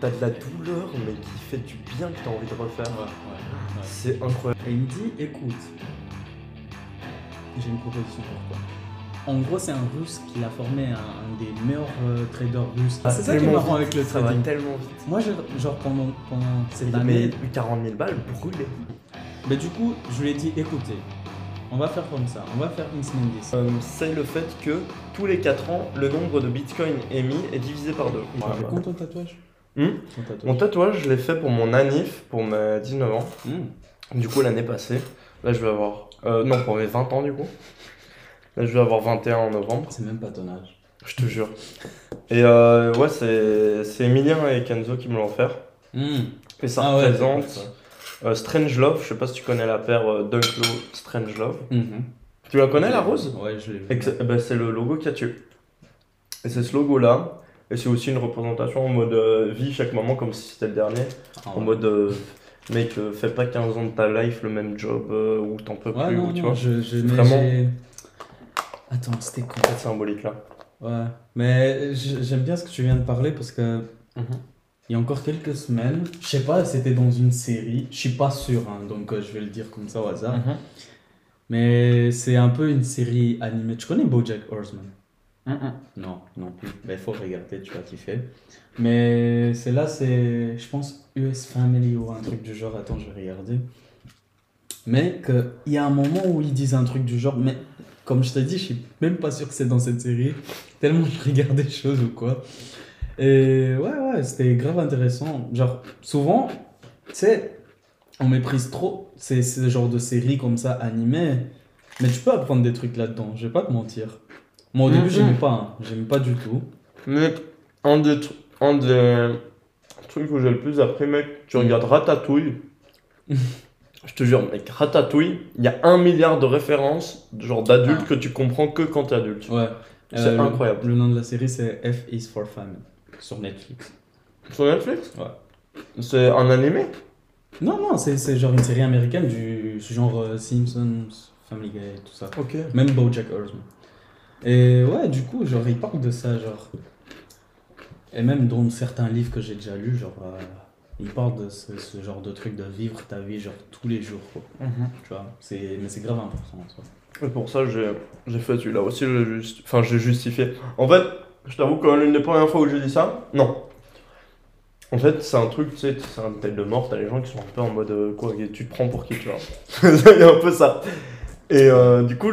t'as de la douleur, mais qui fait du bien que t'as envie de refaire. Ouais, ouais, ouais. C'est incroyable. Et il me dit, écoute, j'ai une proposition pour toi. En gros, c'est un russe qui l'a formé un, un des meilleurs euh, traders russes. Ah, c'est ça qui est marrant vite, avec le Ça va trading. tellement vite. Moi, je- genre pendant, pendant cette Mais année, 40 000 balles brûlées. mais du coup, je lui ai dit, écoutez, on va faire comme ça, on va faire Insmendis. Euh, c'est le fait que tous les 4 ans, le nombre de bitcoins émis est divisé par deux. Tu fais quand ton tatouage Hmm tatouage. Mon tatouage, je l'ai fait pour mon anif, pour mes 19 ans. Hmm. Du coup, l'année passée, là, je vais avoir. Euh, non, pour mes 20 ans, du coup. Là, je vais avoir 21 en novembre, C'est même pas ton âge. je te jure. Et euh, ouais, c'est Emilien et Kenzo qui me l'ont offert. Hmm. Et ça Ah représente euh, Strange Love. Je sais pas si tu connais la paire Dunklo Strange Love. Mhm. Tu la connais, la rose Ouais, je l'ai vu. C'est- eh ben, c'est le logo qu'il y a dessus. Et c'est ce logo-là. Et c'est aussi une représentation en mode euh, vie chaque moment, comme si c'était le dernier. Ah En ouais. mode, euh, mec, euh, fais pas 15 ans de ta life le même job où t'en peux Ouais, plus, non, ou tu non, vois. je, je, mais Vraiment. j'ai- Attends, c'était quoi Cette symbolique là. Ouais, mais j- j'aime bien ce que tu viens de parler parce que il y a encore quelques semaines, je sais pas, c'était dans une série, je suis pas sûr, hein, donc euh, je vais le dire comme ça au hasard, mais c'est un peu une série animée. Tu connais BoJack Horseman? Non, non plus. Mais il faut regarder, tu vas kiffer. Mais c'est là, c'est, je pense, US Family ou un truc du genre. Attends, je vais regarder. Mais qu'il y a un moment où ils disent un truc du genre, mais comme je t'ai dit, je suis même pas sûr que c'est dans cette série, tellement je regarde des choses ou quoi. Et ouais, ouais, c'était grave intéressant. Genre, souvent, tu sais, on méprise trop ces, ces genres de séries comme ça animées, mais tu peux apprendre des trucs là-dedans, je vais pas te mentir. Moi au début, Mhm. j'aimais pas, hein. j'aimais pas du tout. Mais un des, un des trucs où j'ai le plus appris, mec, tu regardes Ratatouille. Je te jure, mec, Ratatouille, il y a un milliard de références, genre d'adultes, Ah. que tu comprends que quand t'es adulte. Ouais. C'est le- incroyable. Le, nom de la série, c'est F is for Famine sur Netflix. Sur Netflix? Ouais. C'est un animé? Non, non, c'est c'est genre une série américaine du genre euh, Simpsons, Family Guy, tout ça. Ok. Même BoJack Horseman. Et ouais, du coup, genre, il parle de ça, genre. Et même dans certains livres que j'ai déjà lus, genre, euh, il parle de ce, ce genre de truc de vivre ta vie, genre, tous les jours, quoi. Tu vois, c'est, mais c'est grave important, en soi. Et pour ça, j'ai j'ai fait celui-là aussi, enfin, j'ai justifié. En fait, je t'avoue que l'une des premières fois où j'ai dit ça, non. En fait, c'est un truc, tu sais, c'est un tel de mort, t'as les gens qui sont un peu en mode euh, quoi, tu te prends pour qui, tu vois. Il y a un peu ça. Et euh, du coup,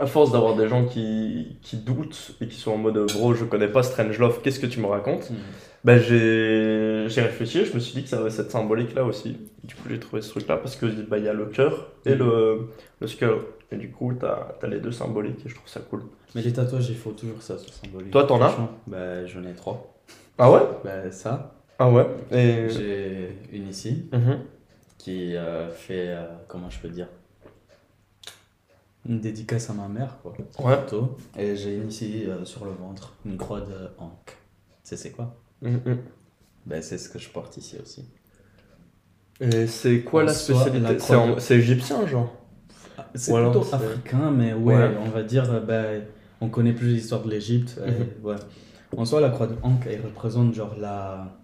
à force d'avoir des gens qui, qui doutent et qui sont en mode bro, je connais pas Strangelove, qu'est-ce que tu me racontes bah, j'ai j'ai réfléchi et je me suis dit que ça avait cette symbolique là aussi. Du coup, j'ai trouvé ce truc là parce que bah, il y a le cœur et le, le skull. Et du coup, t'as as les deux symboliques et je trouve ça cool. Mais les tatouages, il faut toujours ça, ce symbolique. Toi, t'en as Bah, j'en ai trois. Ah ouais? Bah, ça, Ah ouais? Et. j'ai une ici, Mhm. qui euh, fait, euh, comment je peux dire? Une dédicace à ma mère, quoi. Ouais. Plutôt. Et j'ai ici euh, sur le ventre, une croix de Hank. Tu sais, c'est quoi Mhm. Ben, c'est ce que je porte ici aussi. Et c'est quoi En la spécialité C'est de- c'est égyptien, genre C'est Ou alors plutôt c'est- africain, mais ouais, Ouais. on va dire, euh, ben, on connaît plus l'histoire de l'Égypte. Mhm. ouais. En soi, la croix de Hank, elle représente genre la,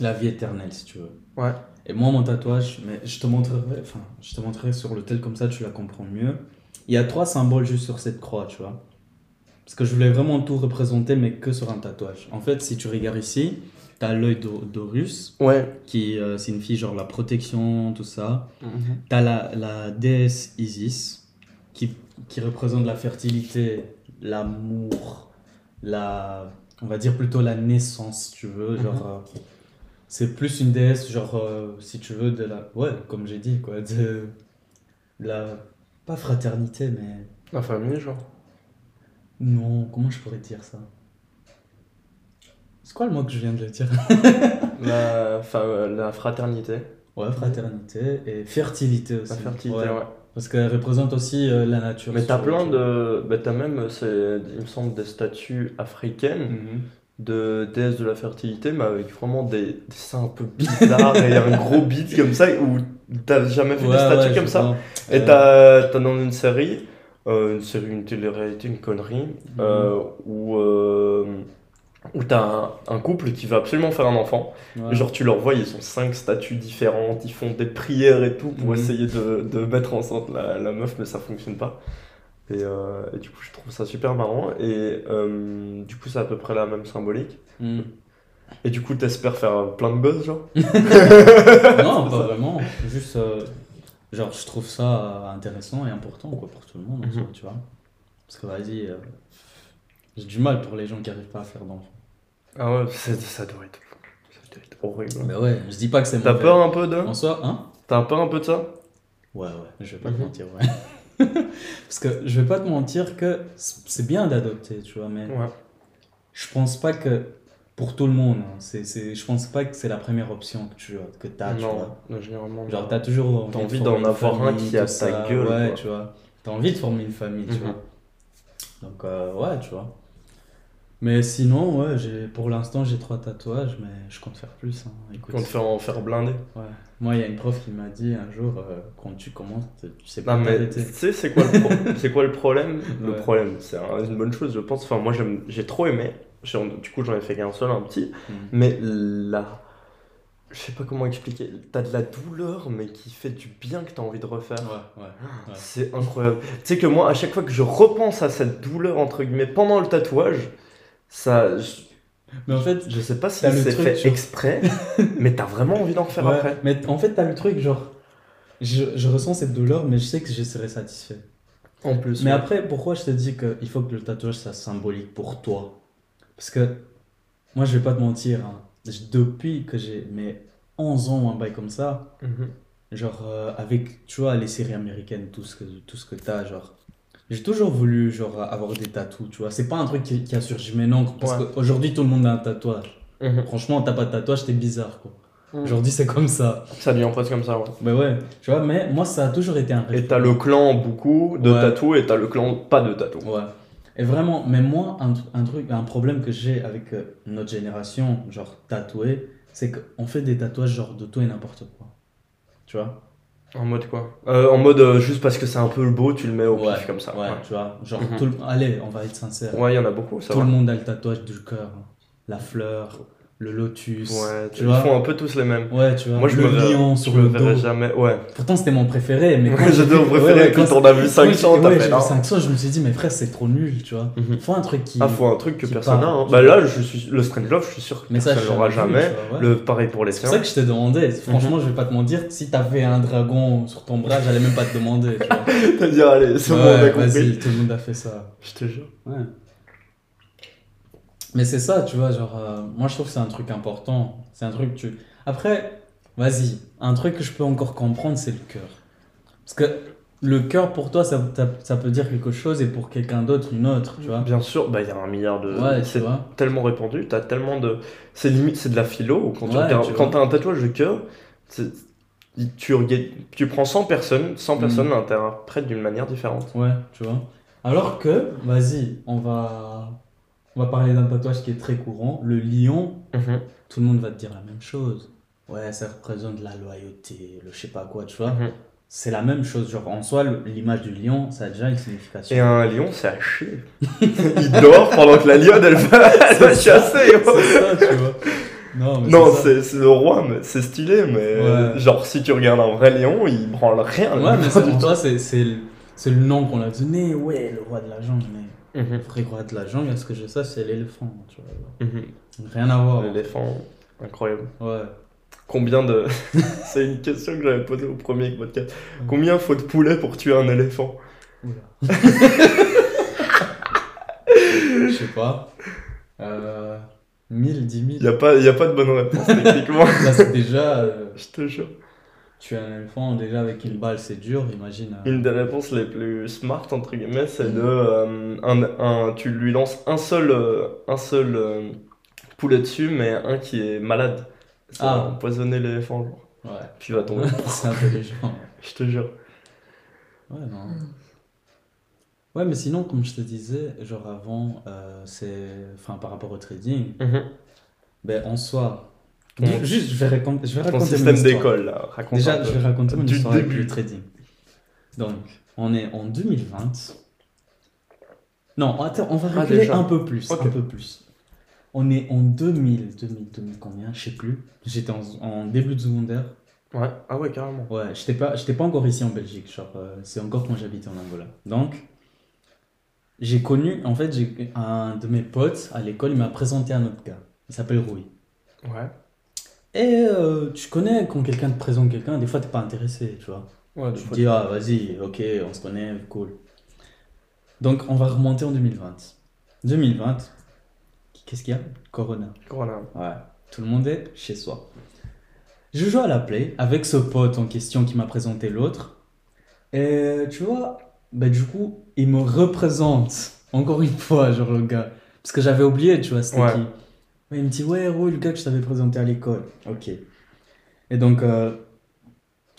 la vie éternelle, si tu veux. Ouais. Et moi, mon tatouage, mais je te montrerai, enfin, je te montrerai sur le tel comme ça, tu la comprends mieux. Il y a trois symboles juste sur cette croix, tu vois. Parce que je voulais vraiment tout représenter, mais que sur un tatouage. En fait, si tu regardes ici, tu as l'œil d'Ho- d'Horus, Ouais. qui euh, signifie genre la protection, tout ça. T'as la, la déesse Isis, qui, qui représente la fertilité, l'amour, la, on va dire plutôt la naissance, si tu veux. Genre, euh, c'est plus une déesse, genre, euh, si tu veux, de la. Ouais, comme j'ai dit, quoi. De la. Pas fraternité, mais. La famille, genre Non, comment je pourrais dire ça? C'est quoi le mot que je viens de dire? La, euh, la fraternité. Ouais, fraternité et fertilité aussi. La fertilité, Ouais. ouais. Parce qu'elle représente aussi euh, la nature. Mais t'as plein de. Bah, t'as même, c'est, il me semble, des statues africaines. Mhm. de déesse de la fertilité, mais avec vraiment des, des seins un peu bizarres et un gros bide comme ça, où t'as jamais fait Ouais, des statues ouais, comme ça. Et Euh, t'as, dans une série, euh, une série, une télé-réalité, une connerie, Mhm. euh, où euh, où t'as un, un couple qui veut absolument faire un enfant. Ouais. Genre, tu leur vois, ils ont cinq statues différentes, ils font des prières et tout pour Mhm. essayer de, de mettre enceinte la, la meuf, mais ça fonctionne pas. Et, et du coup, je trouve ça super marrant. Et du coup, c'est à peu près la même symbolique. Mm. Et du coup, t'espères faire plein de gosses, genre non, pas vraiment. Juste, euh, genre, je trouve ça intéressant et important quoi, pour tout le monde, Mhm. soi, tu vois. Parce que, vas-y, euh, j'ai du mal pour les gens qui n'arrivent pas à faire d'enfants. Ah ouais, c'est- ça doit être, ça doit être horrible. Mais ouais, je dis pas que c'est T'as peur un peu de En soi, hein T'as peur un peu de ça Ouais, ouais, je vais pas Mhm. te mentir, ouais. Parce que je vais pas te mentir que c'est bien d'adopter, tu vois, mais Ouais. je pense pas que pour tout le monde, c'est, c'est, je pense pas que c'est la première option que tu que as, tu vois. non, non, généralement. Genre, non. t'as toujours envie former d'en avoir un qui a ça. gueule, Ouais, quoi. tu vois. T'as envie de former une famille, tu Mhm. vois. Donc, euh, ouais, tu vois. Mais sinon, ouais, j'ai, pour l'instant, j'ai trois tatouages, mais je compte faire plus. Hein. Écoute, On te fait en faire blinder. ouais. Moi, il y a une prof qui m'a dit un jour, euh, quand tu commences, tu sais pas Non, mais tu sais, c'est quoi, le pro- c'est quoi le problème? Le problème, c'est un- une bonne chose, je pense. Enfin, moi, j'aime- j'ai trop aimé. Du coup, j'en ai fait qu'un seul, un petit. Mhm. Mais là, je sais pas comment expliquer. T'as de la douleur, mais qui fait du bien que t'as envie de refaire. Ouais, ouais. ouais. C'est incroyable. tu sais que moi, à chaque fois que je repense à cette douleur, entre guillemets, pendant le tatouage, ça. Je, Mais en fait, je sais pas si c'est fait exprès, mais t'as vraiment envie d'en refaire après. mais en fait, t'as le truc, genre, je, je ressens cette douleur, mais je sais que je serai satisfait. En plus. Mais après, pourquoi je te dis qu'il faut que le tatouage soit symbolique pour toi? Parce que moi, je vais pas te mentir, hein, depuis que j'ai mes 11 ans ou un bail comme ça, Mhm. genre euh, avec, tu vois, les séries américaines, tout ce que, tout ce que t'as, genre, j'ai toujours voulu, genre, avoir des tatous, tu vois. C'est pas un truc qui, qui a surgi maintenant, parce Ouais. qu'aujourd'hui, tout le monde a un tatouage. Mhm. Franchement, t'as pas de tatouage, t'es bizarre, quoi. Mhm. Aujourd'hui, c'est comme ça. Ça devient presque comme ça, ouais. Mais ouais, tu vois, mais moi, ça a toujours été un rêve. Et t'as le clan beaucoup de Ouais. tatou et t'as le clan pas de tatou. Ouais. Et vraiment, mais moi, un, tr- un truc, un problème que j'ai avec euh, notre génération, genre tatoué, c'est qu'on fait des tatouages genre de tout et n'importe quoi. Tu vois? En mode quoi? Euh, En mode euh, juste parce que c'est un peu le beau, tu le mets au Ouais, pif comme ça. Ouais, tu vois? Genre, Mhm. tout le- allez, on va être sincère. Ouais, il y en a beaucoup, ça tout va. le monde a le tatouage du cœur. La fleur, le lotus. Ouais, tu ils vois font un peu tous les mêmes. Ouais, tu vois. Moi, je le me verrais, lion je sur me le dos. jamais. Ouais. Pourtant, c'était mon préféré. Mais quand J'étais mon vu- préféré, ouais, quand quand on a vu Moi, 500, j'ai- t'as ouais, j'ai vu 500, je me suis dit, mais frère, c'est trop nul, tu vois. Mhm. Faut un truc qui. Ah, faut un truc que personne n'a. hein. Bah là, je suis... le Strange Love, je suis sûr que Mais personne je vu, jamais. vois, ouais. Le pareil pour les C'est pour ça que je te demandais. Franchement, je vais pas te mentir. Si t'avais un dragon sur ton bras, j'allais même pas te demander. Tu. T'as dit, allez, c'est bon, on a compris. tout le monde a fait ça. Je te jure. Ouais. Mais c'est ça, tu vois, genre, euh, moi je trouve que c'est un truc important. C'est un truc que tu. Après, vas-y, un truc que je peux encore comprendre, c'est le cœur. Parce que le cœur, pour toi, ça, ça, peut dire quelque chose et pour quelqu'un d'autre, une autre, tu vois. Bien sûr, bah il y a un milliard de. Ouais, c'est tellement répandu, t'as tellement de. C'est limite, c'est de la philo. Quand Ouais, regardes- tu t'as un tatouage de cœur, tu, tu prends 100 personnes, 100 Mm. personnes l'interprètent d'une manière différente. Ouais, tu vois. Alors que, vas-y, on va, on va parler d'un tatouage qui est très courant, le lion. Mhm, Tout le monde va te dire la même chose. Ouais, ça représente la loyauté, le je sais pas quoi, tu vois. mhm. C'est la même chose. Genre, en soi, l'image du lion, ça a déjà une signification. Et un lion, c'est à chier. il dort pendant que la lionne, elle va, elle chasser. C'est ça, tu vois. Non, c'est le roi, mais c'est stylé, mais Ouais. genre si tu regardes un vrai lion, il branle rien. Ouais, mais c'est le, c'est le nom qu'on a donné. Ouais, le roi de la jungle. Mais Le vrai roi de la jungle, ce que je sais, c'est l'éléphant. Tu vois. mhm. Rien à voir. L'éléphant, incroyable. Ouais. Combien de. c'est une question que j'avais posée au premier podcast. Mm. Combien faut de poulets pour tuer un éléphant? Oula. Je sais pas. Euh, 1000, 10 000. Il n'y a, pas- y a pas de bonne réponse techniquement. Là, c'est déjà. euh, Je te jure. Tuer un éléphant, déjà avec une balle, c'est dur, imagine. euh, Une des réponses les plus smart, entre guillemets, c'est Mm. de. euh, un, un- tu lui lances un seul, euh, un seul euh, poulet dessus, mais un qui est malade. Ça va Ah. empoisonner l'éléphant, genre. Ouais. Puis il va tomber. c'est intelligent. Je te jure. Ouais, non. Ouais, mais sinon, comme je te disais, genre avant, euh, c'est. Enfin, par rapport au trading, Mhm. ben en soi. Ton- Juste, je vais, raconter je vais Ton raconter mon système histoire. d'école, là. Raconte Déjà, je vais raconter mon histoire avec début. le trading. Donc, on est en 2020. Non, attends, on va Ah, reculer un peu plus, un peu plus. On est en 2000, 2000, 2000 combien, je sais plus. J'étais en, en début de secondaire. Ouais, ah ouais, carrément. Ouais, j'étais pas, j'étais pas encore ici en Belgique, genre, euh, c'est encore quand j'habitais en Angola. Donc, j'ai connu, en fait, j'ai un de mes potes à l'école, il m'a présenté un autre gars. Il s'appelle Rui. Ouais. Et euh, tu connais quand quelqu'un te présente quelqu'un, des fois t'es pas intéressé, tu vois. Ouais, Tu te dis, ah vas-y, ok, on se connaît, cool. Donc, on va remonter en 2020. 2020, qu'est-ce qu'il y a? Corona. Corona. Ouais, tout le monde est chez soi. Je joue à la play avec ce pote en question qui m'a présenté l'autre. Et tu vois, bah du coup, il me représente encore une fois, genre le gars. Parce que j'avais oublié, tu vois, c'était Ouais. qui. Ouais, il me dit, ouais, Roux, le gars que je t'avais présenté à l'école. Ok. Et donc, euh,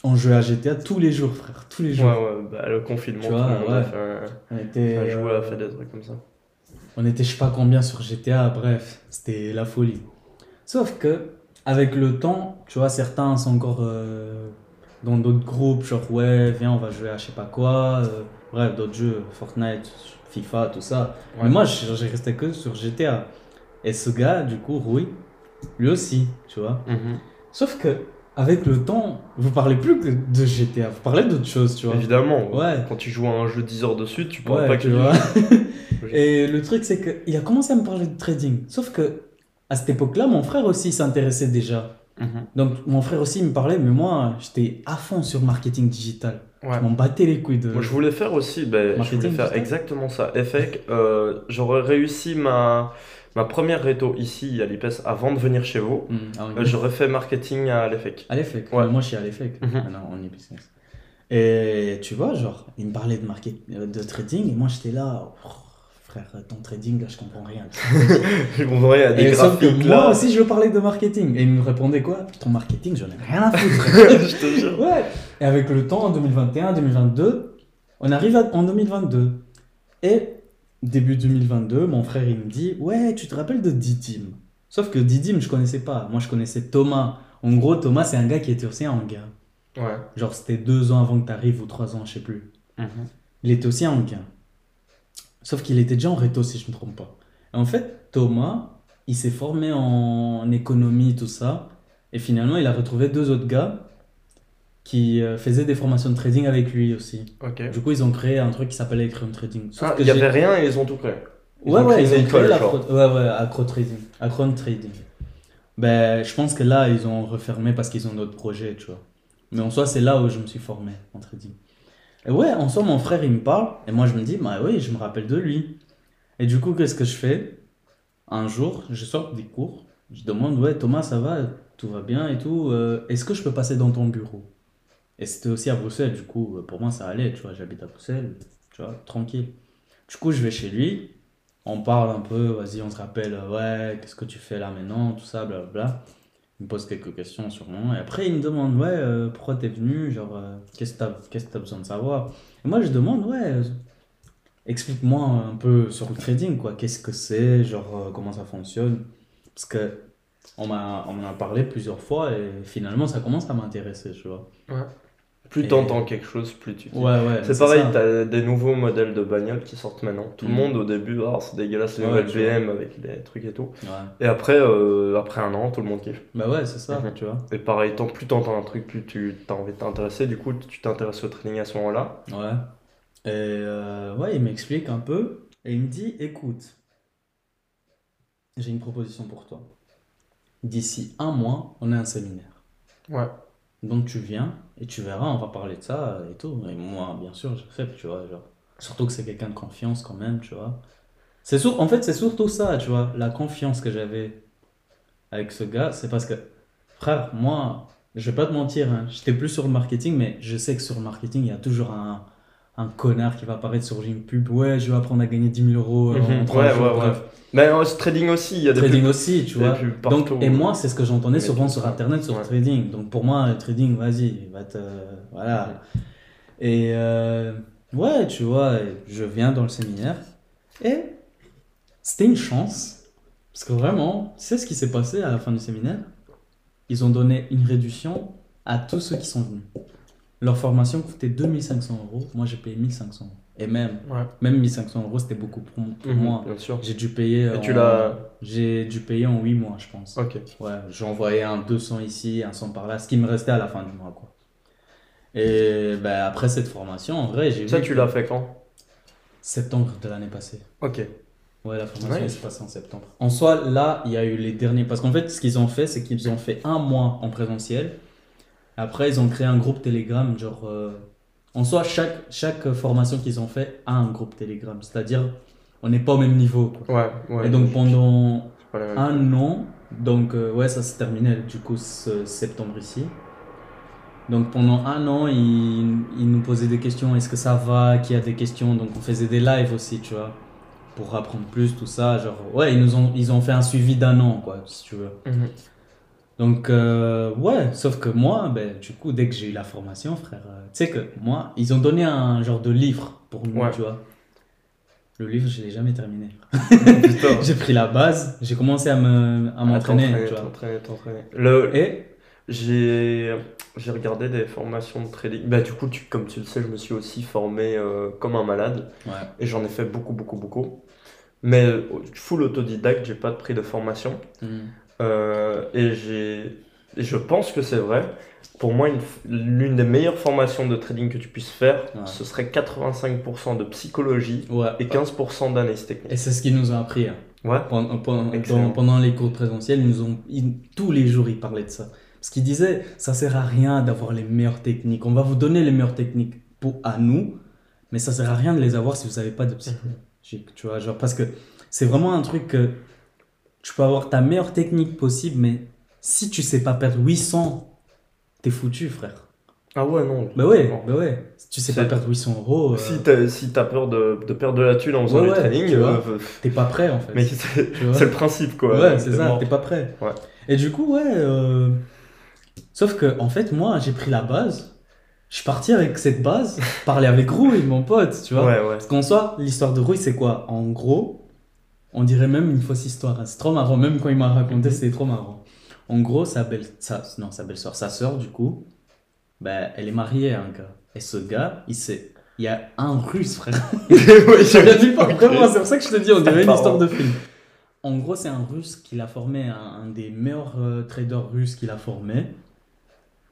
on jouait à GTA tous les jours, frère, tous les Ouais, jours. ouais, bah le confinement, Tu tout vois, le monde a ouais. fait un- On était, a joué, euh, a fait des trucs comme ça. On était je sais pas combien sur GTA, bref, c'était la folie. Sauf que, avec le temps, tu vois, certains sont encore euh, dans d'autres groupes, genre ouais, viens, on va jouer à je sais pas quoi, euh, bref, d'autres jeux, Fortnite, FIFA, tout ça. Ouais. Mais moi, j'ai resté que sur GTA. Et ce gars, du coup, Rui, lui aussi, tu vois. Mhm. Sauf que, avec le temps, vous parlez plus que de GTA, vous parlez d'autres choses, tu vois. Évidemment, Ouais. quand tu joues à un jeu 10 heures dessus, tu pourras Ouais, pas tu que vois. Oui. Et le truc, c'est qu'il a commencé à me parler de trading. Sauf que, à cette époque-là, mon frère aussi s'intéressait déjà. Mhm. Donc, mon frère aussi me parlait, mais moi, j'étais à fond sur marketing digital. Ouais. Je m'en battais les couilles de. Moi, je voulais faire aussi, ben, je voulais faire exactement ça. Effect, euh, j'aurais réussi ma, ma première réto ici à l'IPES avant de venir chez vous. Hmm, ah oui. Euh, J'aurais fait marketing à l'EFEC. À l'EFEC. Ouais. Moi, je suis à l'EFEC. Mhm. Maintenant, on est business. Et tu vois, genre, il me parlait de, market... euh, de trading, et moi, j'étais là, oh, frère, ton trading, là, je comprends rien. Je comprends rien, des Et sauf que moi là. aussi, je veux parler de marketing. Et il me répondait quoi? Ton marketing, j'en ai rien à foutre. je te jure. Ouais. Et avec le temps, en 2021, 2022, on arrive à- en 2022. Et début 2022, mon frère, il me dit Ouais, tu te rappelles de Didim? Sauf que Didim, je connaissais pas. Moi, je connaissais Thomas. En gros, Thomas, c'est un gars qui était aussi en gain. Ouais. Genre, c'était deux ans avant que tu arrives ou trois ans, je sais plus. Mhm. Il était aussi en gain. Sauf qu'il était déjà en réto, si je ne me trompe pas. Et en fait, Thomas, il s'est formé en économie, tout ça. Et finalement, il a retrouvé deux autres gars qui euh, faisaient des formations de trading avec lui aussi. Ok. Du coup, ils ont créé un truc qui s'appelle Acron Trading. Ah, il y j'ai- avait rien et ils ont tout créé. Ils ouais, ont ouais, créé ils ont créé genre. Ouais, ouais, Acro Trading. Acron Trading. Ben, je pense que là, ils ont refermé parce qu'ils ont d'autres projets, tu vois. Mais en soi, c'est là où je me suis formé en trading. Et ouais, en soi, mon frère, il me parle. Et moi, je me dis, bah oui, je me rappelle de lui. Et du coup, qu'est-ce que je fais? Un jour, je sors des cours. Je demande, ouais, Thomas, ça va? Tout va bien et tout. euh, Est-ce que je peux passer dans ton bureau? Et c'était aussi à Bruxelles, du coup, pour moi, ça allait, tu vois. J'habite à Bruxelles, tu vois, tranquille. Du coup, je vais chez lui. On parle un peu, vas-y, on se rappelle, euh, ouais, qu'est-ce que tu fais là maintenant, tout ça, blablabla. Il me pose quelques questions moi. Et après, il me demande, ouais, euh, pourquoi t'es venu Genre, euh, qu'est-ce que t'as besoin de savoir? Et moi, je demande, ouais, euh, explique-moi un peu sur le trading, quoi. Qu'est-ce que c'est Genre, comment ça fonctionne? Parce que on m'en a parlé plusieurs fois et finalement, ça commence à m'intéresser, tu vois. Plus t'entends quelque chose, plus tu. Ouais, ouais. C'est pareil, t'as des nouveaux modèles de bagnoles qui sortent maintenant. Tout le Mhm. monde au début, ah, c'est dégueulasse les nouvelles. BM avec les trucs et tout. Ouais. Et après, euh, après un an, tout le monde kiffe. Bah ouais, c'est ça, Mhm. tu vois. Et pareil, tant, plus t'entends un truc, plus tu as envie de t'intéresser. Du coup, tu t'intéresses au trading à ce moment-là. Ouais. Et euh, ouais, il m'explique un peu et il me dit, écoute, j'ai une proposition pour toi. D'ici un mois, on a un séminaire. Ouais. Donc tu viens et tu verras, on va parler de ça et tout. Et moi, bien sûr, j'accepte, tu vois. Genre. Surtout que c'est quelqu'un de confiance quand même, tu vois. C'est. En fait, c'est surtout ça, tu vois. La confiance que j'avais avec ce gars, c'est parce que, frère, moi, je vais pas te mentir, hein, j'étais plus sur le marketing, mais je sais que sur le marketing, il y a toujours un, un connard qui va apparaître sur une pub. Ouais, je vais apprendre à gagner 10 000 euros euh, en Mhm. 3 Ouais, jours. ouais, ouais. bref. Mais en trading aussi, il y a des Trading pubs. aussi, tu vois. Donc, et moi, c'est ce que j'entendais Mais souvent sur. Internet, sur trading. Donc, pour moi, le trading, vas-y, va te. Voilà. Et euh, ouais, tu vois, je viens dans le séminaire et c'était une chance. Parce que vraiment, tu sais ce qui s'est passé à la fin du séminaire? Ils ont donné une réduction à tous ceux qui sont venus. Leur formation coûtait 2500 euros. Moi, j'ai payé 1500 euros. Et même, Ouais. même 1500 euros, c'était beaucoup pour, pour Mhm, moi. J'ai dû payer. Et tu en- l'as- J'ai dû payer en 8 mois, je pense. Ok. Ouais, j'ai envoyé un 200 ici, un 100 par là, ce qui me restait à la fin du mois, quoi. Et ben, après cette formation, en vrai, j'ai Ça, vu tu l'as fait quand? Septembre de l'année passée. Ok. Ouais, la formation s'est passée en septembre. En soi, là, il y a eu les derniers. Parce qu'en fait, ce qu'ils ont fait, c'est qu'ils ont fait un mois en présentiel. Après, ils ont créé un groupe Telegram. Genre, euh, en soi, chaque, chaque formation qu'ils ont fait a un groupe Telegram. C'est-à-dire, on n'est pas au même niveau. quoi. Ouais, ouais. Et donc, pendant un an, donc, euh, ouais, ça s'est terminé du coup ce septembre ici. Donc, pendant un an, ils, ils nous posaient des questions. Est-ce que ça va Qui a des questions? Donc, on faisait des lives aussi, tu vois pour apprendre plus, tout ça. Genre, ouais, ils nous ont, ils ont fait un suivi d'un an, quoi, si tu veux. Mhm. Donc, euh, ouais, sauf que moi, ben, du coup, dès que j'ai eu la formation, frère, euh, tu sais que moi, ils ont donné un genre de livre pour nous, Ouais. tu vois. Le livre, je l'ai jamais terminé. J'ai pris la base, j'ai commencé à me, à m'entraîner, t'entraîner, tu vois. t'entraîner, t'entraîner. Le, Et, j'ai, j'ai regardé des formations de trading. Bah, du coup, tu, comme tu le sais, je me suis aussi formé euh, comme un malade. ouais, Et j'en ai fait beaucoup, beaucoup, beaucoup. Mais euh, full autodidacte, j'ai pas de prix de formation. Hmm. Euh, et j'ai, et je pense que c'est vrai. Pour moi, l'une des meilleures formations de trading que tu puisses faire, Ouais. ce serait 85% de psychologie ouais. et 15% d'analyse Et technique. c'est ce qu'ils nous ont appris. hein. Ouais. Pendant, pendant, pendant les cours présentiels, ils nous ont, ils- tous les jours, ils parlaient de ça. Parce qu'ils disaient, ça sert à rien d'avoir les meilleures techniques. On va vous donner les meilleures techniques pour, à nous, mais ça sert à rien de les avoir si vous n'avez pas de psychologique. Tu vois, genre, parce que c'est vraiment un truc que tu peux avoir ta meilleure technique possible, mais si tu sais pas perdre 800, t'es foutu, frère. Ah ouais, non. Bah ouais, bah ouais. Si tu sais pas perdre 800 euros, euh, Si t'as si t'as peur de, de perdre de la thune en faisant Ouais, du vois. euh, t'es pas prêt en fait. mais c'est le principe quoi. Ouais, c'est ça, t'es pas prêt. Ouais. Et du coup, ouais. euh, Sauf que, en fait, moi, j'ai pris la base. Je suis parti avec cette base, parler avec Rouille, mon pote, tu vois. Ouais, ouais. Parce qu'en soi, l'histoire de Rouille, c'est quoi? En gros, on dirait même une fausse histoire. hein. C'est trop marrant, même quand il m'a raconté, Mhm. c'était trop marrant. En gros, sa belle, sa, non, sa belle-sœur, sa sœur, du coup, ben, elle est mariée à un gars. Et ce gars, il sait, il y a un russe, frère. ouais, Je pas vraiment, c'est pour ça que je te dis, on dirait une histoire de film. En gros, c'est un russe qui l'a formé, un, un des meilleurs euh, traders russes qu'il a formé.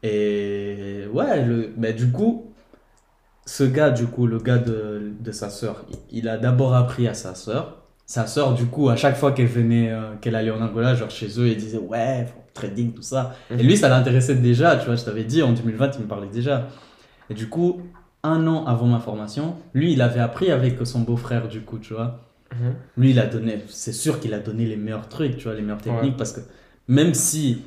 Et ouais, le, bah, du coup, ce gars, du coup, le gars de, de sa sœur, il, il a d'abord appris à sa sœur. Sa sœur, du coup, à chaque fois qu'elle venait, euh, qu'elle allait en Angola, genre chez eux, il disait ouais, faut trading, tout ça. Et lui, ça l'intéressait déjà, tu vois, je t'avais dit, en 2020, il me parlait déjà. Et du coup, un an avant ma formation, lui, il avait appris avec son beau-frère, du coup, tu vois. Mhm. Lui, il a donné, c'est sûr qu'il a donné les meilleurs trucs, tu vois, les meilleures techniques, Ouais. parce que même si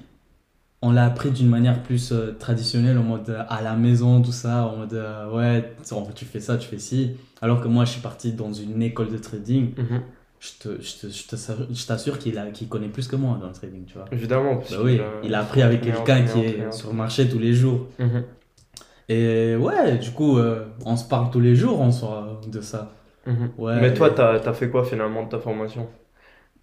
on l'a appris d'une manière plus euh, traditionnelle, en mode euh, à la maison, tout ça, en mode ouais, tu fais ça, tu fais ci, alors que moi, je suis parti dans une école de trading, Mhm. Je te- je te- je t'assure qu'il a- qu'il connaît plus que moi dans le trading, tu vois. Évidemment. parce Bah oui, euh, il a appris avec quelqu'un qui est sur le marché tous les jours. Mhm. Et ouais, du coup, euh, on se parle tous les jours en soi de ça. Mhm. Ouais, Mais toi, t'as as fait quoi finalement de ta formation?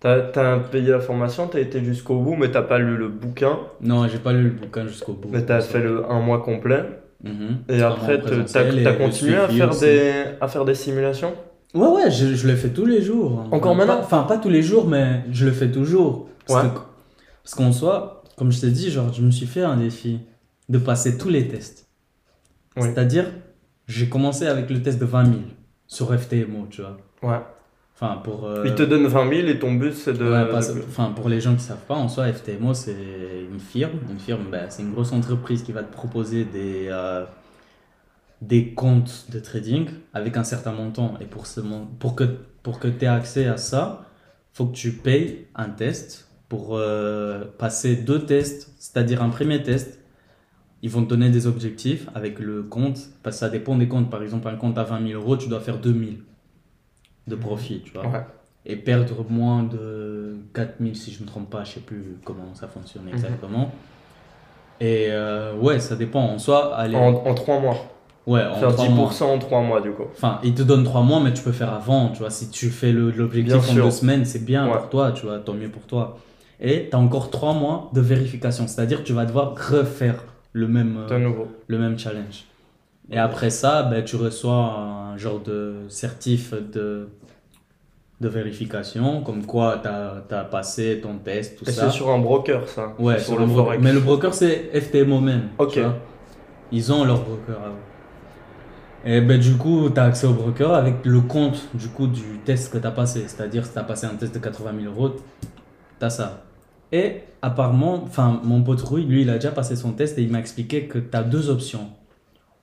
T'as as payé la formation, t'as été jusqu'au bout, mais t'as pas lu le bouquin, Non, j'ai pas lu le bouquin jusqu'au bout. mais t'as fait le un mois complet? Mhm. Et après, t'as continué à faire, aussi. des, à faire des simulations? Ouais, ouais, je, je le fais tous les jours. Encore Enfin, maintenant Enfin, pas tous les jours, mais je le fais toujours. Parce Ouais. qu'en soi, comme je t'ai dit, genre, je me suis fait un défi de passer tous les tests. Oui. C'est-à-dire, j'ai commencé avec le test de 20 000 sur FTMO, tu vois. Ouais. Enfin, pour. euh, Ils te donnent 20 000 et ton but c'est de. Ouais, parce- de- enfin, pour les gens qui savent pas, en soi, FTMO, c'est une firme. Une firme, ben, c'est une grosse entreprise qui va te proposer des, euh, des comptes de trading avec un certain montant. Et pour, ce mon- pour que, pour que tu aies accès à ça, faut que tu payes un test pour euh, passer deux tests, c'est-à-dire un premier test. Ils vont te donner des objectifs avec le compte, parce que ça dépend des comptes. Par exemple, un compte à 20 000 euros, tu dois faire 2 000 de profit, tu vois Ouais. et perdre moins de 4000 si je me trompe pas, je sais plus comment ça fonctionne Mhm. exactement. Et euh, ouais, ça dépend. En soi, allez, En, en 3 mois. Ouais, en Faire trois 10% mois. en 3 mois du coup. Enfin, il te donne 3 mois, mais tu peux faire avant, tu vois. Si tu fais l'objectif en sûr. 2 semaines, c'est bien Ouais. pour toi, tu vois, tant mieux pour toi. Et tu as encore 3 mois de vérification, c'est-à-dire que tu vas devoir refaire le même, euh, le même challenge. Et après ça, ben, tu reçois un genre de certif de, de vérification, comme quoi tu as, passé ton test, tout Et ça. c'est sur un broker, ça Ouais, sur sur le le bro- Forex. Mais le broker, c'est FTMO même. Ok. Ils ont leur broker eux. Et ben, du coup, tu as accès au broker avec le compte du, coup, du test que tu as passé. C'est-à-dire, si tu as passé un test de 80 000 euros, tu as ça. Et apparemment, enfin, mon pote Rui, lui, il a déjà passé son test et il m'a expliqué que tu as deux options.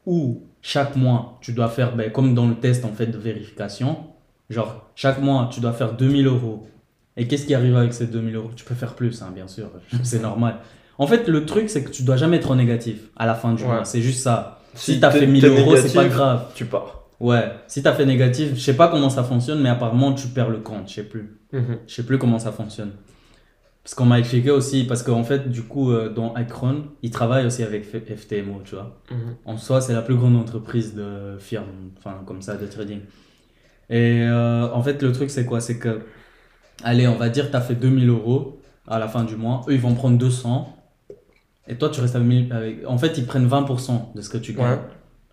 Ou chaque mois, tu dois faire, ben, comme dans le test en fait de vérification, genre chaque mois, tu dois faire 2000 euros. Et qu'est-ce qui arrive avec ces 2000 euros? Tu peux faire plus, hein, bien sûr, c'est normal. En fait, le truc, c'est que tu dois jamais être négatif à la fin du Ouais. mois. C'est juste ça. Si, Si tu as t'es- fait 1000 t'es euros, c'est pas grave. Tu pars. Ouais, si tu as fait négatif, je sais pas comment ça fonctionne, mais apparemment, tu perds le compte, je sais plus. Je sais plus comment ça fonctionne. Parce qu'on m'a expliqué aussi, parce qu'en fait, du coup, euh, dans Acron, ils travaillent aussi avec FTMO, tu vois. En soi, c'est la plus grande entreprise de firme, enfin, comme ça, de trading. Et euh, en fait, le truc, c'est quoi? C'est que, allez, on va dire, tu as fait 2000 euros à la fin du mois. Eux, ils vont prendre 200. Et toi, tu restes avec 1000. Avec... En fait, ils prennent 20% de ce que tu gagnes. Ouais.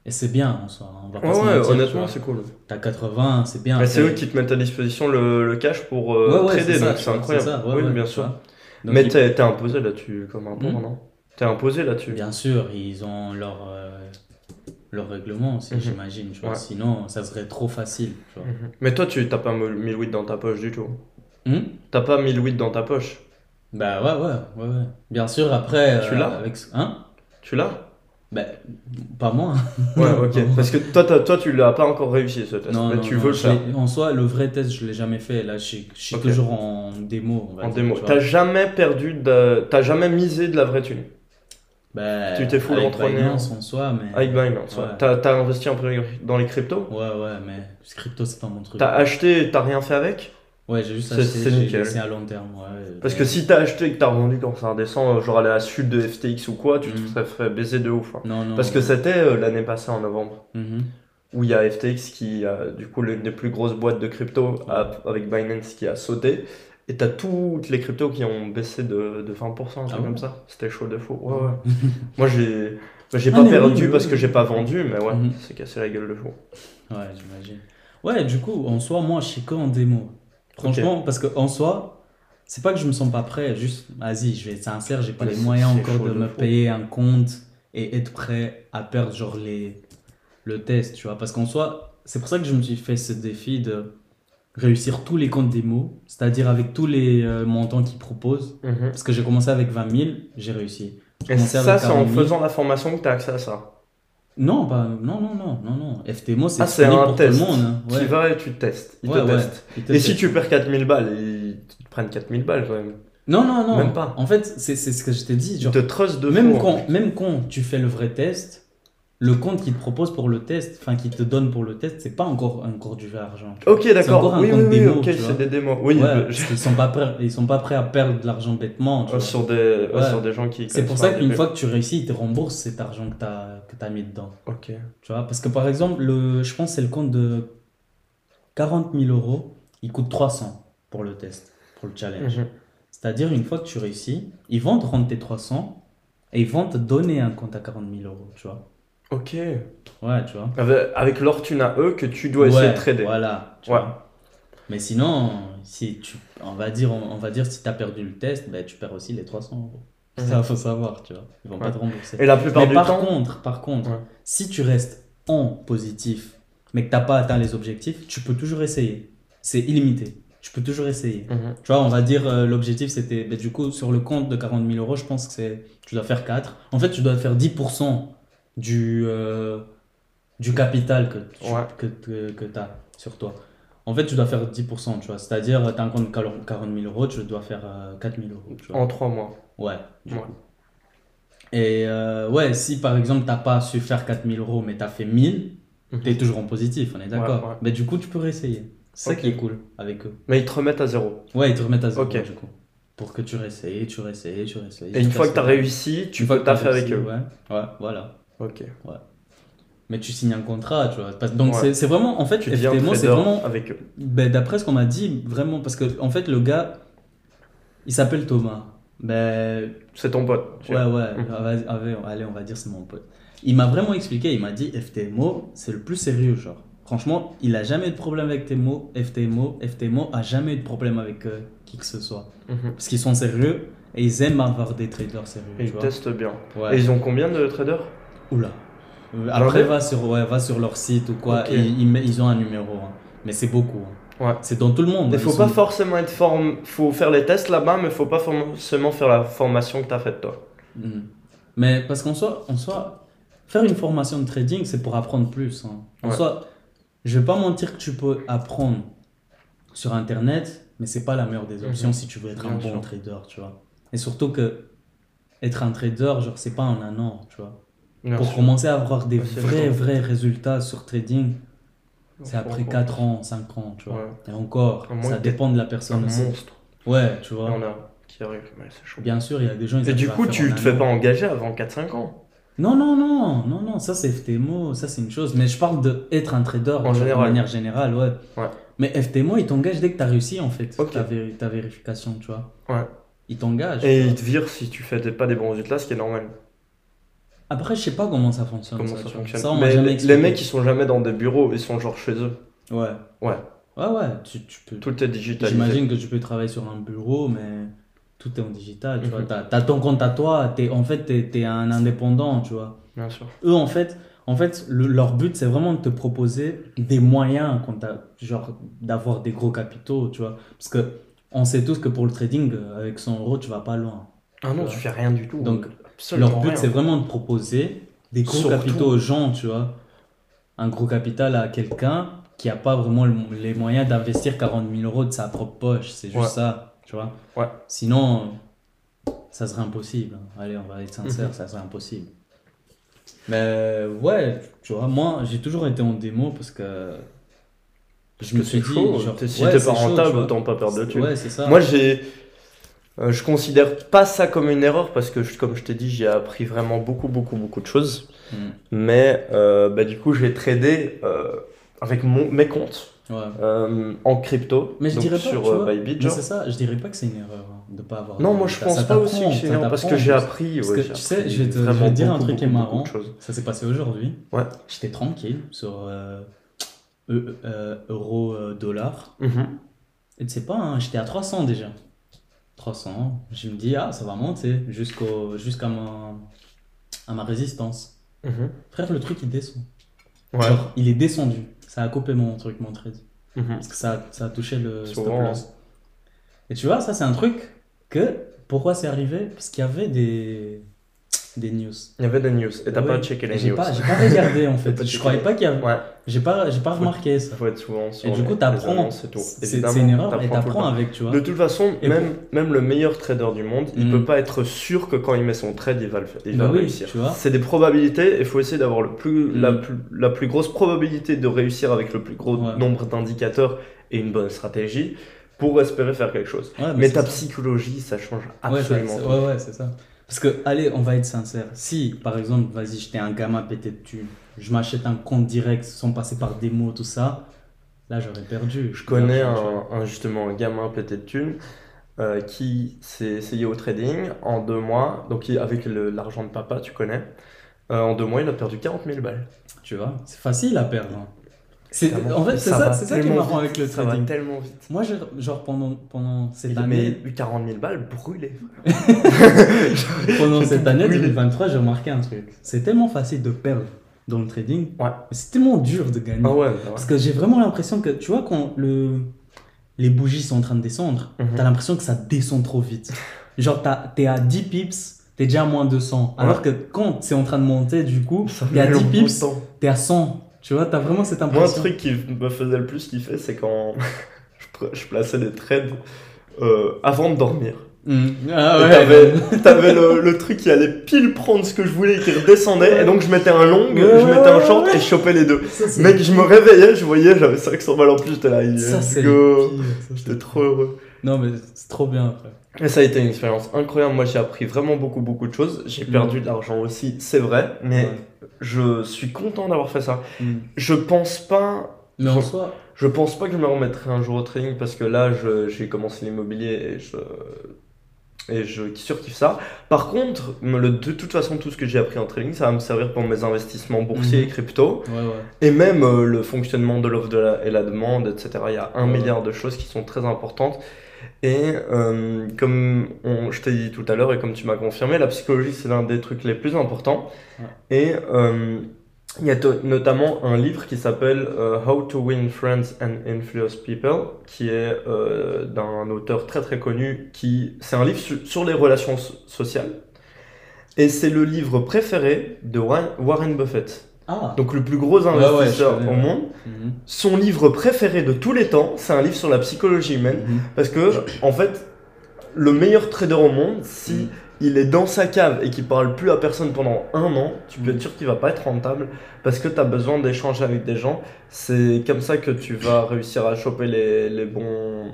Et c'est bien en soi. On va pas Ouais, mentir, honnêtement, c'est cool. T'as 80, c'est bien. Mais c'est eux qui te mettent à disposition le, le cash pour euh, trader, donc c'est incroyable. ça, ouais, oui, bien sûr. Donc, Mais t'es imposé là-dessus comme un pauvre, Hmm. non? T'es imposé là-dessus. Bien sûr, ils ont leur, euh, leur règlement aussi, Mhm. j'imagine. Ouais. Sinon, ça serait trop facile. Tu vois. Mhm. Mais toi, tu t'as pas 1008 dans ta poche du tout? Hmm? T'as pas 1008 dans ta poche? Bah ouais, ouais, ouais, ouais. Bien sûr, après. Tu l'as avec... Hein? Tu l'as? Bah, pas moi. Ouais, ok. Parce que toi, toi tu l'as pas encore réussi ce test. Non, mais non, tu non, veux le faire. En soi, le vrai test, je l'ai jamais fait. Là, je suis, je suis Ok. toujours en démo. En dire, démo. T'as jamais perdu de. T'as jamais misé de la vraie thune? Bah, tu t'es full avec Binance en soi, mais. avec Binance. ouais. T'as t'as investi un peu dans les cryptos? Ouais, ouais, mais crypto, c'est pas mon truc. T'as acheté et t'as rien fait avec? Ouais, j'ai juste acheté, c'est nickel. à long terme. Ouais, Parce que si t'as acheté et que t'as revendu quand ça redescend, euh, genre à la suite de FTX ou quoi, tu te Mhm. serais fait baiser de ouf. hein. Non, non. Parce que c'était euh, l'année passée en novembre, Mhm. où il y a FTX qui a du coup l'une des plus grosses boîtes de crypto a- avec Binance qui a sauté. Et t'as toutes les cryptos qui ont baissé de, de 20%, un Ah comme ça. C'était chaud de fou. Ouais, ouais. Moi j'ai j'ai Ah, pas perdu oui, parce oui. que j'ai pas vendu, mais ouais, Mhm. c'est cassé la gueule de fou. Ouais, j'imagine. Ouais, du coup, en soi, moi, je suis que en démo. Franchement, parce que en soi, c'est pas que je me sens pas prêt, juste, vas-y, je vais être sincère, j'ai pas Mais les moyens encore de de me fou. payer un compte et être prêt à perdre, genre, les, le test, tu vois. Parce qu'en soi, c'est pour ça que je me suis fait ce défi de réussir tous les comptes démo, c'est-à-dire avec tous les euh, montants qu'ils proposent. Parce que j'ai commencé avec 20 000, j'ai réussi. Et ça, c'est en 40 000. faisant la formation que t'as accès à ça. Non, pas, non, non, non, non, non. FTMO, c'est Ah, c'est un pour test. tout le monde. hein. Tu vas et tu testes. Ils Ouais, te ouais. testent. Ils te Et si tu perds 4000 balles, ils te prennent 4000 balles quand même. Non, non, non. Même pas. En fait, c'est c'est ce que je t'ai dit. Ils Genre, te trust de même, fou, en quand, même quand tu fais le vrai test, le compte qu'il te propose pour le test, enfin, qu'il te donne pour le test, c'est pas encore, encore du vrai argent. Ok, C'est d'accord. encore un Oui, oui, compte oui, démo, ok, c'est des démos. Oui, Ouais, euh, qu'ils sont pas prêts, ils sont pas prêts à perdre de l'argent bêtement. tu euh, vois. sur, des, ouais, Ouais. sur des gens qui. C'est pour ça qu'une fois que tu réussis, ils te remboursent cet argent que tu as, que as mis dedans. Ok. Tu vois, parce que par exemple, le, je pense que c'est le compte de 40 000 euros, il coûte 300 pour le test, pour le challenge. Mhm. C'est-à-dire, une fois que tu réussis, ils vont te rendre tes 300 et ils vont te donner un compte à 40 000 euros, tu vois. Ok. Ouais, tu vois. Avec, leur thune à eux que tu dois essayer Ouais, de trader. Voilà, tu Ouais. vois. Mais sinon, si tu, on va dire, on, on va dire, si tu as perdu le test, ben, tu perds aussi les 300 euros. Mhm. Ça, faut savoir, tu vois. Ils vont Ouais. pas te rembourser. Et la plupart Mais du par temps. contre, par contre, si tu restes en positif, mais que tu n'as pas atteint les objectifs, tu peux toujours essayer. C'est illimité. Tu peux toujours essayer. Mhm. Tu vois, on va dire, euh, l'objectif, c'était, ben, du coup, sur le compte de 40 000 euros, je pense que c'est, tu dois faire 4. En fait, tu dois faire 10% du, euh, du capital que tu Ouais. que, que, que as sur toi. En fait, tu dois faire 10%, tu vois. C'est-à-dire, tu as un compte de 40 000 euros, tu dois faire euh, 4 000 euros. Tu vois. En 3 mois. Ouais, du Ouais. coup. Et euh, ouais, si par exemple, t'as pas su faire 4 000 euros, mais tu as fait 1000, Mhm. tu es toujours en positif, on est d'accord. Ouais. Mais du coup, tu peux réessayer. C'est Ok. ça qui est cool avec eux. Mais ils te remettent à zéro. Ouais, ils te remettent à zéro, Ok. du coup. Pour que tu réessayes, tu réessayes, tu réessayes. Et une fois que tu as réussi, tu peux taffer avec eux. Ouais, ouais, voilà. Ok. Mais tu signes un contrat, tu vois. Parce- Donc Ouais. c'est- vraiment, en fait, Tu FTMO, c'est vraiment, avec eux. ben, d'après ce qu'on m'a dit, vraiment, parce que en fait, le gars, il s'appelle Thomas. Ben, C'est ton pote. tu ouais, vois. ouais, Mhm. allez, on va dire c'est mon pote. il m'a vraiment expliqué, il m'a dit FTMO, c'est le plus sérieux, genre. Franchement, il a jamais eu de problème avec FTMO, FTMO, FTMO a jamais eu de problème avec euh, qui que ce soit. Mhm. Parce qu'ils sont sérieux et ils aiment avoir des traders sérieux. Et ils vois. testent bien. Ouais. Et ils ont combien de traders? Oula. Euh, Après, va sur, ouais, va sur leur site ou quoi, et ils, ont un numéro. hein. Mais c'est beaucoup. hein. Ouais. C'est dans tout le monde. Il hein. faut pas forcément être form... faut faire les tests là-bas, mais faut pas forcément faire la formation que t'as faite toi. Mhm. Mais parce qu'en soi, en soi, faire une formation de trading, c'est pour apprendre plus. hein. En Ouais. soi, je vais pas mentir que tu peux apprendre sur Internet, mais c'est pas la meilleure des options Mhm. si tu veux être Bien un bon sûr. trader, tu vois. Et surtout que être un trader, genre, c'est pas en un an, tu vois. Bien pour sûr. commencer à avoir des c'est vrais, vrais résultats sur trading, c'est après encore- 4 ans, 5 ans, tu vois. Ouais. Et encore, ça dépend de la Un personne aussi. monstre. Ouais, tu Il y vois. en a qui arrivent, mais c'est chaud. Bien sûr, il y a des gens. ils Et du coup, tu te un fais pas engager avant 4-5 ans? Non, non, non, non, non, ça c'est FTMO, ça c'est une chose. Mais je parle d'être un trader En de général. manière générale, ouais. Ouais. Mais FTMO, il t'engage dès que tu as réussi en fait Ok. ta, ta vérification, tu vois. Ouais. Il t'engage. Et vois. te virent si tu fais des- pas des bons résultats, ce qui est normal. Après, je sais pas comment ça fonctionne. Comment ça, tu fonctionne Ça, on m'a Mais jamais les- mecs, ils sont jamais dans des bureaux, ils sont genre chez eux. Ouais. Ouais. Ouais, ouais, tu, tu peux. Tout est digitalisé. J'imagine que tu peux travailler sur un bureau, mais tout est en digital, tu vois. Mhm. T'as as ton compte à toi, es, en fait, tu es, un indépendant, tu vois. Bien sûr. eux en fait en fait le- leur but c'est vraiment de te proposer des moyens genre d'avoir des gros capitaux tu vois parce que on sait tous que pour le trading euh, avec 100 euros tu vas pas loin Ah non, Ouais. tu fais rien du tout. Donc, leur but c'est vraiment de proposer des gros Surtout. capitaux aux gens tu vois un gros capital à quelqu'un qui a pas vraiment le- les moyens d'investir 40 000 euros de sa propre poche c'est juste Ouais. ça tu vois Ouais. sinon ça serait impossible allez on va être sincère Mhm. ça serait impossible mais ouais, tu vois, moi j'ai toujours été en démo parce que je me suis dit, chaud. genre, T'es- si ouais, t'es pas rentable, autant pas perdre de thunes. Ouais, c'est ça. Moi, j'ai. Euh, je considère pas ça comme une erreur parce que, je- comme je t'ai dit, j'ai appris vraiment beaucoup, beaucoup, beaucoup de choses. Mm. Mais euh, bah, du coup, j'ai tradé euh, avec mon, mes comptes Ouais. euh, en crypto. Mais je dirais pas, sur euh, Bybit, c'est ça, je dirais pas que c'est une erreur hein, de pas avoir. Non, moi je ça- pense ça pas aussi que c'est une erreur parce que j'ai appris. Parce ouais, que j'ai tu sais, je vais te- je vais dire un truc qui est marrant. Ça s'est passé aujourd'hui. Ouais. J'étais tranquille sur e- euh, euro euh, dollar. Mhm. Et tu sais pas, hein, j'étais à 300 déjà. 300. Je me dis, ah, ça va monter jusqu'au, jusqu'à ma, à ma résistance. Mhm. Frère, le truc il descend. Ouais. Genre, il est descendu. Ça a coupé mon truc, mon trade. Mhm. Parce que ça, ça a touché le stop loss. Et tu vois, ça c'est un truc que. Pourquoi c'est arrivé? Parce qu'il y avait des. Des news. Il y avait des news et t'as Ah pas ouais. checké Et les news. pas, j'ai pas regardé en fait. je croyais pas qu'il y avait. Ouais, J'ai pas, j'ai pas remarqué ça. faut être souvent sur Et du coup, t'apprends. et tout. C'est c'est une erreur et t'apprends tout avec, tu vois. De toute façon, Et même, même le meilleur trader du monde, il Mm. peut pas être sûr que quand il met son trade, il va, le il Bah va oui, réussir. tu vois. C'est des probabilités, il faut essayer d'avoir le plus, Mm. la, plus, la plus grosse probabilité de réussir avec le plus gros Ouais. nombre d'indicateurs et une bonne stratégie pour espérer faire quelque chose. Ouais, Mais ta ça. psychologie, ça change Ouais, absolument tout. ouais, ouais, c'est ça. Parce que, allez, on va être sincère. Si, par exemple, vas-y, j'étais un gamin pété de thunes, je m'achète un compte direct sans passer par des mots, tout ça, là, j'aurais perdu. Je connais un, un- justement un gamin pété de thunes euh, qui s'est essayé au trading en deux mois, donc avec l'argent de papa, tu connais. Euh, en deux mois, il a perdu 40 000 balles. Tu vois, c'est facile à perdre. hein. En fait, c'est ça, c'est ça qui est marrant vite, avec le Ça va trading. tellement vite. Moi, genre, pendant, pendant cette Il année, met 40 000 balles brûlées. pendant cette année brûlé. 2023, j'ai remarqué un truc. C'est tellement facile de perdre dans le trading, Ouais. mais c'est tellement dur de gagner. Ah ouais, bah ouais. Parce que j'ai vraiment l'impression que, tu vois, quand le... les bougies sont en train de descendre, Mhm. t'as l'impression que ça descend trop vite. Genre, t'as- t'es à 10 pips, t'es déjà à moins 200. Alors que quand c'est en train de monter, du coup, Ça t'es à met 10 longtemps. pips, t'es à 100. Tu vois, t'as vraiment cette Moi, un impression. truc qui me faisait le plus kiffer, c'est quand je, plaçais des trades euh, avant de dormir. Mm. Ah ouais. T'avais, t'avais le, le truc qui allait pile prendre ce que je voulais et qui redescendait. Et donc je mettais un long, Ouais, je mettais un short ouais. et je chopais les deux. Ça, Mec, je me réveillais, je voyais, j'avais 500 balles en plus, j'étais là, Ça, let's c'est go. J'étais trop heureux. Non, mais c'est trop bien, frère. Et ça a été une expérience incroyable. Moi, j'ai appris vraiment beaucoup, beaucoup de choses. J'ai Mm. perdu de l'argent aussi, c'est vrai, mais Ouais. Je suis content d'avoir fait ça. Mm. Je pense pas. Mais en soi, Je pense pas que je me remettrai un jour au trading parce que là, je- j'ai commencé l'immobilier et je, et je surkiffe ça. Par contre, le, de toute façon, tout ce que j'ai appris en trading, ça va me servir pour mes investissements boursiers et Mhm. crypto. Ouais, ouais. Et même euh, le fonctionnement de l'offre et la demande, etc. Il y a un Ouais. milliard de choses qui sont très importantes. Et euh, comme on- je t'ai dit tout à l'heure et comme tu m'as confirmé, la psychologie, c'est l'un des trucs les plus importants. Et euh, il y a notamment un livre qui s'appelle euh, How to Win Friends and Influence People, qui est d'un auteur très très connu. Qui, c'est un livre su- sur les relations so- sociales. Et c'est le livre préféré de Warren Buffett. Ah. Donc le plus gros ouais, investisseur au monde. Mhm. Son livre préféré de tous les temps, c'est un livre sur la psychologie humaine. Mhm. Parce que, en fait, le meilleur trader au monde, si Mhm. il est dans sa cave et qu'il parle plus à personne pendant un an, tu peux être sûr qu'il va pas être rentable parce que tu as besoin d'échanger avec des gens. C'est comme ça que tu vas réussir à choper les, les bons,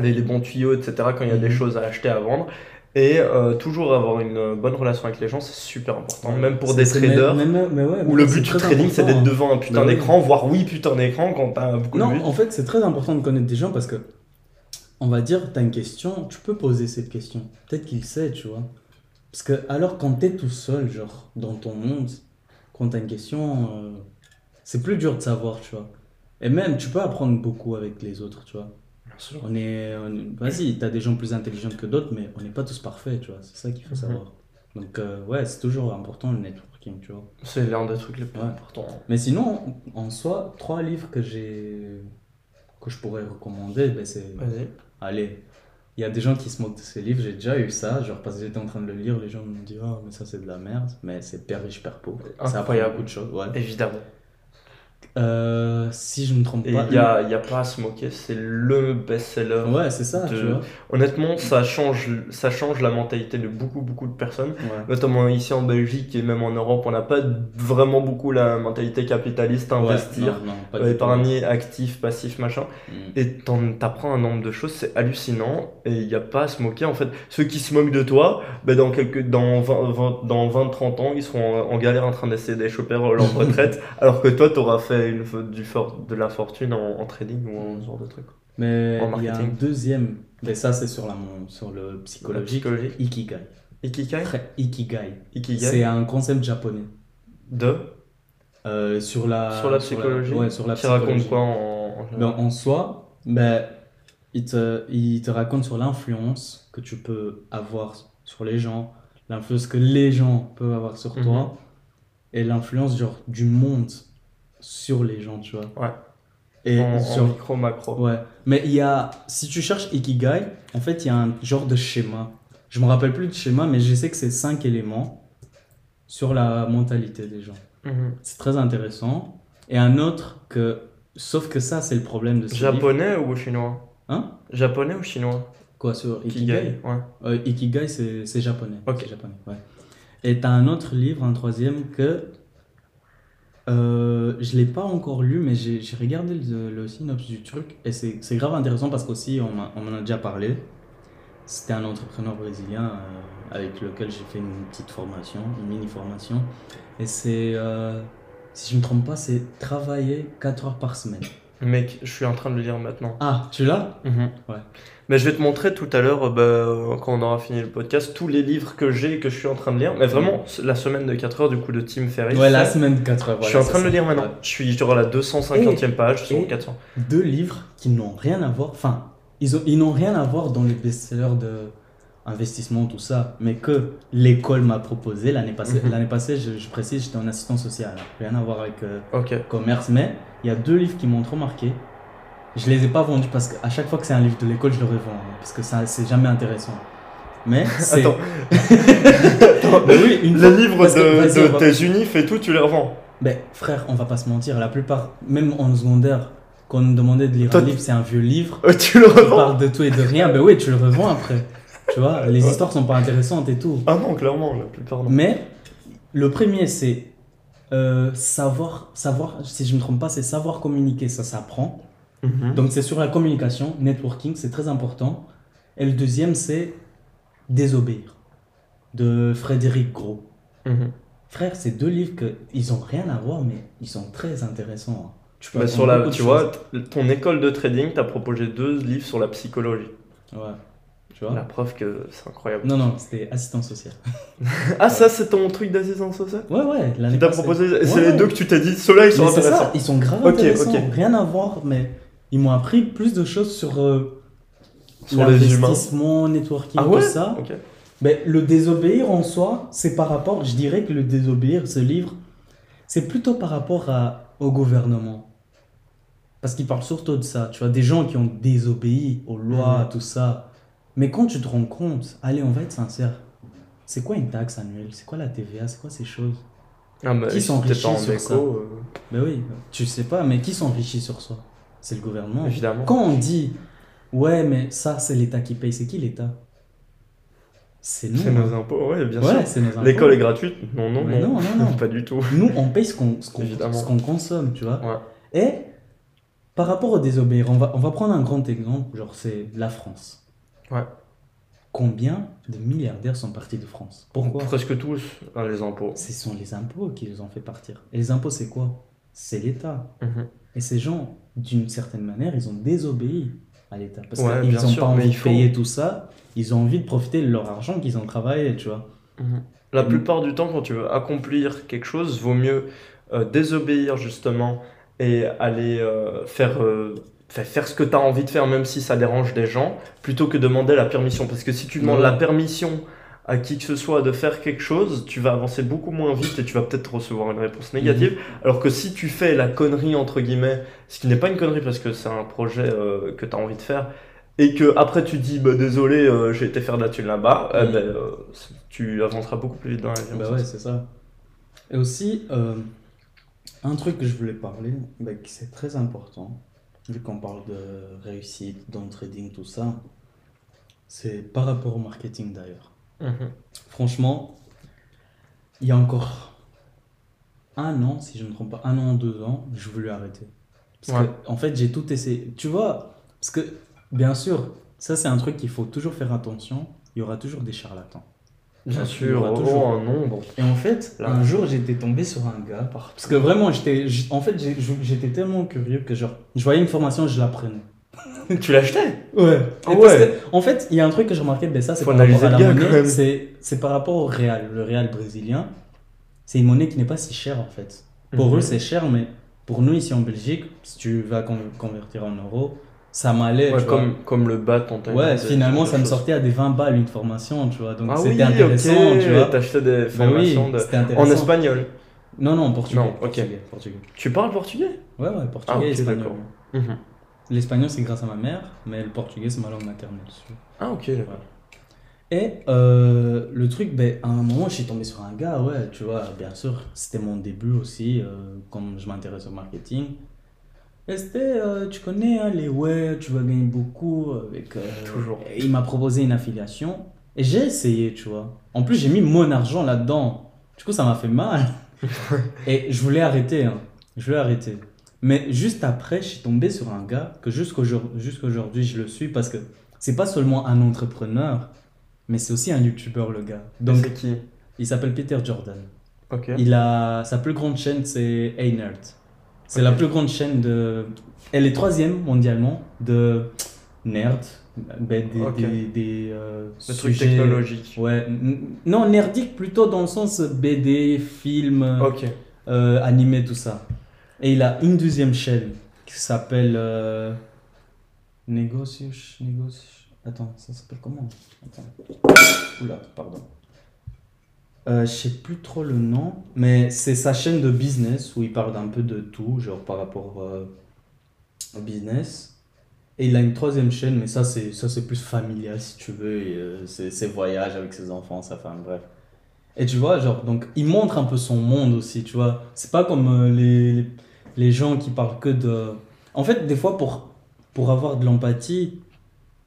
les bons tuyaux, etc. quand il y a des choses à acheter, à vendre. Et euh, toujours avoir une bonne relation avec les gens, c'est super important. Même pour des traders. mais- mais- mais ouais, Où le but du trading, c'est d'être devant un putain Bah d'écran, voire oui putain d'écran quand t'as beaucoup de Non, en fait, c'est très important de connaître des gens parce que, on va dire, tu as une question, tu peux poser cette question. Peut-être qu'il sait, tu vois. Parce que, alors, quand tu es tout seul, genre, dans ton monde, quand tu as une question, euh, c'est plus dur de savoir, tu vois. Et même, tu peux apprendre beaucoup avec les autres, tu vois. On est. Vas-y, tu as des gens plus intelligents que d'autres, mais on n'est pas tous parfaits, tu vois. C'est ça qu'il faut Mhm. savoir. Donc, euh, ouais, c'est toujours important le networking, tu vois. C'est l'un des trucs les plus Ouais. importants. Mais sinon, en soi, trois livres que j'ai que je pourrais recommander, ben c'est Vas-y. allez, il y a des gens qui se moquent de ces livres, j'ai déjà eu ça, genre parce que j'étais en train de le lire, les gens me disent "Ah, mais ça c'est de la merde", mais c'est Père riche Père pauvre. Ça apprend beaucoup de choses, ouais. Évidemment. Euh, si je me trompe Et pas. il n'y a, y a pas à se moquer, c'est le best-seller. Ouais, c'est ça, de- tu vois. Honnêtement, ça change, ça change la mentalité de beaucoup, beaucoup de personnes. Ouais. Notamment ici en Belgique et même en Europe, on n'a pas vraiment beaucoup la mentalité capitaliste, investir, Ouais, non, non, pas du tout. épargner, actif, passif, machin. Mm. Et t'apprends un nombre de choses, c'est hallucinant. Et il n'y a pas à se moquer. En fait, ceux qui se moquent de toi, ben dans, quelques, dans 20, 20 dans 20-30 ans, ils seront en, en galère en train d'essayer d'échoper leur retraite. alors que toi, t'auras fait une, du for- de la fortune en, en trading ou en ce genre de truc. Mais il y a un deuxième, mais ça c'est sur la sur le psychologique, psychologie. Ikigai. Ikigai Très Ikigai. Ikigai C'est un concept japonais. De Euh, sur la Sur la psychologie ouais, sur la Qui raconte quoi en, en Ben, en soi, ben, il, te, il te raconte sur l'influence que tu peux avoir sur les gens, l'influence que les gens peuvent avoir sur Mhm. toi, et l'influence genre du monde sur les gens, tu vois. Ouais. Et en, en sur, micro, macro. Ouais, mais il y a, si tu cherches Ikigai, en fait, il y a un genre de schéma. Je me rappelle plus du schéma, mais je sais que c'est cinq éléments sur la mentalité des gens. Mhm. C'est très intéressant. Et un autre que, sauf que ça, c'est le problème de ce livre. Japonais ou chinois? Hein? Japonais ou chinois? Quoi, sur Ikigai? Ikigai, ouais. Euh, Ikigai, c'est japonais. Ok. Japonais, ouais. Et t'as un autre livre, un troisième, que euh, je l'ai pas encore lu, mais j'ai regardé le, synopsis du truc, et c'est grave intéressant parce qu'aussi, on m'a- on m'en a déjà parlé. C'était un entrepreneur brésilien euh, avec lequel j'ai fait une petite formation, une mini-formation. Et c'est, euh, si je me trompe pas, c'est travailler 4 heures par semaine. Mec, je suis en train de le lire maintenant. Ah, tu l'as Ouais. Mais je vais te montrer tout à l'heure, bah, quand on aura fini le podcast, tous les livres que j'ai et que je suis en train de lire. Mais vraiment, la semaine de 4 heures du coup de Tim Ferriss. Ouais, la semaine 4 heures. Je suis en train de le lire maintenant. Je suis sur la 250e page sur et- 400. deux livres qui n'ont rien à voir. Enfin, ils, ont, ils n'ont rien à voir dans les best-sellers de investissement, tout ça, mais que l'école m'a proposé l'année passée. Mhm. L'année passée, je, je précise, j'étais en assistant social. Rien à voir avec euh, commerce, mais il y a deux livres qui m'ont trop marqué. Je les ai pas vendus parce qu'à chaque fois que c'est un livre de l'école, je le revends. hein, parce que ça, c'est jamais intéressant. Mais c'est. Attends, Mais oui, une les fois- livres parce que- de, on va- tes unifs et tout, tu les revends. Ben, frère, on va pas se mentir, la plupart, même en secondaire, quand on nous demandait de lire Toi, un livre, c'est un vieux livre. Tu le revends parle de tout et de rien, ben oui, tu le revends après. Tu vois, les histoires sont pas intéressantes et tout. Ah non, clairement, la plupart non. Mais le premier, c'est euh, savoir, savoir, si je me trompe pas, c'est savoir communiquer, ça s'apprend. Mhm. Donc c'est sur la communication, networking, c'est très important. Et le deuxième, c'est désobéir, de Frédéric Gros. Mhm. Frère, ces deux livres, que, ils ont rien à voir, mais ils sont très intéressants. hein. Tu peux Bah, sur la, tu choses. vois, ton école de trading t'a proposé deux livres sur la psychologie. Ouais. Tu vois. La preuve que c'est incroyable. Non, non, c'était assistant social. ah, ça, c'est ton truc d'assistant social Ouais, ouais. Qui l'année t'a passée. proposé C'est Ouais. les deux que tu t'es dit, ceux-là, ils sont intéressants. ça, ils sont grave Ok, intéressants. ok. Rien à voir, mais ils m'ont appris plus de choses sur, euh, Sur les humains. l'investissement, networking, Ah ouais tout ça. Ok. Mais le désobéir en soi, c'est par rapport, je dirais que le désobéir, ce livre, c'est plutôt par rapport à, au gouvernement. Parce qu'il parle surtout de ça, tu vois, des gens qui ont désobéi aux lois, Mhm. tout ça. Mais quand tu te rends compte, allez, on va être sincère, c'est quoi une taxe annuelle? C'est quoi la TVA? C'est quoi ces choses? Ah, Qui s'enrichit sur écho, ça? Euh, Ben oui, tu sais pas, mais qui s'enrichit sur ça C'est le gouvernement. évidemment. Quand on dit, ouais, mais ça, c'est l'État qui paye, c'est qui l'État? C'est nous. C'est hein. nos impôts, ouais, bien Ouais, sûr. L'école est gratuite? Non, non, non. non, non, pas du tout. Nous, on paye ce qu'on ce qu'on- Évidemment. ce qu'on consomme, tu vois. Ouais. Et par rapport au désobéir, on va, on va prendre un grand exemple, genre c'est la France. Ouais. Combien de milliardaires sont partis de France? Pourquoi? Presque tous, hein, les impôts. Ce sont les impôts qui les ont fait partir. Et les impôts, c'est quoi? C'est l'État. Mhm. Et ces gens, d'une certaine manière, ils ont désobéi à l'État. Parce Ouais, qu'ils n'ont pas envie de faut- payer tout ça. Ils ont envie de profiter de leur argent qu'ils ont travaillé, tu vois. La Mm. plupart du temps, quand tu veux accomplir quelque chose, vaut mieux euh, désobéir justement et aller euh, faire, euh, faire ce que tu as envie de faire, même si ça dérange des gens, plutôt que demander la permission. Parce que si tu demandes la permission à qui que ce soit de faire quelque chose, tu vas avancer beaucoup moins vite et tu vas peut-être recevoir une réponse négative. Mhm. Alors que si tu fais la connerie, entre guillemets, ce qui n'est pas une connerie parce que c'est un projet euh, que tu as envie de faire, et que après tu dis bah, désolé, euh, j'ai été faire de la thune là-bas, eh Mhm. ben, euh, tu avanceras beaucoup plus vite dans la vie. Bah ouais, c'est ça. Et aussi, un truc que je voulais parler, bah, qui c'est très important, vu qu'on parle de réussite, dans le trading, tout ça, c'est par rapport au marketing d'ailleurs. Mhm. Franchement, il y a encore un an, si je ne me trompe pas, un an, deux ans, je voulais arrêter. Parce Ouais. que, en fait, j'ai tout essayé. Tu vois, parce que, bien sûr, ça c'est un truc qu'il faut toujours faire attention, il y aura toujours des charlatans. Bien Il y sûr, aura oh, toujours- un nombre. Et en fait, Là. un jour, j'étais tombé sur un gars. Parce que vraiment, j'étais, en fait, j'étais tellement curieux que genre, je voyais une formation, je la prenais. tu l'achetais? Ouais. Ah ouais. en fait, il y a un truc que j'ai remarqué, ben ça, c'est par rapport à la monnaie. C'est, c'est par rapport au Real. Le Real brésilien, c'est une monnaie qui n'est pas si chère en fait. Pour Mhm. eux, c'est cher, mais pour nous ici en Belgique, si tu vas con- convertir en euros, ça m'allait. Ouais, tu vois. comme, comme le bat en Ouais, finalement, ça me sortait à des 20 balles une formation, tu vois. Donc Ah c'était oui, intéressant, tu vois. T'achetais des Ben oui, formations de- en espagnol. Non, non, en portugais. Non, ok. portugais, portugais. Tu parles portugais? Ouais, ouais, portugais Ah, et espagnol. Mhm. L'espagnol, c'est grâce à ma mère, mais le portugais, c'est ma langue maternelle. Ah, ok, d'accord. Et euh, le truc, ben, à un moment, je suis tombé sur un gars, ouais, tu vois, bien sûr, c'était mon début aussi, euh, comme je m'intéresse au marketing. C'était, euh, tu connais, hein, les ouais, tu vas gagner beaucoup avec. euh, Toujours. il m'a proposé une affiliation, et j'ai essayé, tu vois. En plus, j'ai mis mon argent là-dedans. Du coup, ça m'a fait mal. et je voulais arrêter, hein. Je voulais arrêter. Mais juste après, je suis tombé sur un gars que jusqu'aujourd'hui, jusqu'aujourd'hui, je le suis parce que c'est pas seulement un entrepreneur, mais c'est aussi un youtubeur, le gars. Donc, c'est qui? il s'appelle Peter Jordan. Il a sa plus grande chaîne, c'est Hey Nerd. C'est la plus grande chaîne de. Elle est troisième mondialement de nerd, ben, des, Ok. des, des, euh, Le truc sujets- technologique. Ouais, non nerdique plutôt dans le sens BD, film, Ok. euh, animé, tout ça. Et il a une deuxième chaîne qui s'appelle euh. Négocius. Attends, ça s'appelle comment? Attends. Oula, pardon. Euh, je sais plus trop le nom, mais c'est sa chaîne de business où il parle d'un peu de tout, genre par rapport euh, au business. Et il a une troisième chaîne, mais ça c'est ça c'est plus familial si tu veux, et, euh, c'est ses voyages avec ses enfants, sa femme, bref. Et tu vois, genre, donc il montre un peu son monde aussi, tu vois. C'est pas comme euh, les, les, les gens qui parlent que de. En fait, des fois, pour, pour avoir de l'empathie,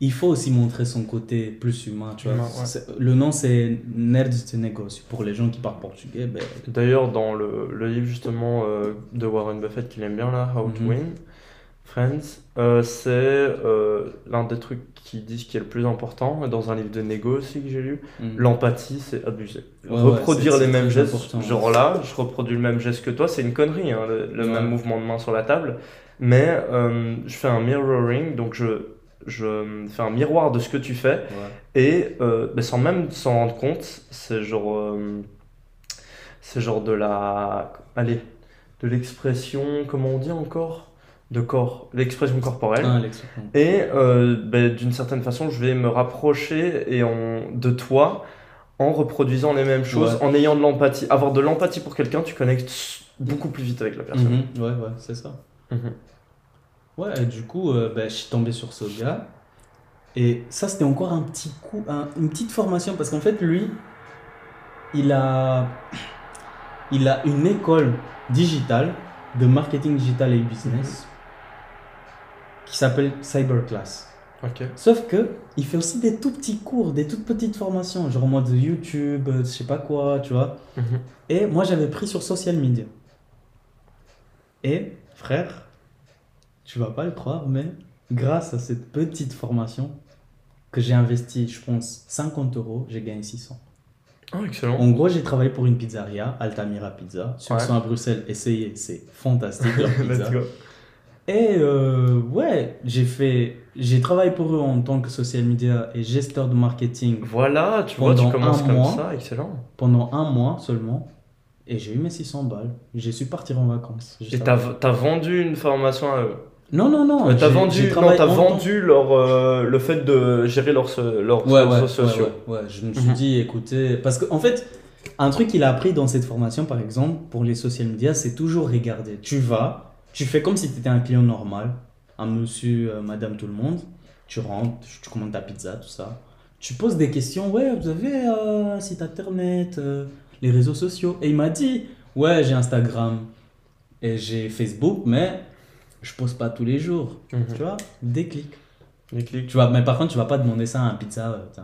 il faut aussi montrer son côté plus humain, tu vois. Humain, ouais. C'est- Le nom, c'est Nerd de Négoce. Pour les gens qui parlent portugais, ben. D'ailleurs, dans le, le livre justement euh, de Warren Buffett qu'il aime bien là, How to Mhm. Win, Friends, euh, c'est euh, l'un des trucs qui disent qui est le plus important dans un livre de négo aussi que j'ai lu. mm. L'empathie, c'est abusé. Ouais, Reproduire les mêmes gestes, important. genre là, je reproduis le même geste que toi, c'est une connerie, hein, le, le Ouais. même mouvement de main sur la table. Mais euh, je fais un mirroring, donc je je fais un miroir de ce que tu fais Ouais. et euh, sans même s'en rendre compte, c'est genre, euh, c'est genre de la, allez, de l'expression, comment on dit encore, de corps, l'expression corporelle. Ah. Et euh, ben, d'une certaine façon, je vais me rapprocher et en, de toi en reproduisant les mêmes choses, Ouais. en ayant de l'empathie. Avoir de l'empathie pour quelqu'un, tu connectes beaucoup plus vite avec la personne. Mhm. Ouais, ouais, c'est ça. Mhm. Ouais, et du coup, euh, ben, je suis tombé sur ce gars. Et ça, c'était encore un petit coup, un- une petite formation. Parce qu'en fait, lui, il a, il a une école digitale de marketing digital et business qui s'appelle Cyberclass. Ok. Sauf que il fait aussi des tout petits cours, des toutes petites formations, genre en mode YouTube, euh, je sais pas quoi, tu vois. Mhm. Et moi, j'avais pris sur social media. Et, frère, tu vas pas le croire, mais grâce à cette petite formation que j'ai investi, je pense, 50 euros, j'ai gagné 600. Oh, excellent. En gros, j'ai travaillé pour une pizzeria, Altamira Pizza. Qui Ouais. à Bruxelles, essayez, c'est fantastique leur pizza. Let's go. Et euh, ouais, j'ai fait, j'ai travaillé pour eux en tant que social media et gesteur de marketing Voilà, tu vois, tu commences comme mois. ça, excellent. pendant un mois seulement. Et j'ai eu mes 600 balles. J'ai su partir en vacances. Et t'as vendu une formation à eux? Non, non, non. T'as vendu, non, temps- vendu leur, euh, le fait de gérer leurs, leurs Ouais, ouais, sociaux. ouais, ouais. Je me suis Mhm. dit, écoutez, parce qu'en en fait, un truc qu'il a appris dans cette formation, par exemple, pour les social media, c'est toujours regarder. Tu vas, tu fais comme si tu étais un client normal, un monsieur, euh, madame, tout le monde. Tu rentres, tu commandes ta pizza, tout ça. Tu poses des questions, ouais, vous avez euh, un site internet, euh, les réseaux sociaux. Et il m'a dit, ouais, j'ai Instagram et j'ai Facebook, mais je pose pas tous les jours. Mhm. Tu vois, déclic. Les clics. Tu vois, mais par contre, tu vas pas demander ça à un pizza. euh,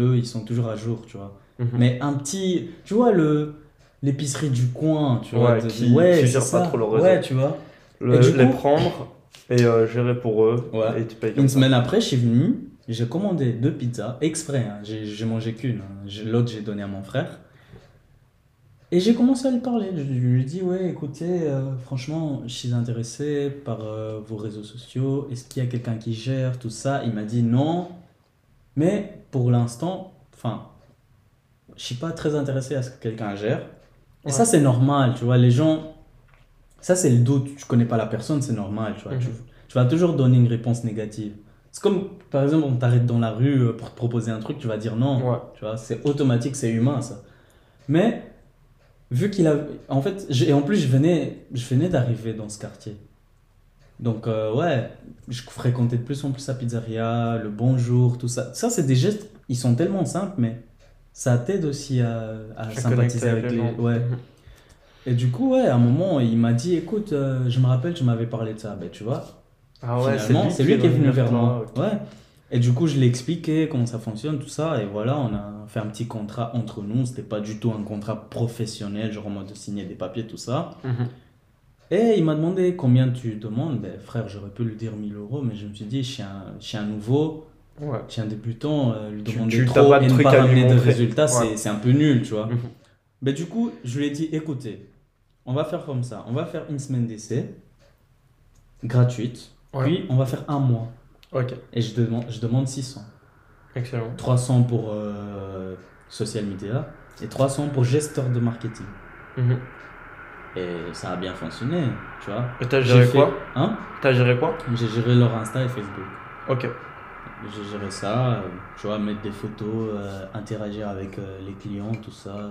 Eux, ils sont toujours à jour, tu vois. Mhm. Mais un petit, tu vois, le l'épicerie du coin, tu vois. Ouais, de- qui- ouais, qui pas trop le réseau. Ouais, tu vois. Le- Et du les coup- prendre et euh, gérer pour eux. Ouais. Et tu payes Une ça. semaine après, je suis venu, j'ai commandé deux pizzas, exprès, hein, j'ai mangé qu'une. hein. L'autre, j'ai donné à mon frère. Et j'ai commencé à lui parler. Je lui ai dit, ouais, écoutez, euh, franchement, je suis intéressé par euh, vos réseaux sociaux. Est-ce qu'il y a quelqu'un qui gère tout ça? Il m'a dit non. Mais pour l'instant, enfin, je suis pas très intéressé à ce que quelqu'un gère. Et Ouais. ça, c'est normal, tu vois. Les gens, ça, c'est le doute. Tu connais pas la personne, c'est normal, tu vois. Mhm. Tu, tu vas toujours donner une réponse négative. C'est comme, par exemple, on t'arrête dans la rue euh, pour te proposer un truc, tu vas dire non. Ouais. Tu vois, c'est automatique, c'est humain, ça. Mais, vu qu'il a. En fait, et en plus, je venais, je venais d'arriver dans ce quartier. Donc, euh, ouais, je fréquentais de plus en plus sa pizzeria, le bonjour, tout ça. Ça, c'est des gestes, ils sont tellement simples, mais ça t'aide aussi à, sympathiser avec les. Ouais. Et du coup, ouais, à un moment, il m'a dit écoute, euh, je me rappelle, tu m'avais parlé de ça. Ben, tu vois, Ah ouais, finalement, c'est lui qui est venu vers moi. Ouais. Et du coup, je l'ai expliqué comment ça fonctionne, tout ça. Et voilà, on a fait un petit contrat entre nous. C'était pas du tout un contrat professionnel, genre en mode de signer des papiers, tout ça. Mhm. Et il m'a demandé combien tu demandes. Ben, frère, j'aurais pu lui dire 1000 euros, mais je me suis dit, je suis un, je suis un nouveau, Ouais. je suis un débutant, euh, lui Tu- demander tu- t'as trop et ne pas ramener de résultats, c'est- Ouais. c'est un peu nul, tu vois. Ben, du coup, je lui ai dit, écoutez, on va faire comme ça. On va faire une semaine d'essai, gratuite. Ouais. Puis, on va faire un mois. Ok, Et je demande, je demande 600. excellent. 300 pour euh, social media et 300 pour gesteur de marketing. Mhm. Et ça a bien fonctionné, tu vois. Et t'as géré fait- quoi? Hein? T'as géré quoi? J'ai géré leur Insta et Facebook. Ok. J'ai géré ça, euh, tu vois, mettre des photos, euh, interagir avec euh, les clients, tout ça.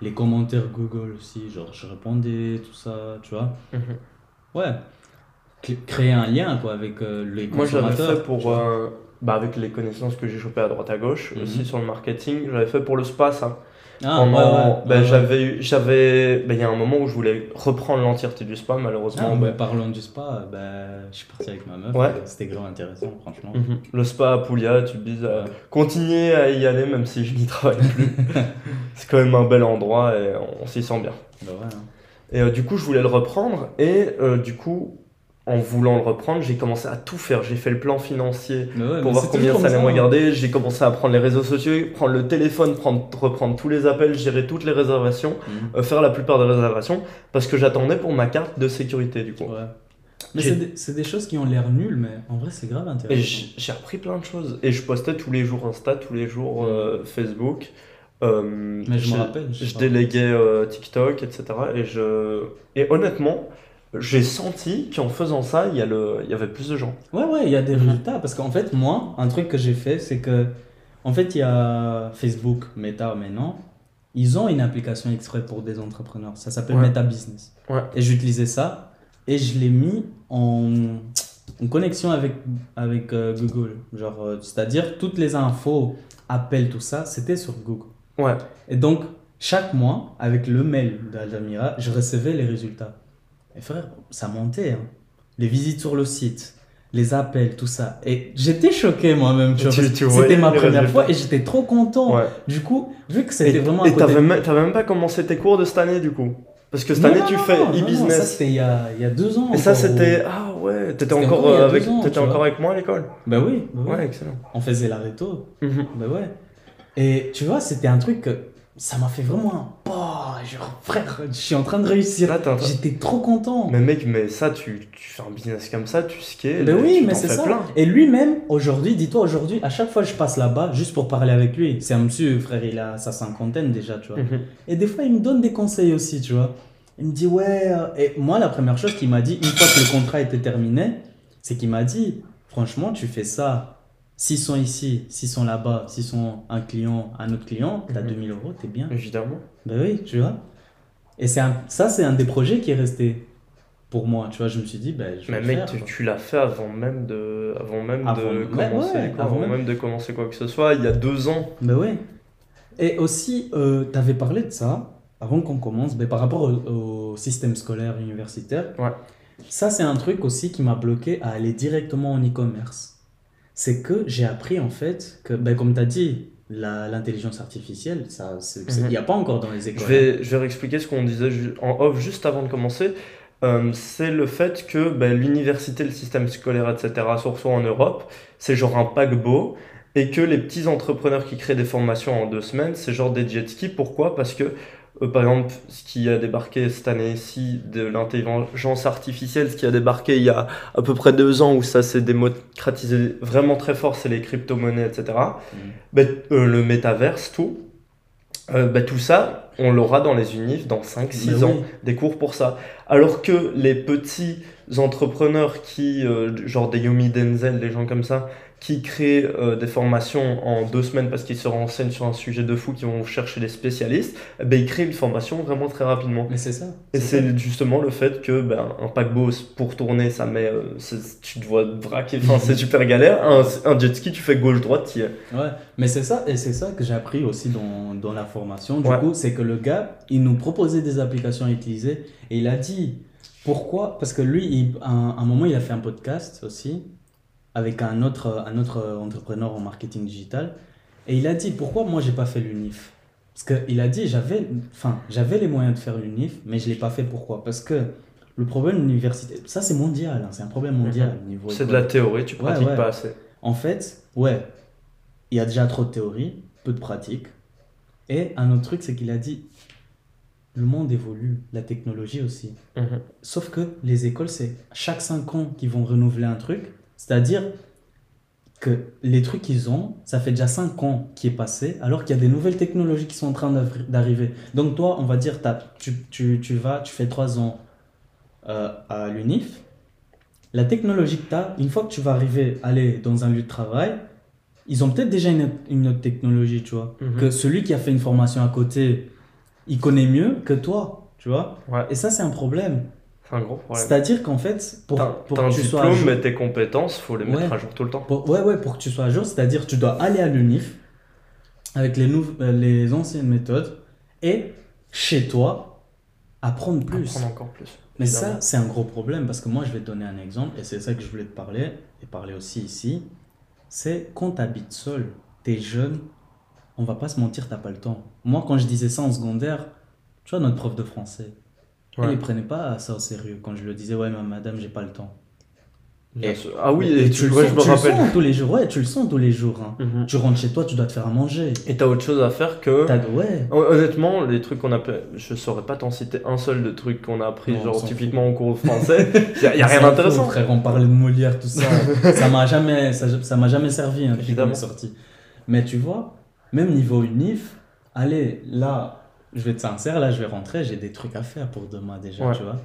Les commentaires Google aussi, genre je répondais, tout ça, tu vois. Mhm. Ouais. Créer un lien, quoi, avec euh, les Moi, j'avais fait pour. euh, bah, avec les connaissances que j'ai chopées à droite à gauche, Mhm. aussi sur le marketing, j'avais fait pour le spa ça. Ah, Pendant- ouais, ouais, bah, ouais, ouais. j'avais j'avais bah, il y a un moment où je voulais reprendre l'entièreté du spa malheureusement Ah, bah, parlons du spa, bah, je suis parti avec ma meuf. Ouais. et C'était grave intéressant, franchement. mhm. le spa à Puglia tu dis euh, Ouais. continuez à y aller même si je n'y travaille plus c'est quand même un bel endroit et on, s'y sent bien Bah hein. et euh, du coup je voulais le reprendre et euh, du coup en voulant le reprendre j'ai commencé à tout faire j'ai fait le plan financier ouais, pour voir combien ça allait me hein. regarder. J'ai commencé à prendre les réseaux sociaux, prendre le téléphone, prendre, reprendre tous les appels, gérer toutes les réservations, Mhm. euh, faire la plupart des réservations, parce que j'attendais pour ma carte de sécurité du coup. Ouais. Mais c'est des, choses qui ont l'air nulles, mais en vrai, c'est grave intéressant. j'ai appris plein de choses. Et je postais tous les jours Insta, tous les jours euh, Facebook. Euh, Mais je me j'ai- rappelle, je Je déléguais euh, TikTok, etc. Et, je... et honnêtement, j'ai senti qu'en faisant ça, il y, a le... il y avait plus de gens. Ouais, ouais, il y a des résultats. Parce qu'en fait, moi, un truc que j'ai fait, c'est que, en fait, il y a Facebook, Meta maintenant. Ils ont une application exprès pour des entrepreneurs. Ça s'appelle Ouais. Meta Business. Ouais. Et j'utilisais ça. Et je l'ai mis en, en connexion avec, avec euh, Google. Genre, euh, c'est-à-dire, toutes les infos, appels, tout ça, c'était sur Google. Ouais. Et donc, chaque mois, avec le mail d'Aldamira, je recevais les résultats. Et frère, ça montait. hein. Les visites sur le site, les appels, tout ça. Et j'étais choqué moi-même. tu vois, Tu- tu C'était ma première fois et j'étais trop content. Ouais. Du coup, vu que c'était vraiment et t'avais même, même pas commencé tes cours de cette année, du coup Parce que cette Non, année, non, tu fais non, ça e-business. c'était il y a, il y a deux ans. Et ça, c'était. Ah ouais, t'étais encore, avec... ans, t'étais tu encore avec moi à l'école Bah oui, bah oui. Ouais, excellent. on faisait la réto. Bah ouais. Et tu vois, c'était un truc que ça m'a fait vraiment un. Bah, genre, frère, je suis en train de réussir. J'étais trop content. Mais mec, mais ça, tu, tu fais un business comme ça, tu skates. Ben oui, tu mais c'est ça. plein. Et lui-même, aujourd'hui, dis-toi, aujourd'hui, à chaque fois que je passe là-bas, juste pour parler avec lui, c'est un monsieur, frère, il a sa cinquantaine déjà, tu vois. Mhm. Et des fois, il me donne des conseils aussi, tu vois. Il me dit, ouais. euh, Et moi, la première chose qu'il m'a dit, une fois que le contrat était terminé, c'est qu'il m'a dit, franchement, tu fais ça. S'ils sont ici, s'ils sont là-bas, s'ils sont un client, un autre client, t'as Mhm. 2000 euros, t'es bien. Évidemment. Ben oui, tu vois. Et c'est un- ça, c'est un des projets qui est resté pour moi, tu vois. Je me suis dit, ben, je vais Mais mec, faire, tu, tu l'as fait avant même de, avant même Avant- de commencer, ouais, quoi, avant avant même. même de commencer quoi que ce soit. Il y a deux ans. Ben oui. Et aussi, euh, tu avais parlé de ça avant qu'on commence, ben, par rapport au, au système scolaire universitaire. Ouais. Ça, c'est un truc aussi qui m'a bloqué à aller directement en e-commerce. C'est que j'ai appris en fait que, ben, comme tu as dit, la- l'intelligence artificielle, ça, il Mhm. n'y a pas encore dans les Je écoles. vais, je vais réexpliquer ce qu'on disait en off juste avant de commencer. Euh, c'est le fait que ben, l'université, le système scolaire, etc., surtout en Europe, c'est genre un paquebot. Et que les petits entrepreneurs qui créent des formations en deux semaines, c'est genre des jet skis. Pourquoi? Parce que, euh, par exemple, ce qui a débarqué cette année-ci de l'intelligence artificielle, ce qui a débarqué il y a à peu près deux ans où ça s'est démocratisé vraiment très fort, c'est les crypto-monnaies, etc. Mhm. Ben, euh, le métaverse, tout. Euh, ben, tout ça, on l'aura dans les unifs dans 5-6 Ben ans, oui. des cours pour ça. Alors que les petits entrepreneurs qui, euh, genre des Yomi Denzel, des gens comme ça, qui créent euh, des formations en deux semaines parce qu'ils se renseignent sur un sujet de fou, qui vont chercher des spécialistes, eh ben, ils créent une formation vraiment très rapidement. Mais c'est ça. Et C'est justement le fait que ben, un paquebot, pour tourner, ça met, euh, tu dois te braquer, enfin, c'est super galère. Un, un jet ski, tu fais gauche-droite, tu y es. Ouais, mais c'est ça, et c'est ça que j'ai appris aussi dans, dans la formation. Du Ouais. coup, c'est que le gars, il nous proposait des applications à utiliser et il a dit pourquoi? Parce que lui, il, à un, un moment, il a fait un podcast aussi avec un autre, un autre entrepreneur en marketing digital et il a dit pourquoi moi j'ai pas fait l'UNIF? Parce qu'il a dit j'avais enfin, j'avais les moyens de faire l'UNIF, mais je l'ai pas fait. Pourquoi? Parce que le problème de l'université, ça c'est mondial, hein, c'est un problème mondial. au niveau. C'est de la théorie, tu Ouais, pratiques ouais. pas assez. En fait, ouais, il y a déjà trop de théorie, peu de pratique. Et un autre truc, c'est qu'il a dit, le monde évolue, la technologie aussi. Mhm. Sauf que les écoles, c'est chaque 5 ans qu'ils vont renouveler un truc. C'est-à-dire que les trucs qu'ils ont, ça fait déjà 5 ans qui est passé, alors qu'il y a des nouvelles technologies qui sont en train d'arri- d'arriver. Donc toi, on va dire, tu, tu, tu vas, tu fais 3 ans euh, à l'UNIF. La technologie que tu as, une fois que tu vas arriver, aller dans un lieu de travail, ils ont peut-être déjà une, autre- une autre technologie, tu vois. Mhm. Que celui qui a fait une formation à côté, il connaît mieux que toi, tu vois. Ouais, Et ça, c'est un problème. c'est un gros problème. C'est-à-dire qu'en fait, pour, pour un que tu sois à diplôme, jour, mais tes compétences, faut les mettre à jour tout le temps. pour- ouais, ouais, pour que tu sois à jour, c'est-à-dire tu dois aller à l'UNIF avec les, euh, les anciennes méthodes et chez toi apprendre plus. Apprendre encore plus. Mais évidemment. ça, c'est un gros problème parce que moi, je vais te donner un exemple et c'est ça que je voulais te parler et parler aussi ici. C'est quand tu habites seul, tu es jeune, on va pas se mentir, t'as pas le temps. Moi, quand je disais ça en secondaire, tu vois, notre prof de français, Ouais. elle ne prenait pas ça au sérieux quand je lui disais, ouais, mais madame, j'ai pas le temps. Et-. Ah oui, Et et tu, tu, le ouais, sens, je me tu le rappelle. sens tous les jours, ouais, tu le sens tous les jours. hein. Mhm. Tu rentres chez toi, tu dois te faire à manger. Et t'as autre chose à faire que. Ouais. Hon- Honnêtement, les trucs qu'on a. Je saurais pas t'en citer un seul de trucs qu'on a appris, Non, genre typiquement au cours de français. y a, y a rien d'intéressant. Frère, on parlait de Molière, tout ça. ça m'a jamais, ça, ça m'a jamais servi hein, Évidemment. sorti. Mais tu vois, même niveau unif, allez, là, je vais être sincère, là, je vais rentrer, j'ai des trucs à faire pour demain déjà, Ouais. tu vois.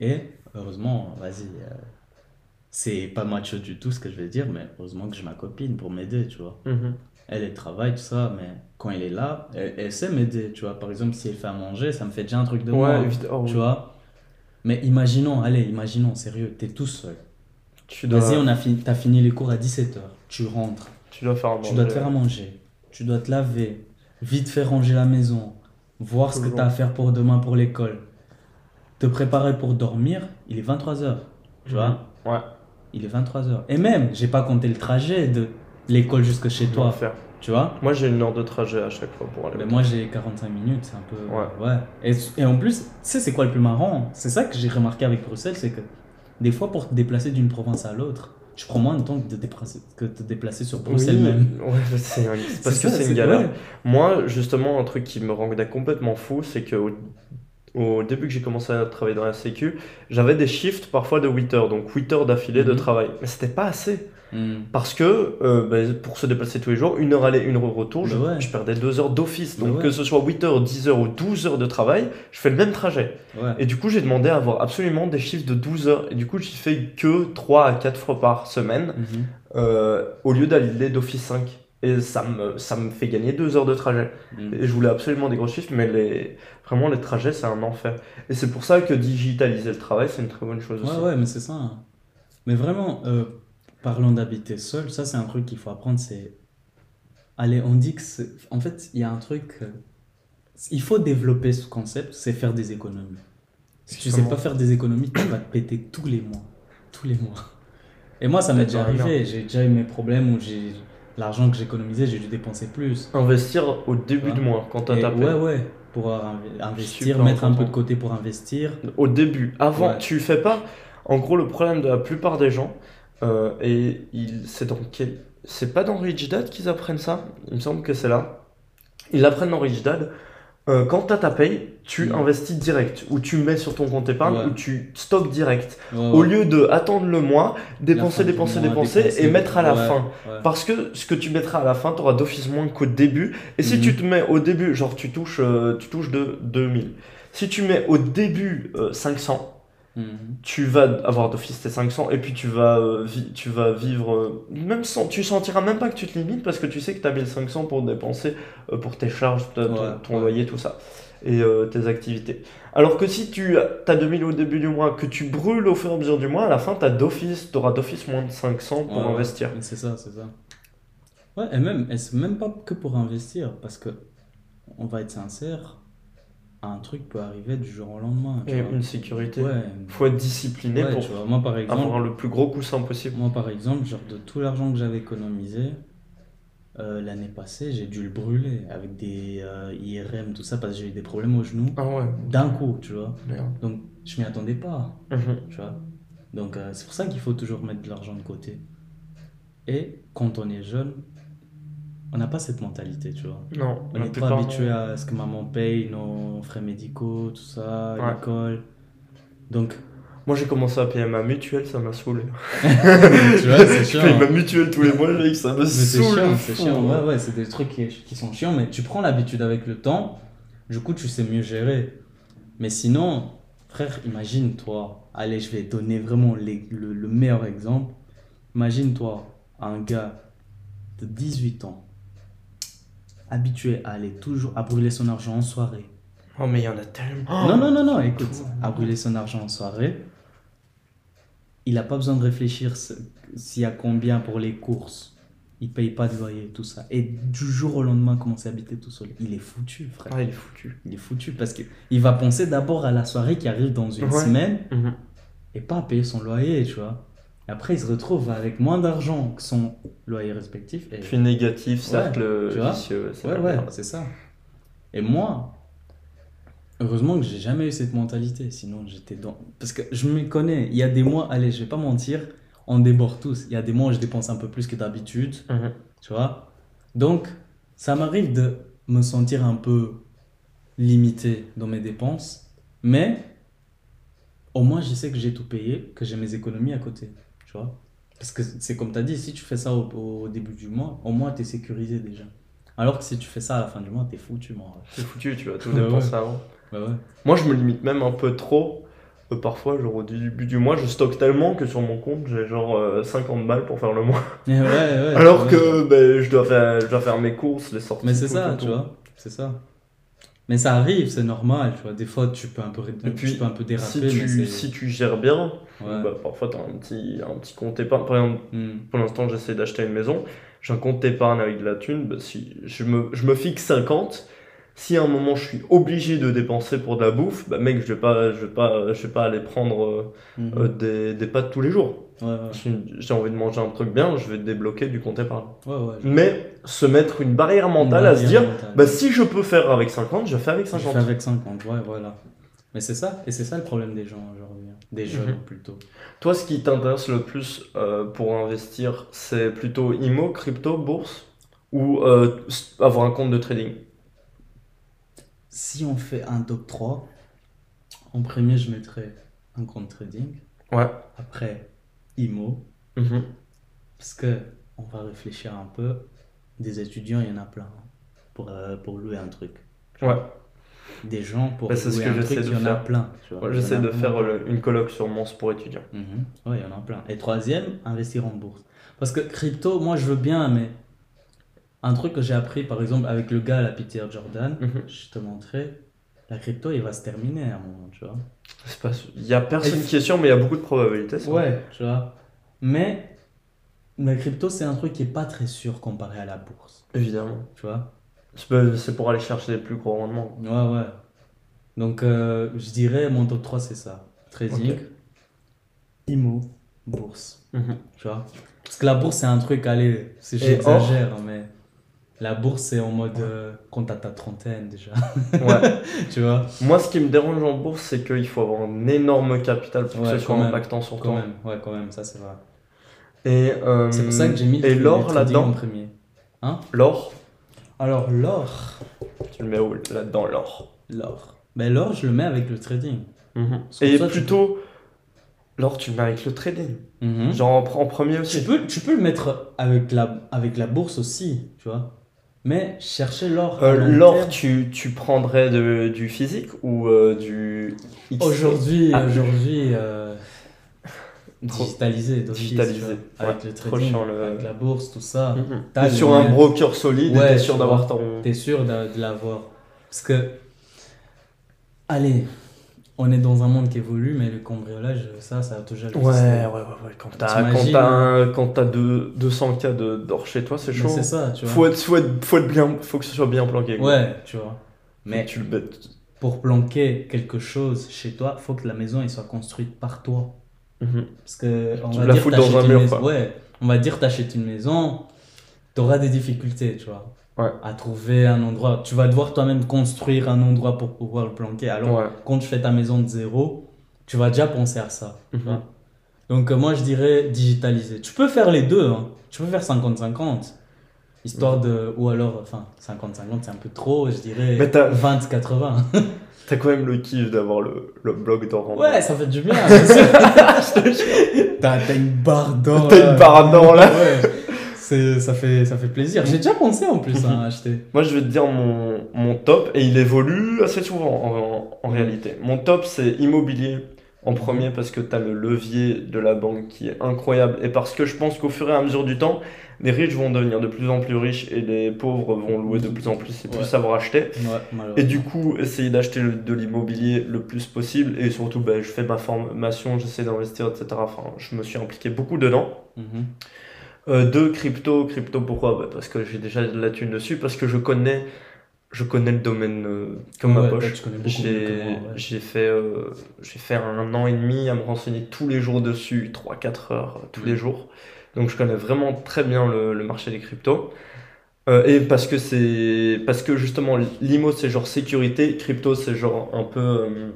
Et heureusement, vas-y, euh, c'est pas macho du tout ce que je vais dire, mais heureusement que j'ai ma copine pour m'aider, tu vois. Mhm. Elle, elle travaille, tout ça, mais quand elle est là, elle, elle sait m'aider, tu vois. Par exemple, si elle fait à manger, ça me fait déjà un truc de moi, Ouais, évidemment. tu vois. Mais imaginons, allez, imaginons, sérieux, t'es tout seul. Tu dois, Vas-y, on a fini, t'as fini les cours à 17h. Tu rentres, tu dois faire un tu dois te faire à manger, tu dois te laver, vite faire ranger la maison, voir ce que Toujours. t'as à faire pour demain pour l'école, te préparer pour dormir, il est 23h. Tu vois Ouais. Il est 23h. Et même, j'ai pas compté le trajet de l'école jusque chez toi. Faire. Tu vois Moi, j'ai une heure de trajet à chaque fois pour aller. Mais moi j'ai 45 minutes, c'est un peu. Ouais. ouais. Et, et en plus, tu sais, c'est quoi le plus marrant? C'est ça que j'ai remarqué avec Bruxelles, c'est que des fois, pour te déplacer d'une province à l'autre, tu prends moins de temps que de déplacer, que de te déplacer sur Bruxelles Oui, même. Ouais, c'est parce que c'est une galère. ouais. Moi, justement, un truc qui me rendait complètement fou, c'est que au, début que j'ai commencé à travailler dans la Sécu, j'avais des shifts parfois de 8 heures, donc 8 heures d'affilée de Mhm. travail. Mais c'était pas assez. Hmm. Parce que euh, ben, pour se déplacer tous les jours, une heure aller, une heure retour, je, Bah ouais. je perdais 2 heures d'office. Bah Donc ouais. que ce soit 8 heures, 10 heures ou 12 heures de travail, je fais le même trajet. Ouais. Et du coup, j'ai demandé à avoir absolument des shifts de 12 heures. Et du coup, j'y fais que 3 à 4 fois par semaine Mhm. euh, au lieu d'aller d'office 5. Et ça me, ça me fait gagner 2 heures de trajet. Hmm. Et je voulais absolument des gros chiffres, mais les, vraiment, les trajets, c'est un enfer. Et c'est pour ça que digitaliser le travail, c'est une très bonne chose aussi. Ouais, ouais, mais c'est ça. hein. Mais vraiment, euh, parlant d'habiter seul, ça c'est un truc qu'il faut apprendre, c'est... Allez, on dit que. En fait, il y a un truc... euh, Il faut développer ce concept, c'est faire des économies. Si tu sais Justement. pas faire des économies, tu vas te péter tous les mois. Tous les mois. Et moi, ça m'est déjà arrivé. J'ai déjà eu mes problèmes où j'ai... L'argent que j'économisais, j'ai dû dépenser plus. Investir au début Ouais. de mois, quand t'as tapé. ouais, ouais. Pour inv- investir, mettre un peu de côté pour investir. Au début, avant, Ouais. tu fais pas. En gros, le problème de la plupart des gens, euh, et il, c'est dans quel. C'est pas dans Rich Dad qu'ils apprennent ça Il me semble que c'est là. Ils l'apprennent dans Rich Dad. Euh, quand t'as ta paye, tu investis direct, ou tu mets sur ton compte épargne, Ouais. ou tu stockes direct. Ouais, Au lieu de attendre le mois, dépenser, dépenser, mois, dépenser, dépenser, et mettre à la fin. Parce que ce que tu mettras à la fin, tu auras d'office moins qu'au début. Et si Mhm. tu te mets au début, genre tu touches, euh, tu touches de 2000. Si tu mets au début euh, 500, Mhm. tu vas avoir d'office tes 500 et puis tu vas, euh, tu vas vivre, euh, même sans, tu sentiras même pas que tu te limites parce que tu sais que tu as 1500 pour dépenser euh, pour tes charges, ton, Ouais, ton ouais. loyer, tout ça, et euh, tes activités. Alors que si tu as 2000 au début du mois, que tu brûles au fur et à mesure du mois, à la fin, tu d'office, auras d'office moins de 500 pour ouais. investir. C'est ça, c'est ça. Ouais, et même, et c'est même pas que pour investir, parce que, on va être sincère, un truc peut arriver du jour au lendemain. tu Et vois. une sécurité. Ouais, faut être discipliné ouais, pour tu vois, moi par exemple, avoir le plus gros coussin possible. moi par exemple, genre de tout l'argent que j'avais économisé, euh, l'année passée, j'ai dû le brûler avec des euh, IRM, tout ça, parce que j'ai eu des problèmes au genou Ah ouais, d'un coup, tu vois. merde. Donc, je m'y attendais pas. Mhm. tu vois. Donc euh, c'est pour ça qu'il faut toujours mettre de l'argent de côté. Et quand on est jeune, on n'a pas cette mentalité, tu vois. Non, On la est trop plupart, habitué non. à ce que maman paye, nos frais médicaux, tout ça, Ouais. l'école. Donc, Moi j'ai commencé à payer ma mutuelle, ça m'a saoulé. tu vois, c'est Je chiant. paye hein. ma mutuelle tous les mois, mec, ça me c'est saoule. chiant, c'est chiant. Ouais, ouais, c'est des trucs qui, qui sont chiants, mais tu prends l'habitude avec le temps, du coup, tu sais mieux gérer. Mais sinon, frère, imagine-toi, allez, je vais donner vraiment les- le, le meilleur exemple. Imagine-toi, un gars de 18 ans, habitué à aller toujours à brûler son argent en soirée. Oh, mais il y en a tellement. Non, non, non, non, écoute, à brûler son argent en soirée, il n'a pas besoin de réfléchir s'il y a combien pour les courses. Il paye pas de loyer, tout ça. Et du jour au lendemain, commencer à habiter tout seul? Il est foutu, frère. Ah, il est foutu. Il est foutu parce qu'il va penser d'abord à la soirée qui arrive dans une Ouais. semaine Mhm. et pas à payer son loyer, tu vois. Et après, il se retrouve avec moins d'argent que son loyer respectif. Et... Puis négatif, cercle tu vois. vicieux. c'est Ouais, ouais, c'est ça. Et moi, heureusement que j'ai jamais eu cette mentalité, sinon j'étais dans... Parce que je me connais, il y a des mois, allez, je vais pas mentir, on déborde tous. Il y a des mois où je dépense un peu plus que d'habitude, Mhm. tu vois. Donc, ça m'arrive de me sentir un peu limité dans mes dépenses, mais au moins je sais que j'ai tout payé, que j'ai mes économies à côté, tu vois. Parce que c'est comme tu as dit, si tu fais ça au, au début du mois, au moins tu es sécurisé déjà. Alors que si tu fais ça à la fin du mois, t'es foutu, moi. C'est foutu, tu vas tout Ouais, dépenser ouais. avant. Bah ouais. Moi, je me limite même un peu trop. Euh, parfois, genre au début du mois, je stocke tellement que sur mon compte, j'ai genre euh, 50 balles pour faire le mois. Ouais, Alors que ben, je, dois faire, je dois faire mes courses, les sorties. Mais c'est ça, tout, tu tout. vois. C'est ça. Mais ça arrive, c'est normal, tu vois. Des fois, tu peux un peu, Et puis, tu peux un peu déraper, Si mais tu, si tu gères bien, Ouais. bah, parfois tu as un petit, un petit compte épargne. Par exemple, Hmm. pour l'instant, j'essaie d'acheter une maison. J'ai un compte épargne avec de la thune. Bah, si je me, je me fixe 50. Si à un moment je suis obligé de dépenser pour de la bouffe, bah mec, je vais pas, je vais pas, je vais pas aller prendre euh, Mhm. euh, des, des pâtes tous les jours. Ouais, ouais. Si j'ai envie de manger un truc bien, je vais débloquer du compte épargne. Ouais. Mais se mettre une barrière mentale Une à se dire, mentale. bah si je peux faire avec 50, je fais avec Je 50. fais avec 50, ouais, voilà. Mais c'est ça, et c'est ça le problème des gens aujourd'hui. Des jeunes Mhm. plutôt. Toi, ce qui t'intéresse le plus euh, pour investir, c'est plutôt IMO, crypto, bourse ou euh, avoir un compte de trading? Si on fait un top 3, en premier, je mettrais un compte trading. Ouais. Après, IMO. Mhm. Parce que on va réfléchir un peu. Des étudiants, il y en a plein. hein, Pour, euh, pour louer un truc. Ouais. Des gens, pour Bah, c'est ce louer que un j'essaie truc, de il y en a faire. plein. j'essaie de faire euh, une colloque sur Mons pour étudiants. Mhm. Ouais, il y en a plein. Et troisième, investir en bourse. Parce que crypto, moi je veux bien, mais un truc que j'ai appris par exemple avec le gars, la Peter Jordan, Mhm. je te montrais, la crypto il va se terminer à un moment, tu vois. Pas... Il y a personne qui est sûr, mais il y a beaucoup de probabilités. ça. Ouais, tu vois. Mais la crypto c'est un truc qui est pas très sûr comparé à la bourse, Évidemment. tu vois. C'est pour aller chercher les plus gros rendements. Ouais, ouais. Donc euh, je dirais mon top 3 c'est ça. Trading. IMO, bourse. Mhm. Tu vois Parce que la bourse, c'est un truc, allez, c'est j'exagère, mais la bourse, c'est en mode euh, quand t'as ta trentaine déjà. Ouais. tu vois Moi, ce qui me dérange en bourse, c'est qu'il faut avoir un énorme capital pour Ouais, que ce soit quand même. impactant sur Quand toi. même, ouais, quand même, ça c'est vrai. Et, euh, C'est pour ça que j'ai mis Et le l'or trading en là-dedans premier. L'or Alors, l'or. Tu le mets où là-dedans, l'or L'or. Ben, l'or, je le mets avec le trading. Que Et ça, tu plutôt, l'or, tu le mets avec le trading. Mhm. Genre en, en premier Tu aussi. peux, tu peux le mettre avec la, avec la bourse aussi, tu vois. Mais chercher l'or. Euh, l'or, tu, tu prendrais de- du physique ou euh, du Aujourd'hui, Ah. aujourd'hui, euh, digitalisé, Digitalisé, tu vois, ouais, avec le trading, le- avec la bourse, tout ça. Et le sur un broker solide, Ouais, t'es sûr tu d'avoir ton. T'es sûr de, de l'avoir. Parce que, allez, on est dans un monde qui évolue, mais le cambriolage, ça, ça a toujours Ouais, ouais, ouais, ouais. Quand t'as, quand T'imagines, t'as, un- quand t'as deux- 200K de, d'or chez toi, c'est chaud. C'est ça, tu vois. Faut être, faut être, faut être bien, faut que ce soit bien planqué. quoi. Ouais, tu vois. Mais Mais tu le bêtes. pour planquer quelque chose chez toi, faut que la maison elle soit construite par toi. Mhm. Parce que on Tu va la dire dans un mur, maison-. Ouais, on va dire t'achètes une maison, t'auras des difficultés, tu vois. Ouais. À trouver un endroit. Tu vas devoir toi-même construire un endroit pour pouvoir le planquer. Alors Ouais. quand tu fais ta maison de zéro, tu vas déjà penser à ça. Mhm. Donc euh, moi je dirais digitaliser. Tu peux faire les deux, hein. tu peux faire 50-50. Histoire de. Ou alors, enfin, 50-50 c'est un peu trop, je dirais Mais t'as- 20-80. T'as quand même le kiff d'avoir le, le blog d'or. Ouais, ça fait du bien. T'as une barre d'or. T'as une barre d'or, là. Ouais. Ça fait, ça fait plaisir. J'ai déjà pensé en plus à acheter. Moi, je vais te dire mon, mon top, et il évolue assez souvent en, en- en réalité. Mon top, c'est immobilier en premier parce que tu as le levier de la banque qui est incroyable et parce que je pense qu'au fur et à mesure du temps, les riches vont devenir de plus en plus riches et les pauvres vont louer de plus en plus et plus Ouais. savoir acheter. Ouais. Et du coup, essayer d'acheter de l'immobilier le plus possible et surtout, ben, je fais ma formation, j'essaie d'investir, etc. Enfin, je me suis impliqué beaucoup dedans. Mhm. Euh, deux, crypto. Crypto, pourquoi? Bah, Parce que j'ai déjà de la thune dessus, parce que je connais, je connais le domaine euh, comme Ouais, ma poche. J'ai ouais. fait, euh, j'ai fait un an et demi à me renseigner tous les jours dessus, 3-4 heures euh, tous les jours. Donc je connais vraiment très bien le, le marché des cryptos. Euh, et parce que c'est parce que justement l'IMO c'est genre sécurité, crypto c'est genre un peu euh,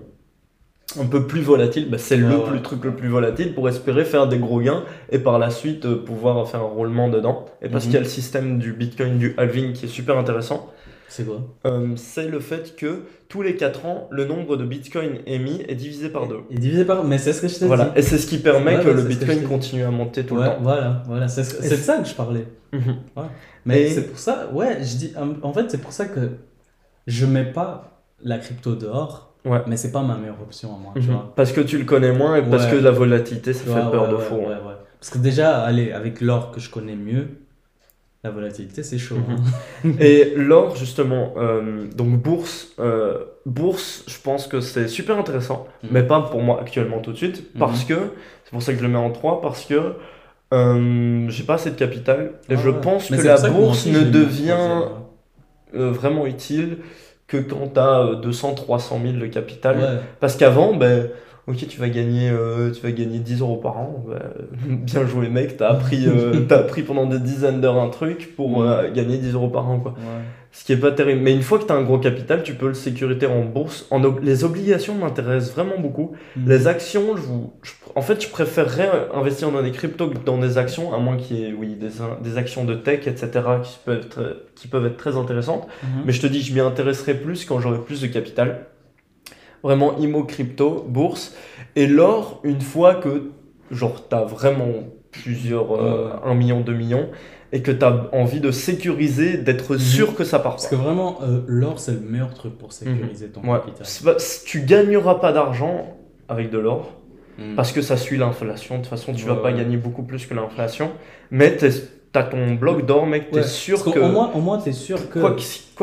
un peu plus volatile, bah, c'est le ouais. plus, truc le plus volatile pour espérer faire des gros gains et par la suite euh, pouvoir faire un roulement dedans. Et parce Mhm. qu'il y a le système du Bitcoin, du halving qui est super intéressant, C'est quoi? euh, c'est le fait que tous les 4 ans, le nombre de Bitcoin émis est divisé par deux. Et divisé par. Mais c'est ce que je t'ai Voilà, dit. et c'est ce qui permet que le que Bitcoin continue à monter tout Ouais, le temps. Voilà, voilà. C'est ce- de ça que je parlais. Mhm. Mais Et- c'est pour ça, ouais, je dis, en fait, c'est pour ça que je mets pas la crypto dehors, Ouais. mais c'est pas ma meilleure option à moi, tu Mhm. vois. Parce que tu le connais moins et parce Ouais. que la volatilité, ça fait peur de fou. hein. Parce que déjà, allez, avec l'or que je connais mieux, la volatilité, c'est chaud. Mhm. hein. Et l'or, justement, euh, donc bourse, euh, bourse, je pense que c'est super intéressant, Mhm. mais pas pour moi actuellement tout de suite, parce que, c'est pour ça que je le mets en 3, parce que euh, j'ai pas assez de capital, et Ah je pense Mais que la bourse ne devient euh, vraiment utile que quand tu as 200, 300 000 de capital. ouais. Parce qu'avant, ben, ok, tu vas gagner, euh, tu vas gagner 10 euros par an. ben, bien joué, mec. T'as appris, euh, t'as appris pendant des dizaines d'heures un truc pour euh, gagner 10 euros par an, quoi. Ouais. Ce qui est pas terrible. Mais une fois que tu as un gros capital, tu peux le sécuriter en bourse. En ob- les obligations m'intéressent vraiment beaucoup. Mhm. Les actions, je vous... je- en fait, je préférerais investir dans des cryptos que dans des actions, à moins qu'il y ait oui, des, des actions de tech, etc., qui peuvent être, qui peuvent être très intéressantes. Mhm. Mais je te dis, je m'y intéresserai plus quand j'aurai plus de capital. Vraiment, IMO, crypto, bourse. Et l'or, une fois que, genre, t'as vraiment plusieurs, euh, Ouais. 1 million, 2 millions, et que t'as envie de sécuriser, d'être Mhm. sûr que ça part Parce pas. que vraiment, euh, l'or, c'est le meilleur truc pour sécuriser ton Ouais. capital. Pas- tu gagneras pas d'argent avec de l'or, Mhm. parce que ça suit l'inflation. De toute façon, tu vas Ouais, pas ouais. gagner beaucoup plus que l'inflation. Mais t'es- t'as ton bloc d'or, mec, t'es Ouais, sûr parce que, qu'au moins, au moins, t'es sûr que. quoi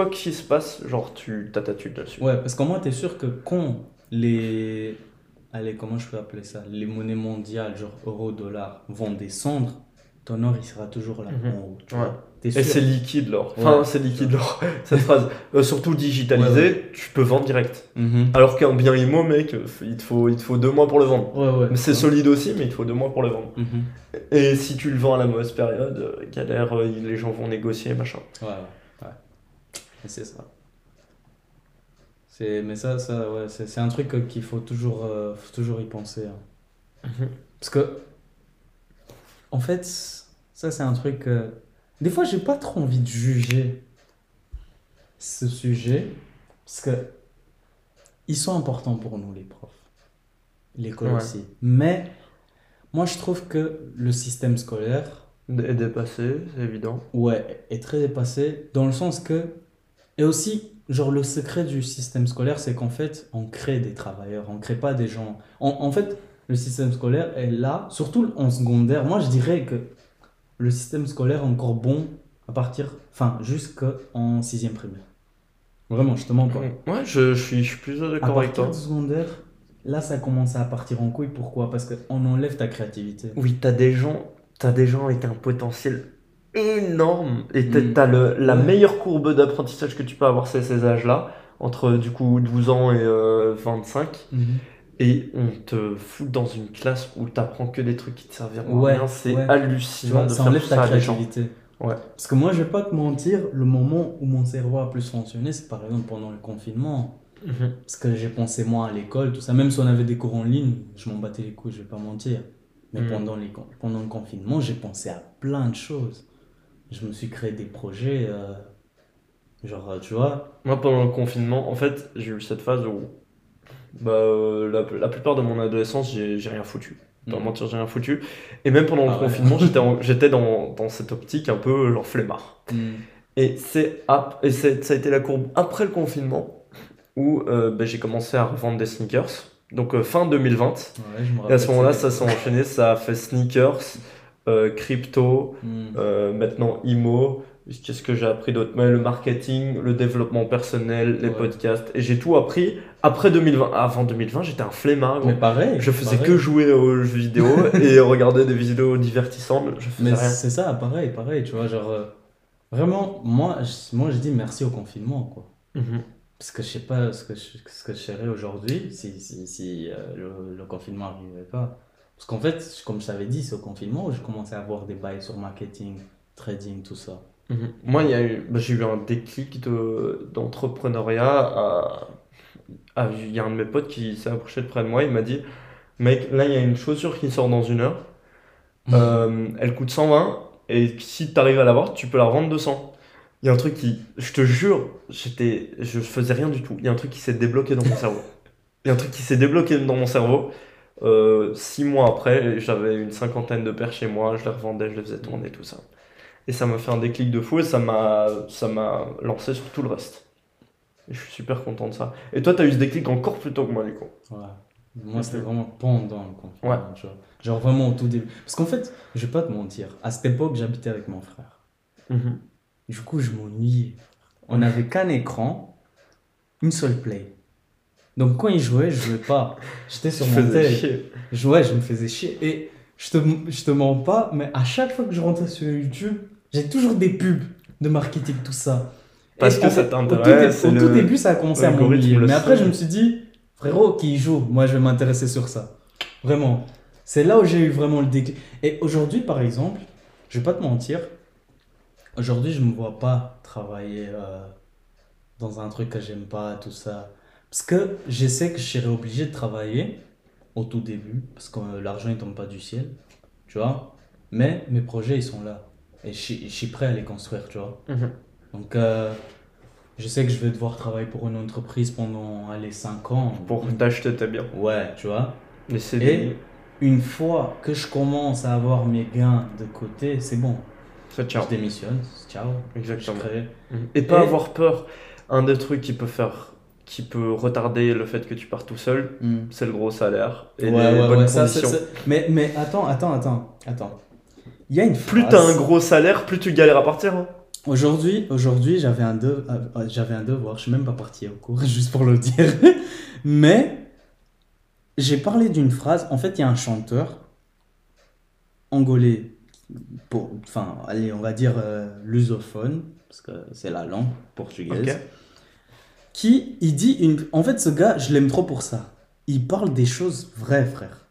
quoi qu'il se passe, genre, tu t'as ta tuile là-dessus. Ouais, parce qu'au moins, tu es sûr que quand les. Allez, comment je peux appeler ça Les monnaies mondiales, genre euro, dollar, vont descendre, ton or, il sera toujours là Mhm. en haut. tu Ouais. vois. Et c'est liquide l'or. Enfin, Ouais. c'est liquide l'or. Cette phrase. Euh, surtout digitalisé, Ouais, tu peux vendre direct. Mhm. Alors qu'un bien immo, mec, il te faut, il te faut deux mois pour le vendre. Ouais, ouais. Mais c'est Ouais. solide aussi, mais il te faut deux mois pour le vendre. Mhm. Et si tu le vends à la mauvaise période, euh, galère, euh, les gens vont négocier, machin. Ouais, ouais. ouais. Et c'est ça. C'est, mais ça, ça ouais, c'est, c'est un truc qu'il faut toujours, euh, faut toujours y penser. hein. Mhm. Parce que, en fait, ça, c'est un truc. euh, Des fois, j'ai pas trop envie de juger ce sujet. Parce que, ils sont importants pour nous, les profs. L'école Ouais. aussi. Mais, moi, je trouve que le système scolaire, Et dépassé, c'est évident. Ouais, est très dépassé dans le sens que. Et aussi, genre, le secret du système scolaire, c'est qu'en fait, on crée des travailleurs, on crée pas des gens. En, en fait, le système scolaire est là, surtout en secondaire. Moi, je dirais que le système scolaire est encore bon à partir. Enfin, jusqu'en sixième primaire. Vraiment, je te mens pas. Ouais, je, je suis, je suis plus À d'accord avec partir toi. secondaire, là, ça commence à partir en couille. Pourquoi? Parce qu'on enlève ta créativité. Oui, t'as des gens, t'as des gens avec un potentiel énorme et t'as Mm. t'as le, la meilleure courbe d'apprentissage que tu peux avoir, c'est ces âges-là, entre du coup 12 ans et euh, 25. Et on te fout dans une classe où t'apprends que des trucs qui te serviront Ouais, à rien. C'est ouais. Tu hallucinant vois, de ça faire enlève ça ta à des gens. créativité. Ouais. Parce que moi, je vais pas te mentir, le moment où mon cerveau a plus fonctionné, c'est par exemple pendant le confinement. Mhm. Parce que j'ai pensé moins à l'école, tout ça. Même si on avait des cours en ligne, je m'en battais les couilles, je vais pas mentir. Mais Mhm. pendant, les, pendant le confinement, j'ai pensé à plein de choses. Je me suis créé des projets, euh, genre, euh, tu vois. Moi, pendant le confinement, en fait, j'ai eu cette phase où bah, euh, la, la plupart de mon adolescence, j'ai rien foutu. Pas Mhm. mentir, j'ai rien foutu. Et même pendant le Ah confinement, j'étais dans, dans cette optique un peu genre flemmard. Et, c'est ap- et c'est- ça a été la courbe après le confinement où euh, bah, j'ai commencé à revendre des sneakers. Donc euh, fin 2020. Ouais, je me Et à ce moment-là, ça s'est enchaîné. Ça a fait sneakers, euh, crypto, Mhm. euh, maintenant IMO. Qu'est-ce que j'ai appris d'autre? Mais Le marketing, le développement personnel, les Ouais. podcasts. Et j'ai tout appris après 2020. Avant 2020, j'étais un flemmard. Mais pareil. Je faisais pareil. que jouer aux jeux vidéo et regarder des vidéos divertissantes. Je faisais Mais c'est ça, pareil, pareil, tu vois, genre, euh, vraiment, moi, je, moi, je dis merci au confinement, quoi. Mhm. Parce que je sais pas ce que je, ce que je serais aujourd'hui si, si, si euh, le, le confinement n'arrivait pas. Parce qu'en fait, comme je t'avais dit, c'est au confinement où j'ai commencé à avoir des bails sur marketing, trading, tout ça. Mhm. Moi, il y a eu, bah, j'ai eu un déclic de, d'entrepreneuriat à, il y a un de mes potes qui s'est approché de près de moi, il m'a dit, mec, là il y a une chaussure qui sort dans une heure, euh, elle coûte 120, et si tu arrives à l'avoir, tu peux la revendre 200. Il y a un truc qui, je te jure, j'étais, je faisais rien du tout. Il y a un truc qui s'est débloqué dans mon cerveau. Il y a un truc qui s'est débloqué dans mon cerveau. Euh, six mois après, j'avais une cinquantaine de paires chez moi, je les revendais, je les faisais tourner, tout ça. Et ça m'a fait un déclic de fou et ça m'a, ça m'a lancé sur tout le reste. Et je suis super content de ça. Et toi, tu as eu ce déclic encore plus tôt que moi, du coup. Ouais. Moi, c'était vraiment pendant le confinement. Ouais. Genre, genre, vraiment au tout début. Parce qu'en fait, je vais pas te mentir, à cette époque, j'habitais avec mon frère. Mhm. Du coup, je m'ennuyais. On n'avait qu'un écran, une seule play. Donc quand il jouait, je jouais pas. J'étais sur mon tel. Je jouais, je me faisais chier. Et je te, je te mens pas, mais à chaque fois que je rentrais sur YouTube, j'ai toujours des pubs de marketing, tout ça. Parce que ça t'intéresse. Au, tout, début, ça a commencé à m'ennuyer. Mais après, je me suis dit, frérot, qui joue, moi je vais m'intéresser sur ça. Vraiment. C'est là où j'ai eu vraiment le déclic. Et aujourd'hui, par exemple, je vais pas te mentir, Aujourd'hui, je me vois pas travailler euh, dans un truc que j'aime pas, tout ça. Parce que je sais que je serais obligé de travailler au tout début, parce que euh, l'argent ne tombe pas du ciel, tu vois. Mais mes projets, ils sont là. Et je, suis prêt à les construire, tu vois. Mhm. Donc, euh, je sais que je vais devoir travailler pour une entreprise pendant, allez, 5 ans. Pour t'acheter tes biens. Ouais, tu vois. Et une fois que je commence à avoir mes gains de côté, c'est bon. Ça, ciao. Je démissionne, ciao. Exactement. Mhm. Et pas avoir peur. Un des trucs qui peut faire qui peut retarder le fait que tu pars tout seul, hmm. c'est le gros salaire et ouais, les bonnes conditions. Mais, mais attends, attends, attends, attends. Il y a une. Plus t'as un gros salaire, plus tu galères à partir. Hein. Aujourd'hui, aujourd'hui j'avais un, de... Euh, j'avais un devoir, je suis même pas parti au cours, juste pour le dire. mais j'ai parlé d'une phrase, en fait il y a un chanteur angolais pour, enfin, allez, on va dire euh, lusophone, parce que c'est la langue portugaise, qui, il dit, une... en fait, ce gars, je l'aime trop pour ça. Il parle des choses vraies, frère.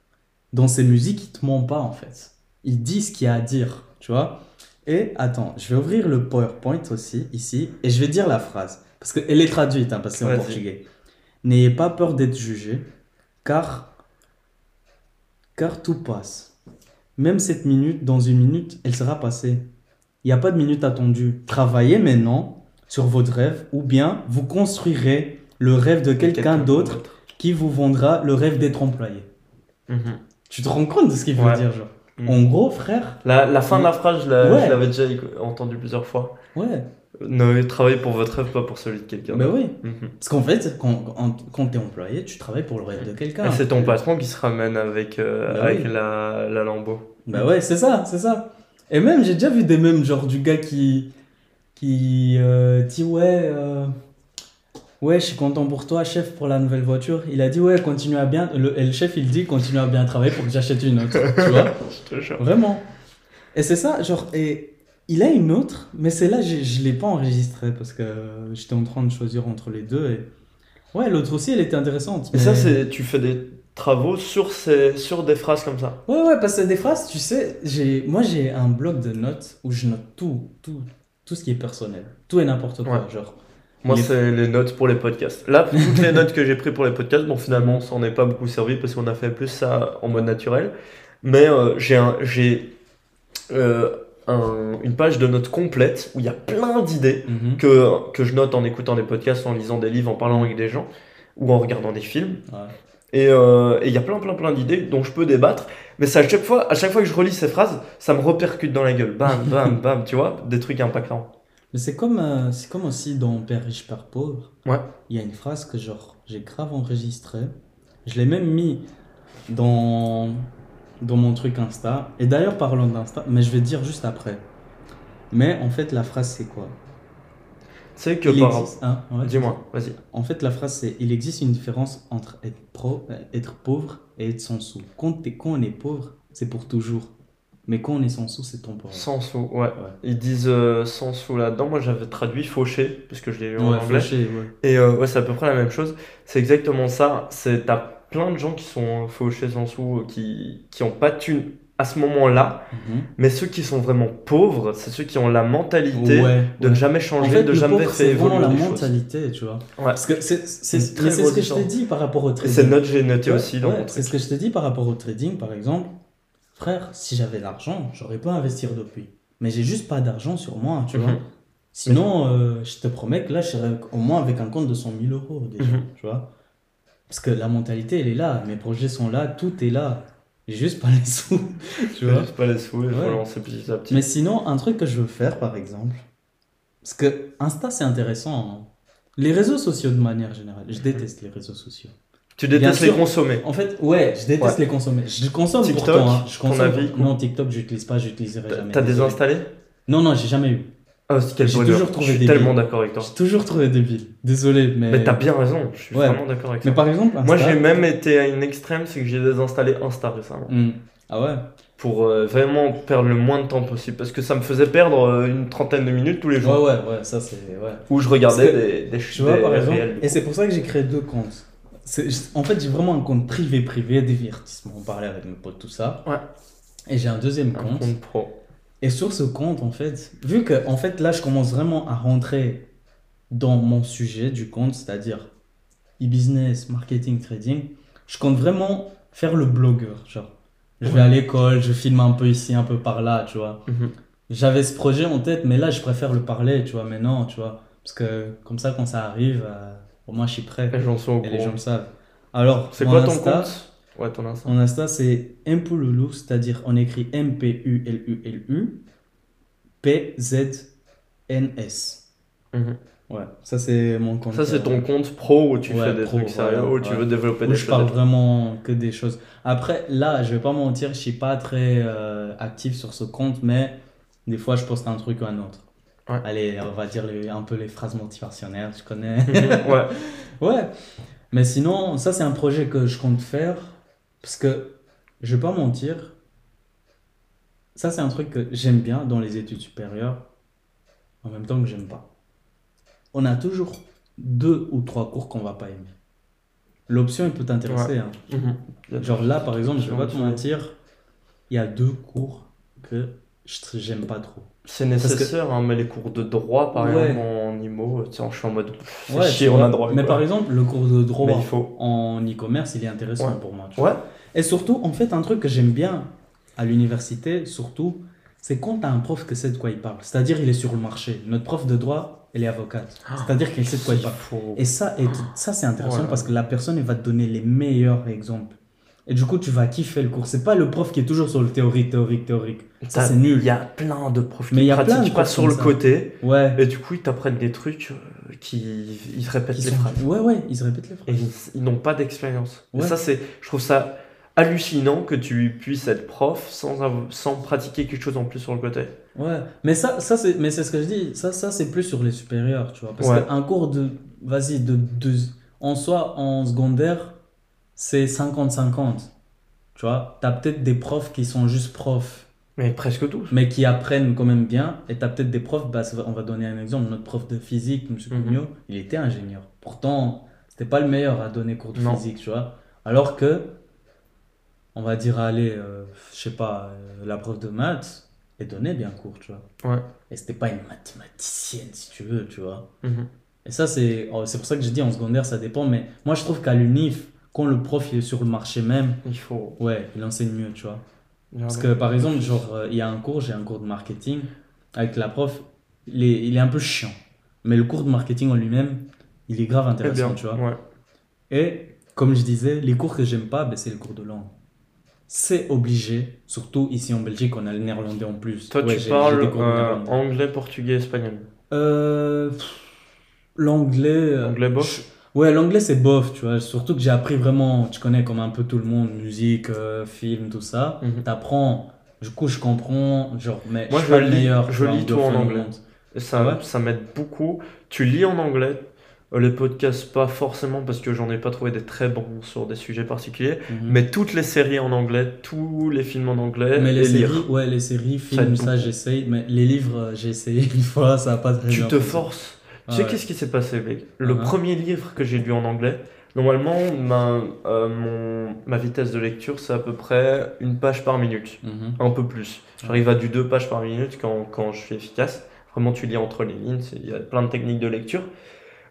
Dans ses musiques, il te ment pas, en fait. Il dit ce qu'il y a à dire, tu vois. Et attends, je vais ouvrir le PowerPoint aussi, ici, et je vais dire la phrase. Parce qu'elle est traduite, hein, parce que c'est en portugais. N'ayez pas peur d'être jugé, car, car tout passe même cette minute, dans une minute, elle sera passée. Il n'y a pas de minute attendue. Travaillez maintenant sur votre rêve ou bien vous construirez le rêve de quelqu'un d'autre qui vous vendra le rêve d'être employé. Mhm. Tu te rends compte de ce qu'il veut dire, genre mhm. En gros, frère. La, fin de la phrase, je l'avais déjà entendu plusieurs fois. Ouais. Ne travaillez pour votre rêve, pas pour celui de quelqu'un. Mais oui. Mhm. Parce qu'en fait, quand, quand tu es employé, tu travailles pour le rêve de quelqu'un. C'est ton patron qui se ramène avec, euh, bah avec la, la lambeau. Bah ouais, c'est ça, c'est ça. Et même, j'ai déjà vu des mêmes, genre du gars qui, qui euh, dit Ouais, euh, ouais, je suis content pour toi, chef, pour la nouvelle voiture. Il a dit Ouais, continue à bien. Le, et le chef, il dit Continue à bien travailler pour que j'achète une autre. tu vois Vraiment. Et c'est ça, genre, et il a une autre, mais celle-là, je ne l'ai pas enregistrée parce que j'étais en train de choisir entre les deux. Et... Ouais, l'autre aussi, elle était intéressante. Et ça, c'est tu fais des travaux sur, ces, sur des phrases comme ça? Ouais, ouais, parce que des phrases, tu sais, j'ai, moi j'ai un bloc de notes où je note tout, tout, tout ce qui est personnel. Tout et n'importe quoi, genre. Moi, c'est les notes pour les podcasts. Là, toutes les notes que j'ai prises pour les podcasts, bon, finalement, ça n'en est pas beaucoup servi parce qu'on a fait plus ça en mode naturel. Mais euh, j'ai un, j'ai euh, une page de notes complète où il y a plein d'idées mhm. que, que je note en écoutant des podcasts, en lisant des livres, en parlant avec des gens ou en regardant des films. Euh, et il y a plein, plein, plein d'idées dont je peux débattre. Mais c'est à chaque fois, à chaque fois que je relis ces phrases, ça me repercute dans la gueule. Bam, bam, bam, tu vois, des trucs impactants. Mais c'est comme, euh, c'est comme aussi dans Père riche, Père pauvre. Ouais. Il y a une phrase que genre, j'ai grave enregistrée. Je l'ai même mis dans dans mon truc Insta. Et d'ailleurs, parlons d'Insta, mais je vais dire juste après. Mais en fait, la phrase, c'est quoi? C'est que par... Hein, Dis-moi, vas-y. En fait, la phrase, c'est il existe une différence entre être, pro, être pauvre et être sans sous. Quand, quand on est pauvre, c'est pour toujours. Mais quand on est sans sous, c'est temporaire. Sans sous, ouais. Ils disent euh, sans sous là-dedans. Moi, j'avais traduit fauché, puisque je l'ai lu en anglais. Et euh, ouais, c'est à peu près la même chose. C'est exactement ça. C'est ta plein de gens qui sont fauchés sans sous, qui, qui ont pas de thunes à ce moment-là. Mhm. Mais ceux qui sont vraiment pauvres, c'est ceux qui ont la mentalité Ouais, de ouais. ne jamais En changer, fait, de le jamais pauvre, faire c'est vraiment évoluer la choses. mentalité, tu vois. Ouais. Parce que c'est ce que je t'ai dit par rapport au trading. c'est notre j'ai noté aussi dans c'est ce que je te dis par rapport au trading, par exemple. Frère, si j'avais l'argent, j'aurais pas investir depuis. Mais j'ai juste pas d'argent sur moi, tu vois. Mhm. Sinon, euh, je te promets que là, je serais au moins avec un compte de 100 000 euros déjà, Mhm. tu vois. Parce que la mentalité, elle est là. Mes projets sont là, tout est là. J'ai juste pas les sous, tu vois. Juste pas les sous, il faut Ouais. lancer petit à petit. Mais sinon, un truc que je veux faire, par exemple, parce que Insta, c'est intéressant. hein. Les réseaux sociaux de manière générale, je déteste les réseaux sociaux. tu détestes les consommer. En fait, ouais, je déteste Ouais. les consommer. Je consomme TikTok, pourtant. hein. Je ton consomme. avis, quoi non, TikTok, j'utilise pas, j'utiliserai jamais. T'as désinstallé Non, non, j'ai jamais eu. Ah, c'est quel J'ai bonheur. toujours trouvé Je suis tellement d'accord avec toi. J'ai toujours trouvé débile. Désolé, mais. Mais t'as bien raison, je suis Ouais. vraiment d'accord avec Mais toi. par exemple, Moi, j'ai même été à une extrême, c'est que j'ai désinstallé Insta récemment. Hmm. Ah ouais? Pour euh, vraiment perdre le moins de temps possible. Parce que ça me faisait perdre euh, une trentaine de minutes tous les Ouais, jours. ouais, ouais, ça c'est. Ouais. Où je regardais Parce que, des, des Tu vois, des par exemple, réels. et c'est pour ça que j'ai créé deux comptes. C'est- En fait, j'ai vraiment un compte privé-privé, divertissement, on parlait avec mes potes, tout ça. Ouais. Et j'ai un deuxième Un compte. compte pro. Et sur ce compte, en fait, vu que en fait, là, je commence vraiment à rentrer dans mon sujet du compte, c'est-à-dire e-business, marketing, trading, je compte vraiment faire le blogueur. Genre, je vais Ouais. à l'école, je filme un peu ici, un peu par là, tu vois. Mhm. J'avais ce projet en tête, mais là, je préfère le parler, tu vois. Mais non, tu vois. Parce que comme ça, quand ça arrive, euh, au moins, je suis prêt. Les gens sont au Et les gens le savent. Alors, C'est quoi ton Insta- compte? Ouais, ton Insta. Mon Insta, c'est Mpululu, c'est-à-dire on écrit M-P-U-L-U-L-U, P-Z-N-S. Mhm. Ouais, ça c'est mon compte. Ça, c'est ton compte pro où tu Ouais, fais des pro, trucs sérieux, où tu ouais. veux développer où des je parle choses. vraiment que des choses. Après, là, je vais pas mentir, je suis pas très euh, actif sur ce compte, mais des fois, je poste un truc ou un autre. Allez, on va dire les- un peu les phrases motivationnelles, tu connais. Ouais. Ouais, mais sinon, ça c'est un projet que je compte faire parce que je vais pas mentir, ça c'est un truc que j'aime bien dans les études supérieures, en même temps que j'aime pas. On a toujours deux ou trois cours qu'on va pas aimer. L'option elle peut t'intéresser. hein. Mhm. Genre là par exemple, je vais pas te mentir, il y a deux cours que j'aime pas trop. C'est nécessaire, hein, mais les cours de droit, par Ouais. exemple, en IMO, je suis en mode. Ouais, chier, on a droit. Mais quoi. par exemple, le cours de droit Mais il faut. en e-commerce, il est intéressant Ouais. pour moi. tu vois. Ouais, Et surtout, en fait, un truc que j'aime bien à l'université, surtout, c'est quand tu as un prof qui sait de quoi il parle. C'est-à-dire, il est sur le marché. Notre prof de droit, elle est avocate. C'est-à-dire qu'elle sait de quoi il parle. Et ça, et ça c'est intéressant parce que la personne, elle va te donner les meilleurs exemples. Et du coup, tu vas kiffer le cours. C'est pas le prof qui est toujours sur le théorique, théorique, théorique. Ça, c'est nul. Il y a plein de profs Mais qui y a plein de pratiquent pas sur le ça. côté, Ouais. et du coup, ils t'apprennent des trucs euh, qui. Ils se répètent les sont- phrases. Ouais, ouais, ils se répètent les Et phrases. ils, ils n'ont pas d'expérience. Et ça, c'est. Je trouve ça hallucinant que tu puisses être prof sans, sans pratiquer quelque chose en plus sur le côté. Ouais, mais ça, ça c'est, mais c'est ce que je dis, ça, ça c'est plus sur les supérieurs, tu vois. Parce Ouais. qu'un cours de, vas-y, de, de, en soi, en secondaire, c'est 50-50. Tu vois, t'as peut-être des profs qui sont juste profs, Mais presque tous. mais qui apprennent quand même bien. Et t'as peut-être des profs, bah, on va donner un exemple, notre prof de physique, M. Cugnot, il était ingénieur. Pourtant, c'était pas le meilleur à donner cours de Non. physique, tu vois. Alors que, on va dire, allez, euh, je sais pas, euh, la prof de maths, elle donnait bien cours, tu vois. Ouais. Et c'était pas une mathématicienne, si tu veux, tu vois. Mhm. Et ça, c'est oh, c'est pour ça que j'ai dit en secondaire, ça dépend. Mais moi, je trouve qu'à l'UNIF, quand le prof il est sur le marché même, Il faut. ouais, il enseigne mieux, tu vois. Parce que par exemple, genre, euh, il y a un cours, j'ai un cours de marketing, avec la prof, il est, il est un peu chiant. Mais le cours de marketing en lui-même, il est grave intéressant, bien, tu vois. ouais. Et comme je disais, les cours que j'aime pas, ben, c'est le cours de langue. C'est obligé, surtout ici en Belgique, on a le néerlandais en plus. Toi, Ouais, tu parles euh, anglais, portugais, espagnol. Euh, l'anglais. euh, Anglais bof Ouais, l'anglais c'est bof, tu vois. Surtout que j'ai appris vraiment, tu connais comme un peu tout le monde, musique, euh, film, tout ça. Mhm. T'apprends, du coup je comprends, genre, mais Moi, je je suis pas le lis- meilleur. je tu vois, lis tout en anglophone au anglais. monde. Ça, Ouais. ça m'aide beaucoup. Tu lis en anglais. Euh, Les podcasts, pas forcément parce que j'en ai pas trouvé des très bons sur des sujets particuliers. Mhm. Mais toutes les séries en anglais, tous les films en anglais, Mais les et lire. séries, ouais, les séries, films, aide ça, beaucoup. j'essaye. Mais les livres, euh, j'ai essayé une fois, ça a pas très Tu bien te fonctionné. forces. Ah tu sais qu'est-ce qui s'est passé, mec Le Uh-huh. premier livre que j'ai lu en anglais, Normalement, ma, euh, mon, ma vitesse de lecture, c'est à peu près une page par minute. Mhm. Un peu plus. J'arrive à du deux pages par minute quand, quand je suis efficace. Vraiment, tu lis entre les lignes. Il y a plein de techniques de lecture.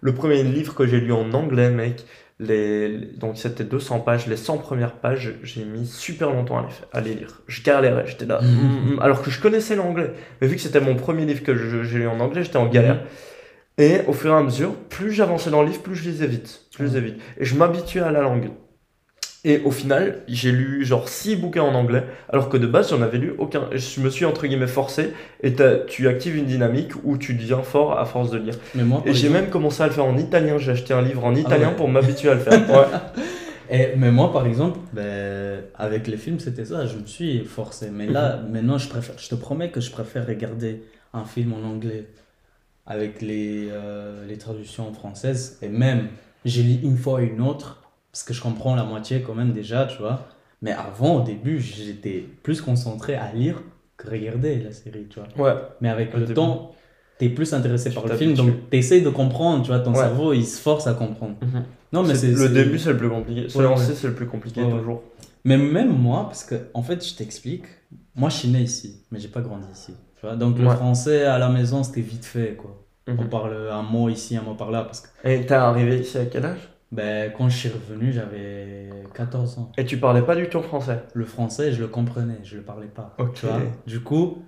Le premier livre que j'ai lu en anglais, mec, les, donc c'était 200 pages. Les 100 premières pages, j'ai mis super longtemps à les, à les lire. Je galérais, j'étais là. mm, mm, alors que je connaissais l'anglais. Mais vu que c'était mon premier livre que j'ai lu en anglais, j'étais en galère. Et au fur et à mesure, plus j'avançais dans le livre, plus je lisais vite. Plus je lisais vite. Et je m'habituais à la langue. Et au final, j'ai lu genre 6 bouquins en anglais, alors que de base, j'en avais lu aucun. Je me suis entre guillemets forcé, et tu actives une dynamique où tu deviens fort à force de lire. Mais moi, Et j'ai même commencé à le faire en italien. J'ai acheté un livre en italien ouais. pour m'habituer à le faire. Ouais. Et, mais moi, par exemple, ben, avec les films, c'était ça, je me suis forcé. Mais là, Mhm. maintenant, je, préfère, je te promets que je préfère regarder un film en anglais avec les, euh, les traductions françaises. Et même, j'ai lu une fois et une autre, parce que je comprends la moitié quand même déjà, tu vois. Mais avant, au début, j'étais plus concentré à lire que regarder la série, tu vois. Ouais. Mais avec le début. temps, t'es plus intéressé Tu par le film, donc t'essayes de comprendre, tu vois, ton Ouais. cerveau, il se force à comprendre. Non, mais c'est le début, c'est le plus compliqué. Se Ouais, lancer, ouais. c'est le plus compliqué toujours. Mais même moi, parce que, en fait, je t'explique, moi, je suis né ici, mais j'ai pas grandi ici. Donc, le Ouais. français à la maison, c'était vite fait, quoi. On Mhm. parle un mot ici, un mot par là, parce que, Et t'es arrivé ici à quel âge? Ben, quand je suis revenu, j'avais 14 ans. Et tu parlais pas du tout français? Le français, je le comprenais, je le parlais pas. Ok. Tu vois? Du coup,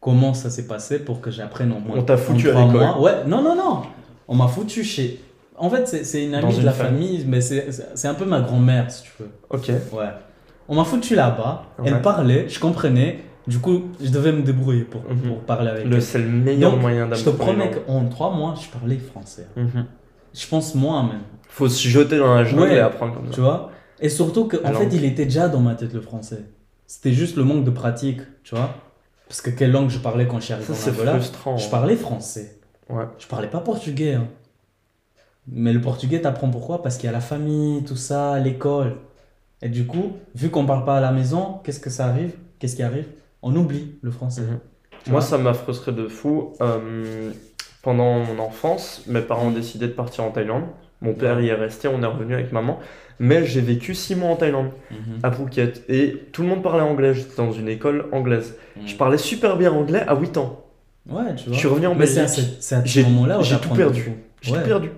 comment ça s'est passé pour que j'apprenne au moins On t'a foutu à l'école. Ouais, non, non, non. On m'a foutu chez. En fait, c'est une Dans amie de une la famille. famille, mais c'est c'est un peu ma grand-mère, si tu veux. Ok. Ouais. On m'a foutu là-bas, Ouais. elle parlait, je comprenais, du coup, je devais me débrouiller pour, Mhm. pour parler avec Le, c'est le meilleur Donc, moyen Je te promets qu'en trois mois, je parlais français. Mhm. Je pense moins même, Faut se jeter dans la jungle Ouais. et apprendre comme ça. tu vois? Et surtout qu'en fait, il était déjà dans ma tête le français. C'était juste le manque de pratique, tu vois? Parce que quelle langue je parlais quand je suis arrivé en Angola? frustrant. Je hein. parlais français. Ouais. Je parlais pas portugais. hein. Mais le portugais, t'apprends pourquoi? Parce qu'il y a la famille, tout ça, l'école. Et du coup, vu qu'on parle pas à la maison, qu'est-ce que ça arrive? Qu'est-ce qui arrive? On oublie le français. Mhm. Moi, ça m'a frustré de fou. Euh, pendant mon enfance, mes parents ont décidé de partir en Thaïlande. Mon père y est resté, on est revenu avec maman. Mais j'ai vécu six mois en Thaïlande, Mhm. à Phuket. Et tout le monde parlait anglais. J'étais dans une école anglaise. Mhm. Je parlais super bien anglais à 8 ans. Ouais, tu vois. Je suis revenu en Belgique. ce- c'est à ce J'ai- moment-là où j'ai tout perdu. J'ai Ouais. tout perdu.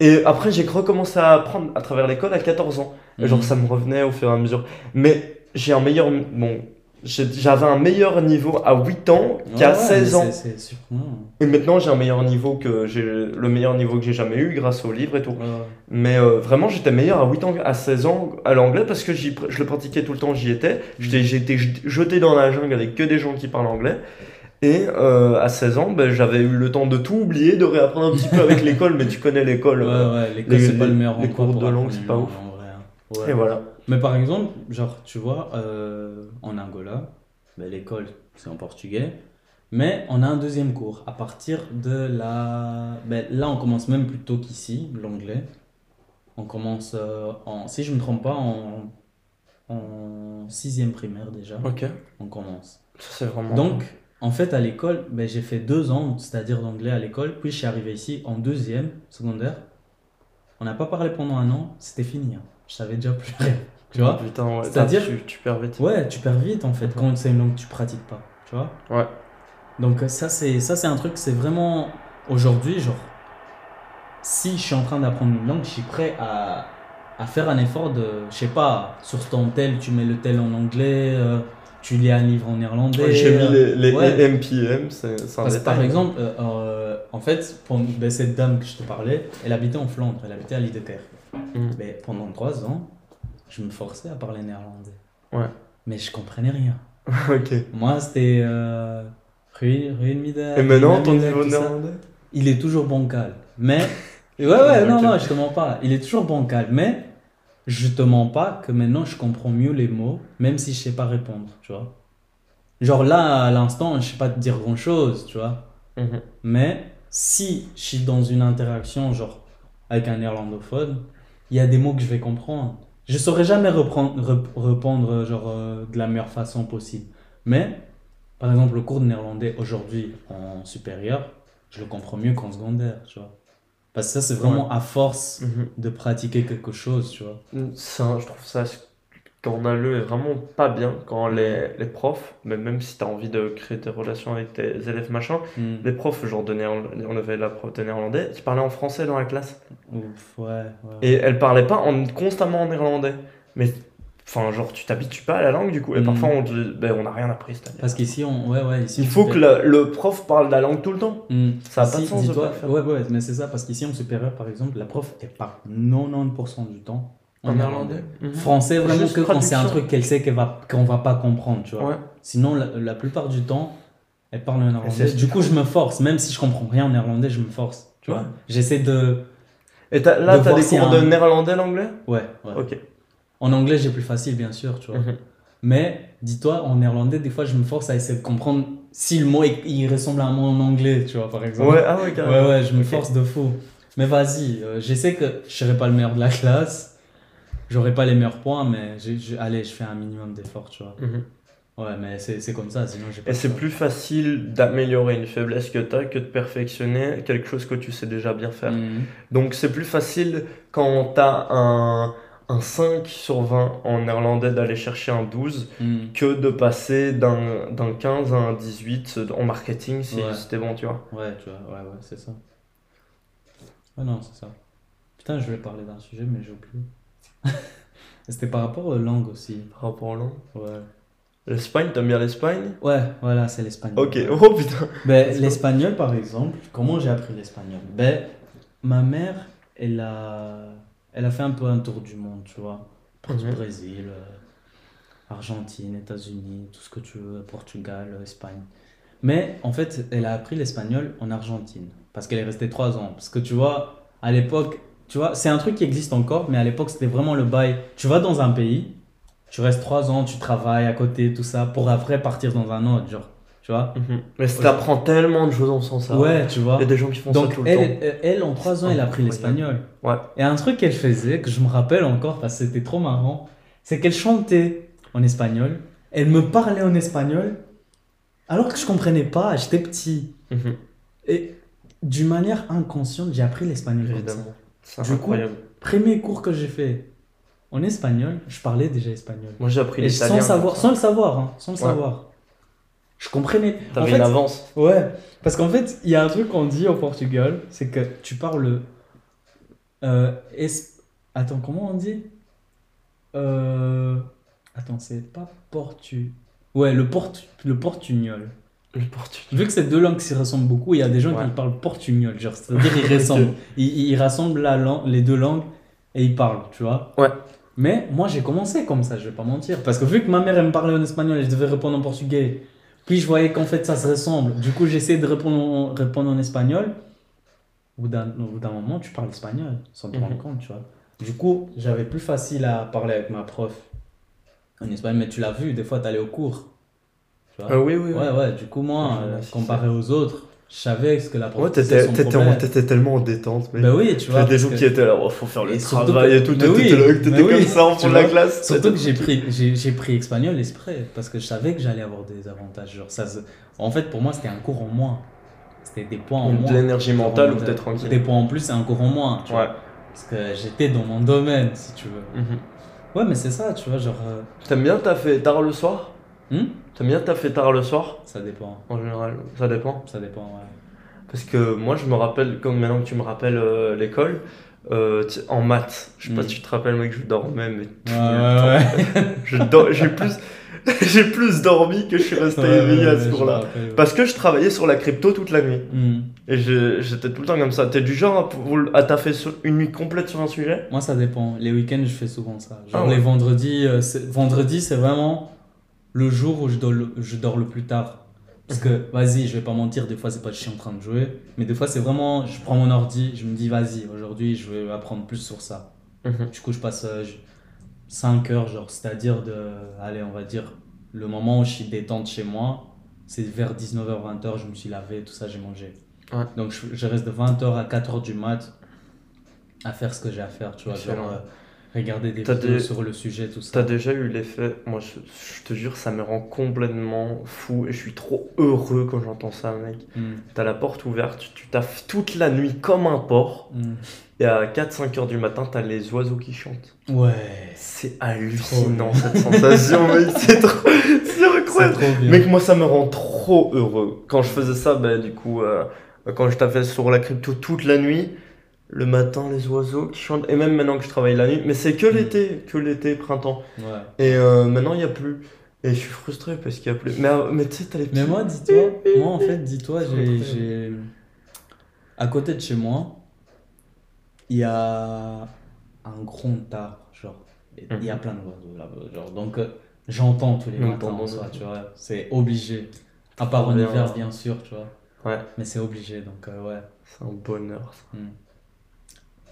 Et après, j'ai recommencé à apprendre à travers l'école à 14 ans. Et Genre, ça me revenait au fur et à mesure. Mais j'ai un meilleur. Bon, j'avais un meilleur niveau à 8 ans qu'à Ouais, ouais, 16 mais ans. c'est- C'est surprenant. Et maintenant, j'ai un meilleur niveau que j'ai le meilleur niveau que j'ai jamais eu grâce aux livres et tout. Ouais. Mais euh, vraiment, j'étais meilleur à 8 ans, à 16 ans à l'anglais parce que je le pratiquais tout le temps, j'y étais. J'étais j'étais jeté dans la jungle avec que des gens qui parlent anglais. Et euh, à 16 ans, ben, j'avais eu le temps de tout oublier, de réapprendre un petit peu avec l'école, mais tu connais l'école. Ouais, euh, ouais, l'école, les- c'est pas le meilleur les cours de langue, apprendre c'est pas langue, ouf. vrai, hein. Ouais. Et voilà. Mais par exemple, genre, tu vois, euh, en Angola, ben, l'école, c'est en portugais, mais on a un deuxième cours. À partir de la... Ben, là, on commence même plus tôt qu'ici, l'anglais. On commence, euh, en, si je me trompe pas, en, en sixième primaire déjà, Ok. on commence. C'est vraiment. Donc, en fait, à l'école, ben, j'ai fait deux ans, c'est-à-dire d'anglais à l'école, puis je suis arrivé ici en deuxième secondaire. On n'a pas parlé pendant un an, c'était fini. hein. Je savais déjà plus rien. Tu vois Putain, ouais. C'est-à-dire- Tu, tu perds vite. Ouais, tu perds vite en fait quand c'est une langue que tu pratiques pas, tu vois. Ouais. Donc ça c'est ça c'est un truc c'est vraiment aujourd'hui genre si je suis en train d'apprendre une langue, je suis prêt à, à faire un effort de je sais pas sur ton tel tu mets le tel en anglais, euh, tu lis un livre en néerlandais. Ouais, J'ai mis les, les, ouais. MPM, c'est un Parce détail. par exemple, euh, euh, en fait, pour, ben, cette dame que je te parlais, elle habitait en Flandre, elle habitait à Liedekerke. Mhm. Ben, pendant trois ans, je me forçais à parler néerlandais. Ouais. Mais je comprenais rien. ok. Moi, c'était. Euh, Ruin- Et maintenant, ton niveau néerlandais Il est toujours bancal. Mais. Ouais, ouais, non, Ok. non, je te mens pas. Il est toujours bancal. Mais je te mens pas que maintenant je comprends mieux les mots, même si je sais pas répondre, tu vois. Genre là, à l'instant, je sais pas te dire grand chose, tu vois. Mhm. Mais si je suis dans une interaction, genre, avec un néerlandophone, il y a des mots que je vais comprendre. Je saurais jamais reprendre, rep- répondre, genre, euh, de la meilleure façon possible. Mais, par exemple, le cours de néerlandais aujourd'hui en supérieur, je le comprends mieux qu'en secondaire, tu vois. Parce que ça, c'est vraiment à force de pratiquer quelque chose, tu vois. Ça, je trouve ça scandaleux et vraiment pas bien quand les, les profs, mais même si tu as envie de créer des relations avec tes élèves, machin, hmm. les profs, genre de néerlandais, on avait la prof de néerlandais, qui parlait en français dans la classe. Ouf, ouais, ouais. Et elle parlait pas en, constamment en néerlandais. Mais Enfin, genre, tu t'habitues pas à la langue du coup. Et hmm. parfois, on ben, on n'a rien appris cette année. Parce qu'ici, on... ouais, ouais, ici, il faut que le, prof parle la langue tout le temps. Hmm. Ça n'a pas de sens. De ouais, ouais, mais c'est ça. Parce qu'ici, en supérieur, par exemple, la prof, elle parle 90% du temps en, néerlandais. Mhm. Français, vraiment que quand c'est un truc qu'elle sait qu'on va, qu'on va pas comprendre, tu vois. Sinon, la, plupart du temps, elle parle en néerlandais. Du coup, je me force, même si je comprends rien en néerlandais, je me force, tu vois. J'essaie de. Et là, tu as des cours de néerlandais, l'anglais? Ouais, ouais. Ok. En anglais, j'ai plus facile, bien sûr, tu vois. Mhm. Mais dis-toi, en néerlandais, des fois, je me force à essayer de comprendre si le mot il, ressemble à un mot en anglais, tu vois, par exemple. Ouais, ah ouais, carrément. Ouais, ouais, je me force de fou. Mais vas-y, euh, je sais que je serai pas le meilleur de la classe. J'aurai pas les meilleurs points, mais allez, je fais un minimum d'efforts, tu vois. Mhm. Ouais, mais c'est comme ça, sinon j'ai pas. Et c'est plus facile d'améliorer une faiblesse que tu as que de perfectionner quelque chose que tu sais déjà bien faire. Mhm. Donc c'est plus facile quand tu as un un 5 sur 20 en néerlandais d'aller chercher un 12 hmm. que de passer d'un 15 à un 18 en marketing si c'était bon, tu vois. Ouais, tu vois, ouais, ouais, c'est ça. Ah non, c'est ça. Putain, je voulais parler d'un sujet, mais j'ai oublié. C'était par rapport aux langues aussi. Par rapport aux langues Ouais. L'Espagne, t'aimes bien l'Espagne? Ouais, voilà, c'est l'espagnol. Ok, oh putain. Ben, l'espagnol, par exemple, comment j'ai appris l'espagnol? Ben, ma mère, elle a elle a fait un peu un tour du monde, tu vois. Du mhm. Brésil, euh, Argentine, États-Unis, tout ce que tu veux, Portugal, euh, Espagne. Mais en fait, elle a appris l'espagnol en Argentine parce qu'elle est restée trois ans. Parce que tu vois, à l'époque, tu vois, c'est un truc qui existe encore, mais à l'époque, c'était vraiment le bail. Tu vas dans un pays, tu restes trois ans, tu travailles à côté, tout ça, pour après partir dans un autre, genre. Tu vois? Mhm. Mais ça apprend tellement de choses en sens ça. Ouais, tu vois. Il y a des gens qui font ça tout le elle, temps. Elle, elle, en trois ans, elle a appris l'espagnol. Ouais. Et un truc qu'elle faisait, que je me rappelle encore parce que c'était trop marrant, c'est qu'elle chantait en espagnol. Elle me parlait en espagnol alors que je comprenais pas, j'étais petit. Mhm. Et d'une manière inconsciente, j'ai appris l'espagnol. Évidemment. C'est incroyable. Coup, premier cours que j'ai fait en espagnol, je parlais déjà espagnol. Moi j'ai appris l'italien. Sans, savoir, sans le savoir, hein, sans le savoir. Je comprenais. T'avais une avance. Ouais, parce qu'en fait, il y a un truc qu'on dit au Portugal, c'est que tu parles. Euh, Attends, comment on dit? Euh... Attends, c'est pas portu. Ouais, le, portu... le portugnol. Le portugnol. Vu que c'est deux langues qui se ressemblent beaucoup, il y a des gens qui parlent portugnol. Genre, c'est-à-dire qu'ils ressemblent. ils, rassemblent la les deux langues et ils parlent, tu vois. Ouais. Mais moi, j'ai commencé comme ça, je vais pas mentir. Parce que vu que ma mère, elle me parlait en espagnol et je devais répondre en portugais, puis je voyais qu'en fait ça se ressemble. Du coup, j'essayais de répondre en, répondre en espagnol. Au bout d'un moment, tu parles espagnol sans te rendre mhm. compte, tu vois. Du coup, j'avais plus facile à parler avec ma prof en espagnol, mais tu l'as vu, des fois, tu allais au cours. Tu vois. Ah oui, oui, oui. Ouais, ouais, du coup, moi, euh, comparé aux autres, je savais ce que la prof ouais, t'étais tellement en détente. Mais... Bah oui, tu vois. Il y a des gens qui étaient là, il oh, faut faire le travail et tout. T'étais oui, comme ça en fond de la classe. Surtout que j'ai pris, j'ai pris espagnol exprès parce que je savais que j'allais avoir des avantages. Genre, ça, en fait, pour moi, c'était un cours en moins. C'était des points en moins. De l'énergie mentale ou peut-être tranquille. Des points en plus, c'est un cours en moins. Tu vois, parce que j'étais dans mon domaine, si tu veux. Mhm. Ouais, mais c'est ça, tu vois, genre. Euh, T'aimes bien fait tard le soir? Hmm? T'aimes bien fait tard le soir? Ça dépend. En général, ça dépend Ça dépend, ouais. Parce que moi, je me rappelle, comme maintenant que tu me rappelles euh, l'école, euh, en maths, je sais pas mm. si tu te rappelles, mec, je dormais, mais j'ai plus. j'ai plus dormi que je suis resté éveillé à ce cours-là. Parce que je travaillais sur la crypto toute la nuit. Mm. Et j'étais tout le temps comme ça. T'es du genre à, à taffer une nuit complète sur un sujet? Moi, ça dépend. Les week-ends, je fais souvent ça. Genre ah les vendredis, euh, vendredi, c'est vraiment le jour où je dors je dors le plus tard. Parce que, vas-y, je vais pas mentir, des fois, c'est pas que je suis en train de jouer, mais des fois, c'est vraiment, je prends mon ordi, je me dis, vas-y, aujourd'hui, je vais apprendre plus sur ça. Mhm. Du coup, je passe 5 euh, heures, genre, c'est-à-dire de, allez, on va dire, le moment où je suis détente chez moi, c'est vers 19h, 20h, je me suis lavé, tout ça, j'ai mangé. Donc, je, reste de 20h à 4h du mat à faire ce que j'ai à faire, tu vois. Genre, euh, regarder des vidéos des- sur le sujet, tout ça. T'as déjà eu l'effet, moi je, je te jure, ça me rend complètement fou et je suis trop heureux quand j'entends ça, mec. Hmm. T'as la porte ouverte, tu, taffes toute la nuit comme un porc Hmm. et à 4-5 heures du matin, t'as les oiseaux qui chantent. Ouais. C'est hallucinant cette sensation, mec. C'est trop, c'est incroyable. trop. Mec, moi ça me rend trop heureux. Quand je faisais ça, bah, du coup, euh, quand je taffais sur la crypto toute la nuit, le matin, les oiseaux qui chantent, et même maintenant que je travaille la nuit, mais c'est que Mm. l'été, que l'été, printemps. Ouais. Et euh, maintenant, il n'y a plus. Et je suis frustré parce qu'il n'y a plus. Mais, euh, mais tu sais, t'as les petits. Mais moi, dis-toi, moi en fait, dis-toi, j'ai, À côté de chez moi, il y a un grand arbre, genre. Il y a Mhm. plein d'oiseaux là-bas, genre. Donc, euh, j'entends tous les matins en t'entends soi, des- tu vois. C'est obligé. À part en hiver, bien sûr, tu vois. Ouais, Mais c'est obligé, donc euh, ouais. c'est un bonheur. ça. Hmm.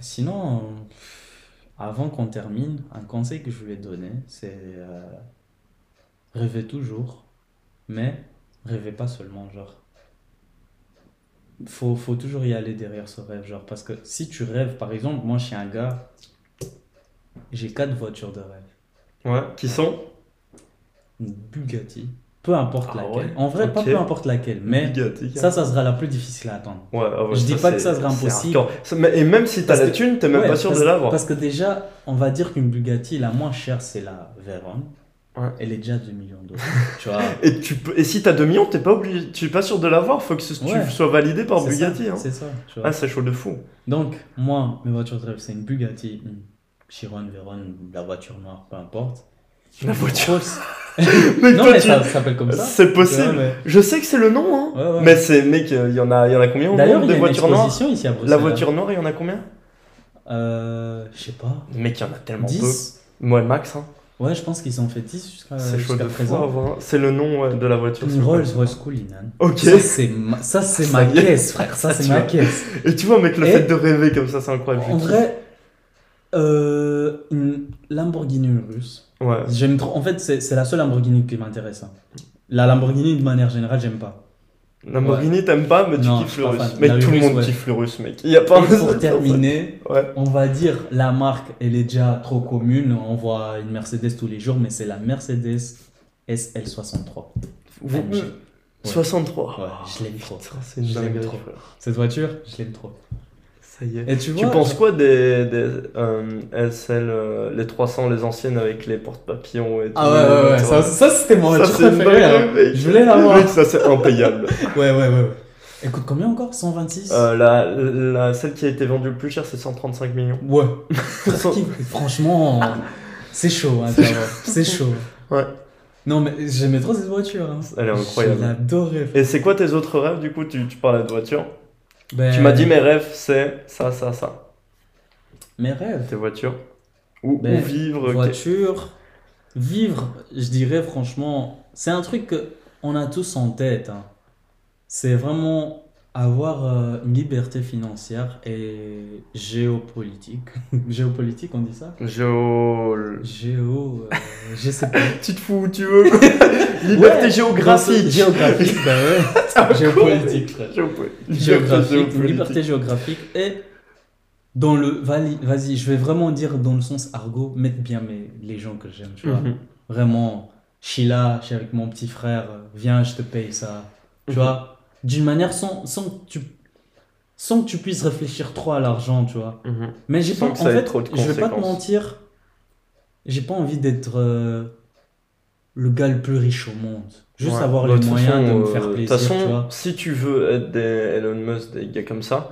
Sinon, avant qu'on termine, un conseil que je voulais donner, c'est euh, rêver toujours, mais rêvez pas seulement, genre. Faut, faut toujours y aller derrière ce rêve, genre, parce que si tu rêves, par exemple, moi je suis un gars, j'ai quatre voitures de rêve. Ouais, qui sont? Une Bugatti, peu importe Ah laquelle. ouais En vrai, pas peu importe laquelle, mais ça, ça sera la plus difficile à attendre. Ouais, ah ouais, Je dis pas que ça sera impossible. Et même si t'as Parce la thune, t'es même Ouais, pas sûr parce- de l'avoir. Parce que déjà, on va dire qu'une Bugatti, la moins chère, c'est la Veyron. Ouais. Elle est déjà à 2 millions d'euros. tu vois. Et, tu peux... et si t'as 2 millions, t'es pas obligé, tu es pas sûr de l'avoir, faut que ce- Ouais. tu sois validé par Bugatti. hein. C'est ça, tu vois. Ah, c'est chaud de fou. Donc, moi, mes voitures de rêve, c'est une Bugatti, une Chiron, Veyron, la voiture noire, peu importe. La voiture- Mec, non, toi, mais tu- ça s'appelle comme ça. C'est possible. Mais- Je sais que c'est le nom, hein. Ouais, ouais. Mais c'est, mec, il y en a, il y en a combien au monde voitures noires ici à. La voiture noire, il y en a combien? Euh, je sais pas. Mec, il y en a tellement 10 peu. Moi, max, hein. Ouais, je pense qu'ils ont fait 10 jusqu'à fou présent. voir. C'est le nom ouais, de la voiture. Une Rolls Royce Cullinan. Ok. Ça, c'est ma, ça, c'est Ça ma caisse, frère. Ça, c'est ma caisse. Et tu vois, mec, le Et- fait de rêver comme ça, c'est incroyable. En vrai, euh, une Lamborghini russe. Ouais. J'aime trop. En fait, c'est la seule Lamborghini qui m'intéresse. hein. La Lamborghini, de manière générale, j'aime pas. Lamborghini, t'aimes pas, mais tu Non, kiffes le russe. fan. La tout le monde ouais. kiffe le russe, mec. Il y a pas Et pour terminer, Ouais. on va dire la marque, elle est déjà trop commune. On voit une Mercedes tous les jours, mais c'est la Mercedes SL63. Vous- AMG. 63. Ouais, je l'aime trop. C'est. Cette voiture, je l'aime trop. Ça y est. Et tu vois, Tu penses quoi des, des euh, SL, euh, les 300, les anciennes avec les porte-papillons et tout? Ah ouais, ouais, ouais. Ça, c'était mon préférée. dinguerie, hein. Je voulais l'avoir. Ça c'est impayable. Ouais, ouais, ouais. ouais. Écoute, combien encore? 126 Euh, la, la, celle qui a été vendue le plus cher, c'est 135 millions. Ouais. Franchement, c'est chaud, hein. C'est chaud. Ouais. Non, mais j'aimais trop cette voiture. Hein. Elle est incroyable. Je l'adorais. Et c'est quoi tes autres rêves du coup? Tu, tu parlais de voiture. Ben, Tu m'as dit mes rêves c'est ça, ça, ça. Mes rêves? Tes voitures. Ou, Ben, ou vivre. Voiture. Vivre, je dirais franchement, c'est un truc que on a tous en tête. hein. C'est vraiment avoir euh, une liberté financière et géopolitique. géopolitique, on dit ça? Géo. Géo. euh, je sais pas. Tu te fous où tu veux. Liberté Ouais, géographique. Géographique, bah ouais. Géopolitique, frère. Géopolitique. Géographique, liberté géographique et dans le vas-y, je vais vraiment dire dans le sens argot, mettre bien mes, les gens que j'aime, tu vois. Mhm. Vraiment, je suis là, je suis avec mon petit frère, viens, je te paye ça. Tu Mhm. vois, d'une manière sans, sans que tu sans que tu puisses réfléchir trop à l'argent, tu vois. Mhm. Mais j'ai pas en fait, trop de je vais pas te mentir, j'ai pas envie d'être euh, le gars le plus riche au monde. Juste Ouais. avoir Bah, les moyens façon, de me euh, faire De plaisir, toute façon, tu vois. si tu veux être des Elon Musk, des gars comme ça,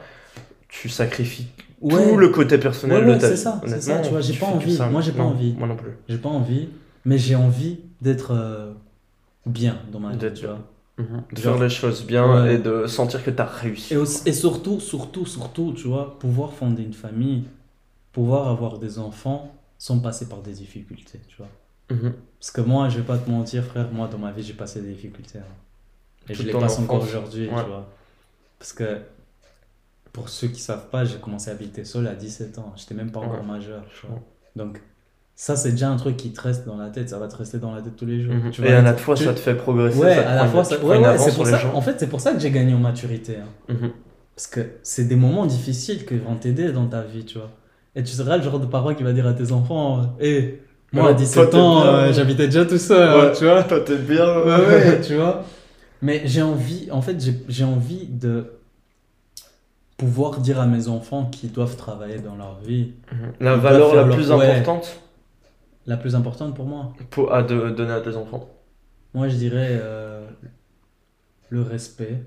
tu sacrifies Ouais. tout le côté personnel Ouais, de ta c'est vie. ça, c'est ça, tu vois, j'ai pas envie. Moi, j'ai pas Non, envie. Moi non plus. J'ai pas envie, mais j'ai envie d'être euh, bien dans ma vie, tu vois. Mhm. De faire les choses bien Ouais. et de sentir que tu as réussi. Et, aussi- et surtout, surtout, surtout, tu vois, pouvoir fonder une famille, pouvoir avoir des enfants sans passer par des difficultés, tu vois. Mhm. Parce que moi, je vais pas te mentir, frère, moi, dans ma vie, j'ai passé des difficultés. hein. Et je les passe encore aujourd'hui, Ouais. tu vois. Parce que, pour ceux qui savent pas, j'ai commencé à habiter seul à 17 ans. J'étais même pas encore Ouais. majeur, tu vois. Donc, ça, c'est déjà un truc qui te reste dans la tête. Ça va te rester dans la tête tous les jours. Mhm. tu Et à la fois, Tu- ça te fait progresser. Ouais, ça te à la fois, une- ça... ouais, ouais, c'est pour ça. gens. En fait, c'est pour ça que j'ai gagné en maturité. hein. Mhm. Parce que c'est des moments difficiles qui vont t'aider dans ta vie, tu vois. Et tu seras le genre de parent qui va dire à tes enfants Hé, moi Ouais, à 17 toi, ans, euh, j'habitais déjà tout seul, tu vois. Toi, t'es bien. Ouais, tu vois. Mais j'ai envie, en fait, j'ai envie de pouvoir dire à mes enfants qu'ils doivent travailler dans leur vie. La Ils valeur la plus leur- importante La plus importante pour moi, pour, à de- donner à tes enfants. moi je dirais euh, le respect.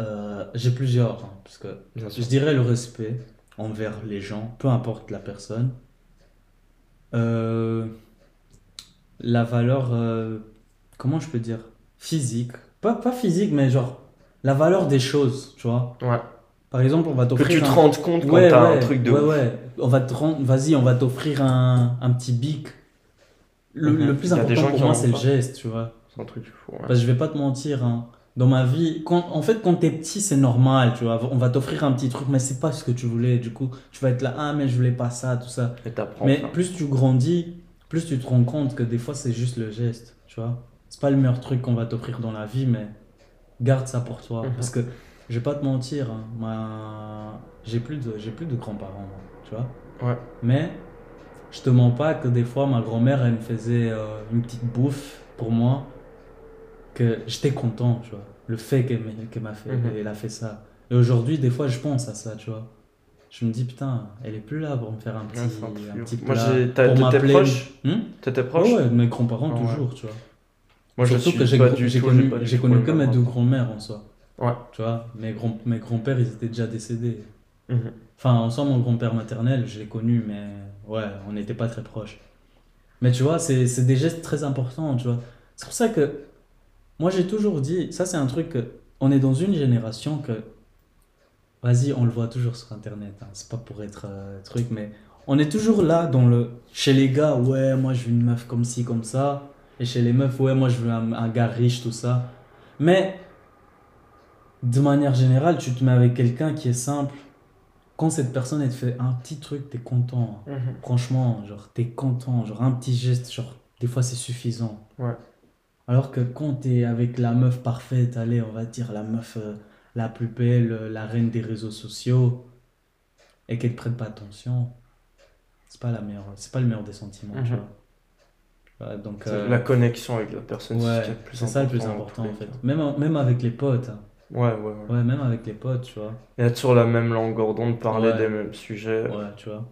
Euh, j'ai plusieurs, hein, parce que. Je dirais le respect envers les gens, peu importe la personne. Euh, la valeur, comment je peux dire? Physique. Pas, pas physique, mais genre la valeur des choses, tu vois? Ouais. Par exemple, on va Que t'offrir tu te un- rendes compte quand Ouais, t'as ouais, un truc de ouais, ouais. On va te rendre... Vas-y, on va t'offrir un, un petit bic. Le, Mhm. le plus a des important gens pour moi, c'est le geste, tu vois. C'est un truc fou. ouais. Parce que je vais pas te mentir, hein. Dans ma vie, quand, en fait, quand t'es petit, c'est normal, tu vois. On va t'offrir un petit truc, mais c'est pas ce que tu voulais. Du coup, tu vas être là, ah, mais je voulais pas ça, tout ça. Et mais plus tu grandis, plus tu te rends compte que des fois, c'est juste le geste, tu vois. C'est pas le meilleur truc qu'on va t'offrir dans la vie, mais garde ça pour toi. Mhm. Parce que, je vais pas te mentir, hein, ma- j'ai plus de, plus de grands-parents, moi, tu vois. Ouais. Mais, je te mens pas que des fois, ma grand-mère, elle me faisait euh, une petite bouffe pour moi que j'étais content, tu vois. Le fait qu'elle m'a fait, Mhm. elle a fait ça. Et aujourd'hui, des fois, je pense à ça, tu vois. Je me dis, putain, elle est plus là pour me faire un petit, Ouais, un petit Moi, plat. j'ai- t'as- pour t'étais proche T'étais proche ouais, mes grands-parents, ouais. toujours, tu vois. Moi, je Surtout que j'ai connu, j'ai connu que mes deux grands-mères en soi. Ouais. Tu vois, mes, grands, mes grands-pères, ils étaient déjà décédés. Mhm. Enfin, en soi, mon grand-père maternel, je l'ai connu, mais ouais, on n'était pas très proches. Mais tu vois, c'est des gestes très importants, tu vois. C'est pour ça que moi, j'ai toujours dit, ça, c'est un truc que on est dans une génération que, vas-y, on le voit toujours sur Internet, hein, c'est pas pour être euh, truc, mais on est toujours là dans le, chez les gars, ouais, moi, je veux une meuf comme ci, comme ça, et chez les meufs, ouais, moi, je veux un gars riche, tout ça. Mais, de manière générale, tu te mets avec quelqu'un qui est simple. Quand cette personne, elle te fait un petit truc, t'es content. Mhm. Franchement, genre, t'es content. Genre, un petit geste, genre, des fois, c'est suffisant. Ouais. Alors que quand t'es avec la meuf parfaite, allez, on va dire la meuf euh, la plus belle, euh, la reine des réseaux sociaux, et qu'elle te prête pas attention, c'est pas la meilleure, c'est pas le meilleur des sentiments, tu Mhm. vois. Donc, euh, La connexion avec la personne, ouais, c'est ça le plus important en fait. Même, même avec les potes. hein. Ouais, ouais, ouais. Ouais, même avec les potes, tu vois. Et être sur la même longueur d'onde, parler Ouais. des mêmes sujets. Ouais, tu vois.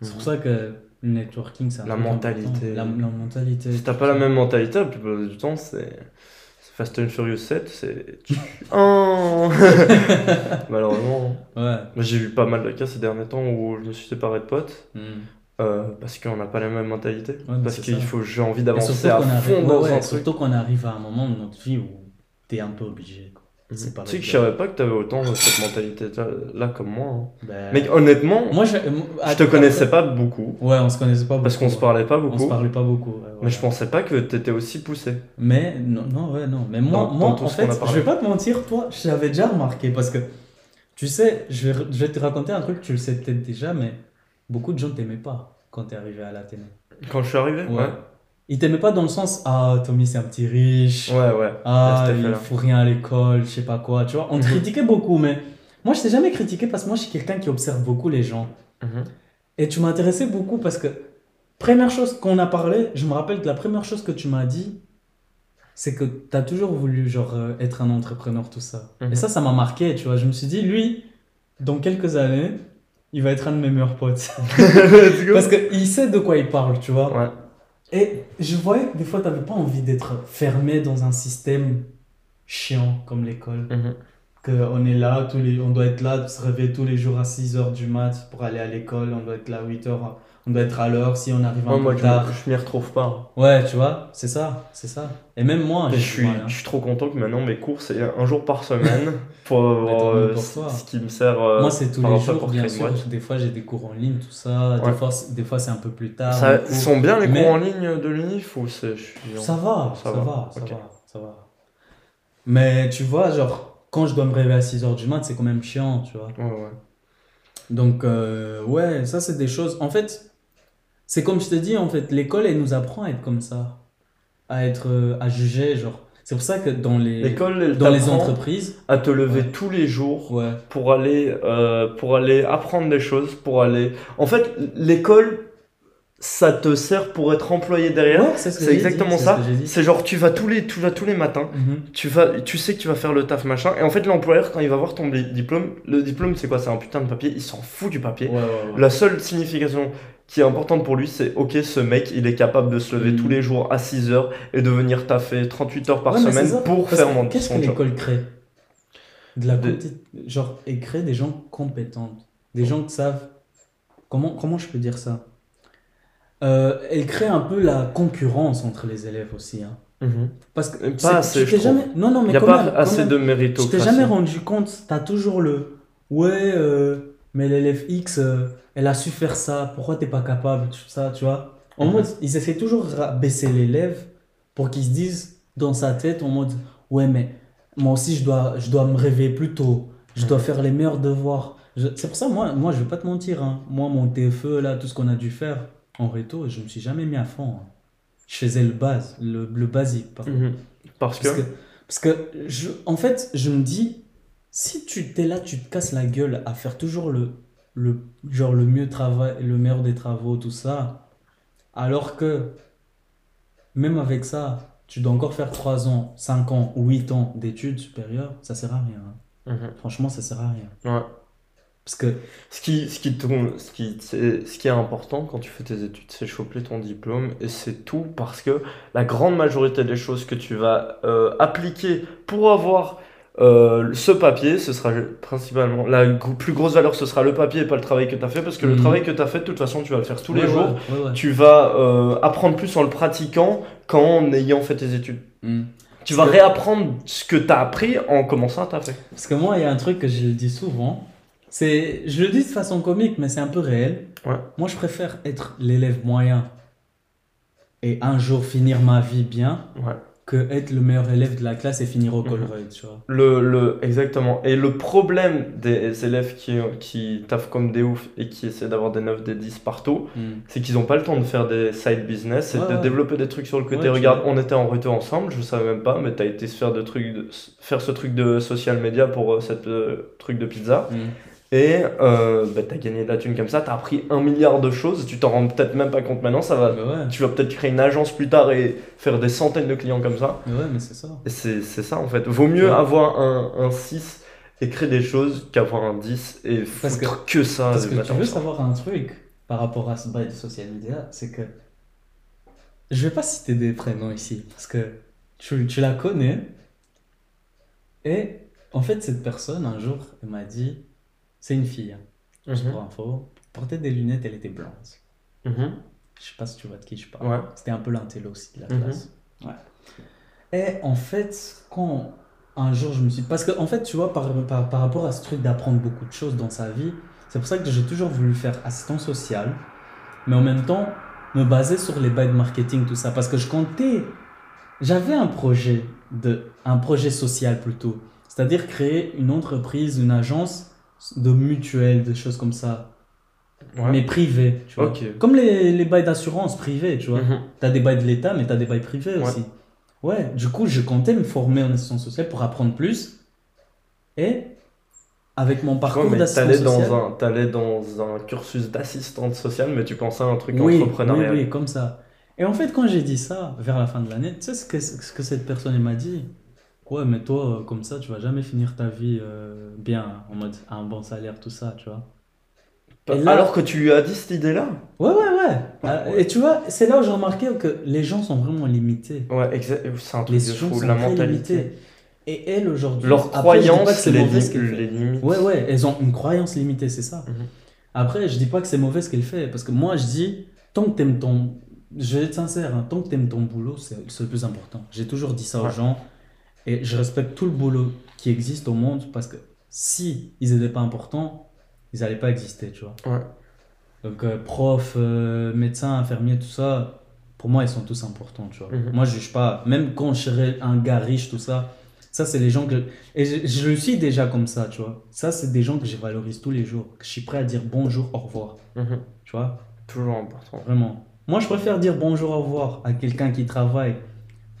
C'est Mhm. pour ça que le networking, c'est un La truc mentalité. important. La, la mentalité. Si t'as pas la même mentalité, la plupart du temps, c'est. c'est Fast and Furious 7, c'est. Oh Malheureusement. Ouais. Moi, J'ai vu pas mal de cas ces derniers temps où je me suis séparé de potes Mm. euh, parce qu'on n'a pas la même mentalité. mais parce c'est qu'il ça. faut, j'ai envie Et d'avancer surtout à qu'on arrive, fond ouais, dans ouais, un truc. surtout qu'on arrive à un moment de notre vie où t'es un peu obligé. quoi. C'est pas Tu sais que je savais pas que t'avais autant cette mentalité-là comme moi. hein. Ben, Mec, honnêtement, moi, je, je te connaissais pas beaucoup Ouais, on se connaissait pas beaucoup. parce qu'on se parlait pas On se beaucoup. parlait pas beaucoup. ouais, Mais je pensais pas que t'étais aussi poussé. Mais non, non, ouais, non. Mais moi, Dans- moi dans en fait, je vais pas te mentir, toi, je l'avais déjà remarqué parce que, tu sais, je vais, je vais te raconter un truc, tu le sais peut-être déjà, mais beaucoup de gens t'aimaient pas quand t'es arrivé à l'Athénée. Quand je suis arrivé Ouais. Ils t'aimaient pas dans le sens, ah, Tommy, c'est un petit riche. Ouais, ouais. Ah, il effet-là. faut rien à l'école, je sais pas quoi, tu vois. On te Mhm. critiquait beaucoup, mais moi, je t'ai jamais critiqué parce que moi, je suis quelqu'un qui observe beaucoup les gens. Mhm. Et tu m'intéressais beaucoup parce que, première chose qu'on a parlé, je me rappelle que la première chose que tu m'as dit, c'est que tu as toujours voulu, genre, euh, être un entrepreneur, tout ça. Mhm. Et ça, ça m'a marqué, tu vois. Je me suis dit, lui, dans quelques années, il va être un de mes meilleurs potes. Parce qu'il sait de quoi il parle, tu vois. Ouais. Et je voyais que des fois, tu n'avais pas envie d'être fermé dans un système chiant comme l'école. Mhm. Qu'on est là, tous les, on doit être là, se réveiller tous les jours à 6h du mat pour aller à l'école, on doit être là à 8h, on doit être à l'heure si on arrive un Ouais, peu moi, je, tard. je m'y retrouve pas. Ouais, tu vois, c'est ça, c'est ça. Et même moi, je suis, hein. je suis trop content que maintenant mes cours c'est un jour par semaine pour avoir euh, ce qui me sert. euh, Moi, c'est tous les jours, bien sûr. Des fois, j'ai des cours en ligne, tout ça. Ouais. Des fois, c'est- des fois, c'est un peu plus tard. Ça, cours. sont bien les Mais- cours en ligne de l'UNIF ou c'est Ça va, Ça ça, va, va, ça va, ça va. Mais tu vois, genre, quand je dois me réveiller à 6h du mat, c'est quand même chiant, tu vois. Ouais, ouais. Donc, euh, ouais, ça, c'est des choses. En fait, c'est comme je te dis, en fait, l'école, elle nous apprend à être comme ça. À être, euh, à juger, genre. C'est pour ça que dans les, L'école, dans les entreprises, à te lever Ouais. tous les jours ouais. pour aller, euh, pour aller apprendre des choses, pour aller... En fait, l'école, ça te sert pour être employé derrière. Ouais, c'est ce que c'est j'ai dit, exactement c'est ça. ce. C'est genre, tu vas tous les, tu vas tous les matins, Mhm. tu, vas, tu sais que tu vas faire le taf machin, et en fait, l'employeur, quand il va voir ton di- diplôme, le diplôme, c'est quoi? C'est un putain de papier, il s'en fout du papier. Ouais, ouais, ouais. La seule signification qui est importante pour lui, c'est ok, ce mec, il est capable de se lever Mm. tous les jours à 6 heures et de venir taffer 38 heures par Ouais, semaine ça, pour faire mon Qu'est-ce que l'école crée? De la compé- Genre, elle crée des gens compétents. Des gens qui savent. Comment, comment je peux dire ça? Euh, Elle crée un peu la concurrence entre les élèves aussi. hein. Mhm. Parce que pas assez, tu je jamais. Non, non, mais Il n'y a pas même, assez de Tu t'es méritocratie. jamais rendu compte, t'as toujours le ouais, euh, mais l'élève X, euh, elle a su faire ça, pourquoi t'es pas capable, tout ça, tu vois. En Mhm. mode, ils essaient toujours de rabaisser l'élève pour qu'il se dise dans sa tête en mode ouais, mais moi aussi je dois, je dois me réveiller plus tôt, je dois Mhm. faire les meilleurs devoirs. C'est pour ça, moi, moi, je vais pas te mentir, hein. moi, mon TFE, là, tout ce qu'on a dû faire en réto, je me suis jamais mis à fond. hein. Je faisais le base, le, le basique, pardon. Mhm. Parce que? Parce que, parce que je, en fait, je me dis, si tu t'es là, tu te casses la gueule à faire toujours le, le, genre le mieux travail, le meilleur des travaux, tout ça, alors que même avec ça, tu dois encore faire 3 ans, 5 ans ou 8 ans d'études supérieures, ça sert à rien. hein. Mhm. Franchement, ça sert à rien. Ouais. Parce que, Ce qui, ce, qui tourne- ce, qui, c'est- ce qui est important quand tu fais tes études, c'est choper ton diplôme et c'est tout parce que la grande majorité des choses que tu vas euh, appliquer pour avoir euh, ce papier, ce sera principalement la plus grosse valeur, ce sera le papier et pas le travail que tu as fait parce que le Mhm. travail que tu as fait, de toute façon, tu vas le faire tous les Ouais, jours. ouais. Tu vas euh, apprendre plus en le pratiquant qu'en ayant fait tes études. Mm. Tu Parce vas que- réapprendre ce que tu as appris en commençant à taffer. Parce que moi, il y a un truc que je le dis souvent. C'est, je le dis de façon comique, mais c'est un peu réel. Moi, je préfère être l'élève moyen et un jour finir ma vie bien Ouais. Que être le meilleur élève de la classe et finir au Mhm. Colruyt, tu vois. Le, le, exactement. Et le problème des élèves qui, qui taffent comme des oufs et qui essaient d'avoir des 9, des 10 partout, c'est qu'ils n'ont pas le temps de faire des side business et Ouais, de ouais. développer des trucs sur le côté. Ouais, Regarde, on était en retour ensemble, je savais même pas, mais t'as été se faire, de trucs de- faire ce truc de social media pour euh, cette euh, truc de pizza. Et euh, bah, t'as gagné de la thune comme ça, t'as appris un milliard de choses, tu t'en rends peut-être même pas compte maintenant, ça va. Ouais, Tu vas peut-être créer une agence plus tard et faire des centaines de clients comme ça. mais ouais, mais c'est ça. Et c'est c'est ça en fait. Vaut mieux Ouais. avoir un, un 6 et créer des choses qu'avoir un 10 et Parce foutre que, ça. Parce que tu veux savoir un truc par rapport à ce bail de social media, c'est que je vais pas citer des prénoms ici parce que tu, tu la connais et en fait cette personne un jour elle m'a dit c'est une fille hein, juste Mhm. pour info portait des lunettes elle était blanche Mhm. je sais pas si tu vois de qui je parle Ouais. c'était un peu l'intello aussi de la Mhm. classe ouais. et en fait quand un jour je me suis parce que en fait tu vois par, par, par rapport à ce truc d'apprendre beaucoup de choses dans sa vie c'est pour ça que j'ai toujours voulu faire assistant social mais en même temps me baser sur les bails de marketing tout ça parce que je comptais j'avais un projet de un projet social plutôt c'est-à-dire créer une entreprise une agence de mutuelle de choses comme ça Ouais. mais privée tu vois comme les, les bails d'assurance privés tu vois. T'as des bails de l'État, mais t'as des bails privés Ouais. aussi. Ouais, du coup, je comptais me former en assistance sociale pour apprendre plus. Et avec mon Ouais, parcours mais d'assistance t'allais sociale. dans un, t'allais dans un cursus d'assistante sociale, mais tu pensais à un truc oui, oui, entrepreneurial. oui, comme ça. Et en fait, quand j'ai dit ça, vers la fin de l'année, tu sais ce que, ce que cette personne m'a dit? Ouais, mais toi, euh, comme ça, tu vas jamais finir ta vie euh, bien, en mode un bon salaire, tout ça, tu vois. Et là- Alors que tu lui as dit cette idée-là Ouais, ouais, ouais. Euh, ouais. Et tu vois, c'est là où j'ai remarqué que les gens sont vraiment limités. Ouais. C'est un truc Les de gens fou, sont la très mentalité. limités. Et elle, aujourd'hui. Leurs après, je dis pas que croyances c'est les, mauvais ce lim- qu'elle fait. les limites. Ouais, ouais, elles ont une croyance limitée, c'est ça. Mhm. Après, je dis pas que c'est mauvais ce qu'elle fait, parce que moi, je dis, tant que t'aimes ton. Je vais être sincère, hein, tant que t'aimes ton boulot, c'est c'est le plus important. J'ai toujours dit ça aux Ouais. gens, et je respecte tout le boulot qui existe au monde, parce que si ils n'étaient pas importants, ils n'allaient pas exister, tu vois. Ouais. Donc, euh, prof, euh, médecin, infirmier, tout ça, pour moi, ils sont tous importants, tu vois. Mhm. Moi, je juge pas, même quand je serais un gars riche, tout ça, ça, c'est les gens que. Et je, je le suis déjà comme ça, tu vois. Ça, c'est des gens que je valorise tous les jours, que je suis prêt à dire bonjour, au revoir, Mhm. tu vois? Toujours important. Vraiment. Moi, je préfère dire bonjour, au revoir à quelqu'un qui travaille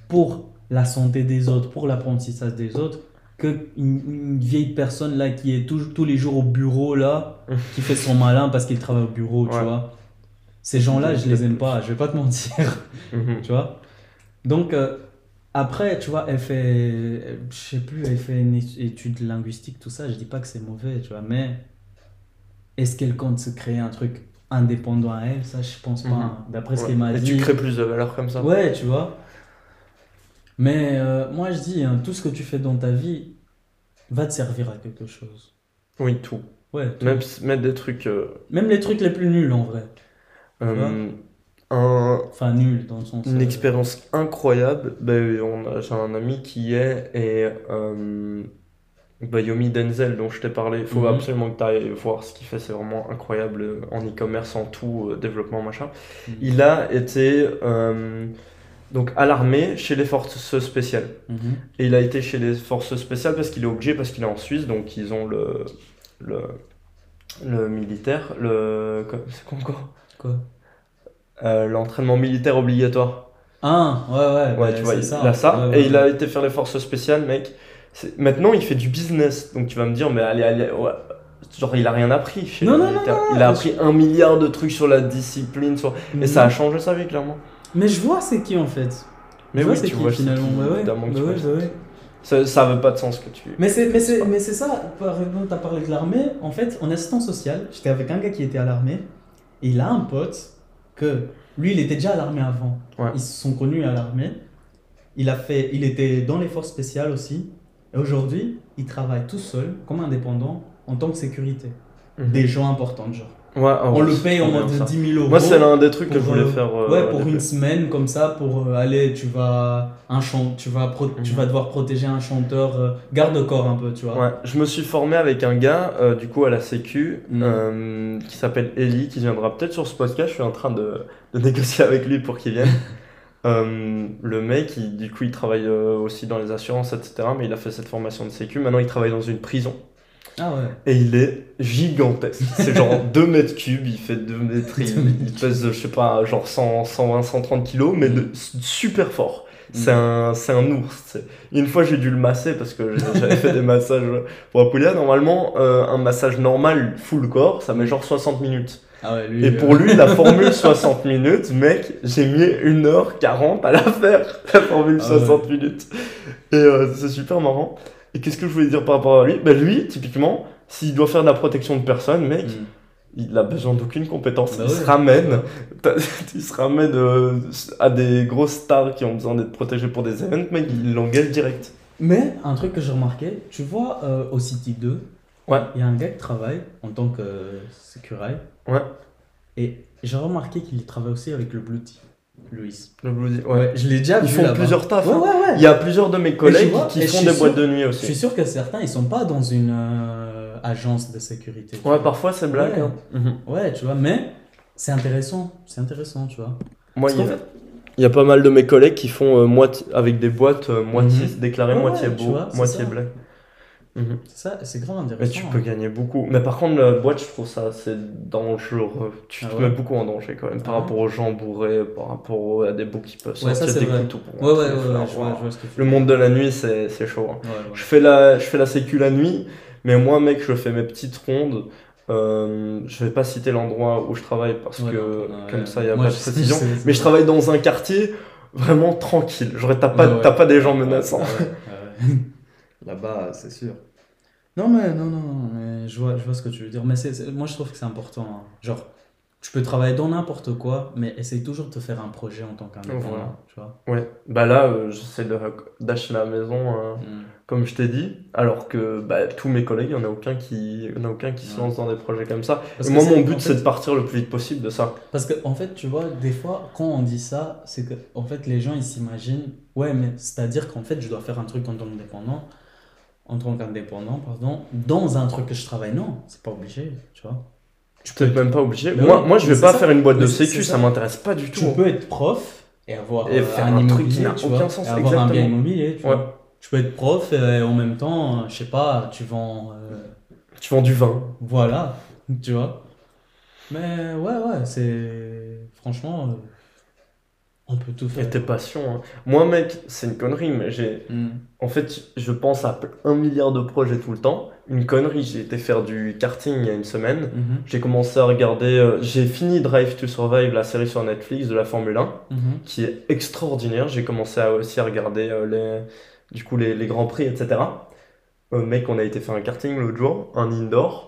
pour la santé des autres, pour l'apprentissage des autres, que une, vieille personne là qui est tous tous les jours au bureau là, qui fait son malin parce qu'il travaille au bureau, tu vois. Ces gens-là, je les aime pas, je vais pas te mentir, Mhm. tu vois? Donc, euh, après, tu vois, elle fait, je sais plus, elle fait une étude linguistique, tout ça, je dis pas que c'est mauvais, tu vois, mais est-ce qu'elle compte se créer un truc indépendant à elle? Ça, je pense pas. Mhm. hein. D'après ce qu'elle m'a Et dit. tu crées plus de valeur comme ça. Ouais, tu vois. Mais euh, moi, je dis, hein, tout ce que tu fais dans ta vie va te servir à quelque chose. Oui, tout. Ouais, tout. Même mettre des trucs. euh, Même les trucs les plus nuls en vrai. euh, un, Enfin, nuls dans le sens. Une expérience incroyable. Ben, on J'ai un ami qui est et bah, Yomi Denzel dont je t'ai parlé. Il faut Mhm. absolument que tu ailles voir ce qu'il fait. C'est vraiment incroyable en e-commerce, en tout, développement, machin. Mhm. Il a été donc à l'armée chez les forces spéciales. mhm. Et il a été chez les forces spéciales parce qu'il est obligé, parce qu'il est en Suisse, donc ils ont le, le, le militaire, le, c'est quoi? Encore Quoi? Euh, L'entraînement militaire obligatoire. Ah, ouais, ouais. Ouais, bah, tu vois, il ça. a ça. Ouais, ouais, et il a été faire les forces spéciales, mec. Maintenant, il fait du business. Donc tu vas me dire, mais allez, allez, ouais. Genre, il a rien appris chez Non, non, il a appris un milliard de trucs sur la discipline. Sur... Et ça a changé sa vie, clairement. Mais je vois c'est qui en fait. Mais je vois oui, c'est tu qui vois, finalement. qui, ouais. Bah tu ouais, vois. bah ouais. Ça, ça avait pas de sens que tu. Mais c'est, mais c'est, mais c'est ça, par exemple, tu as parlé de l'armée. En fait, en assistant social, j'étais avec un gars qui était à l'armée. Et il a un pote que lui, il était déjà à l'armée avant. Ouais. Ils se sont connus à l'armée. Il, a fait, il était dans les forces spéciales aussi. Et aujourd'hui, il travaille tout seul, comme indépendant, en tant que sécurité. Mhm. Des gens importants, genre. Ouais, ah On le paye en mode ça. 10 000 euros. Moi, c'est l'un des trucs que je voulais euh, faire. euh, ouais, pour une semaine comme ça, pour euh, aller, tu vas, un chant, tu, vas pro- tu Mhm. vas devoir protéger un chanteur, garde-corps un peu, tu vois. Ouais, je me suis formé avec un gars, du coup, à la Sécu, euh, qui s'appelle Eli, qui viendra peut-être sur ce podcast. Je suis en train de, de négocier avec lui pour qu'il vienne. Le mec, il- du coup, il travaille aussi dans les assurances, etc. Mais il a fait cette formation de Sécu. Maintenant, il travaille dans une prison. Ah ouais. Et il est gigantesque. C'est genre 2 mètres cubes, il fait 2 mètres, il, pèse, je sais pas, genre 100, 120, 130 kilos, mais de- super fort. C'est un, c'est un ours. c'est- Une fois, j'ai dû le masser parce que j'avais fait des massages pour Apulia. Normalement, euh, un massage normal, full corps, ça met genre 60 minutes. Ah ouais, lui. Et euh, pour lui, la formule 60 minutes, mec, j'ai mis 1h40 à la faire, la formule Ah ouais. 60 minutes. Et euh, c'est super marrant. Et qu'est-ce que je voulais dire par rapport à lui? Ben lui, typiquement, s'il doit faire de la protection de personnes, mec, hmm. il a besoin d'aucune compétence. Bah il ouais. se ramène, il se ramène euh, à des grosses stars qui ont besoin d'être protégées pour des events, mec, il l'engueule direct. Mais un truc que j'ai remarqué, tu vois euh, au City 2, Ouais. il y a un gars qui travaille en tant que euh, sécurité. Ouais. Et j'ai remarqué qu'il travaille aussi avec le Blue Team, Louis. Le Bluesy, ouais. je l'ai déjà Ils vu font là-bas. plusieurs tafs. Ouais, hein. ouais, ouais. Il y a plusieurs de mes collègues vois, qui je font des sûr- boîtes de nuit Je aussi. suis sûr que certains, ils sont pas dans une euh, agence de sécurité. Ouais, vois. parfois c'est blague. Ouais. hein. Mhm. Ouais, tu vois, mais c'est intéressant. C'est intéressant, tu vois. Moi, il y, a, fait- il y a pas mal de mes collègues qui font euh, moitié, avec des boîtes euh, moitié Mhm. déclarées, Ouais, moitié ouais, beau, vois, moitié ça. Mhm. C'est ça, c'est grave Mais intéressant. tu hein. peux gagner beaucoup. Mais par contre, la boîte, je trouve ça assez dangereux. Tu Ah te ouais mets beaucoup en danger quand même par Ah ouais. rapport aux gens bourrés, par rapport à des bouts qui peuvent Ouais, sortir ça, c'est des vrai. couteaux pour Ouais, ouais, ouais, faire ouais, je vois, voir. je vois ce que tu Le monde de la nuit, c'est c'est chaud. hein. Ouais, ouais. Je fais la, je fais la sécu la nuit, mais moi, mec, je fais mes petites rondes. Euh, je vais pas citer l'endroit où je travaille parce Ouais, que ouais. comme ça, il y a Moi, pas de précision. c'est Mais je travaille dans un quartier vraiment tranquille. T'as pas, Ouais, ouais. pas des gens menaçants. Ouais, ouais, ouais. Là-bas, c'est sûr. Non, mais non, non, non, mais je vois, je vois ce que tu veux dire. Mais c'est, c'est- moi, je trouve que c'est important. hein. Genre, tu peux travailler dans n'importe quoi, mais essaye toujours de te faire un projet en tant qu'indépendant, Voilà. tu vois. Ouais. Bah là, euh, j'essaie de- d'acheter la maison, euh, Mm. comme je t'ai dit, alors que bah, tous mes collègues, il n'y en a aucun qui, il y en a aucun qui se Ouais. lance dans des projets comme ça. Parce Et que moi, mon en but, fait- c'est de partir le plus vite possible de ça. Parce que, en fait, tu vois, des fois, quand on dit ça, c'est que, en fait, les gens, ils s'imaginent, ouais, mais c'est-à-dire qu'en fait, je dois faire un truc en tant qu'indépendant, en tant qu'indépendant, pardon, dans un truc que je travaille. Non, c'est pas obligé, tu vois. Tu peux même pas obligé. Mais moi, oui, moi, je vais pas ça. faire une boîte Mais de sécu, ça ça. m'intéresse pas du tout. Tu peux être prof et avoir Et euh, faire un, un truc qui n'a aucun sens, et avoir un bien exactement. immobilier, tu Ouais. vois. Tu peux être prof et en même temps, euh, je sais pas, tu vends. euh, Tu vends du vin. voilà, tu vois. Mais ouais, ouais, c'est. Franchement, euh, On peut tout Et faire. tes passions. hein. Moi, mec, c'est une connerie, mais j'ai. Hmm. En fait, je pense à un milliard de projets tout le temps. Une connerie, j'ai été faire du karting il y a une semaine. Mhm. J'ai commencé à regarder. euh, j'ai fini Drive to Survive, la série sur Netflix de la Formule 1, Mhm. qui est extraordinaire. J'ai commencé à, aussi à regarder euh, les, du coup, les, les grands prix, etc. Euh, mec, on a été faire un karting l'autre jour, un indoor.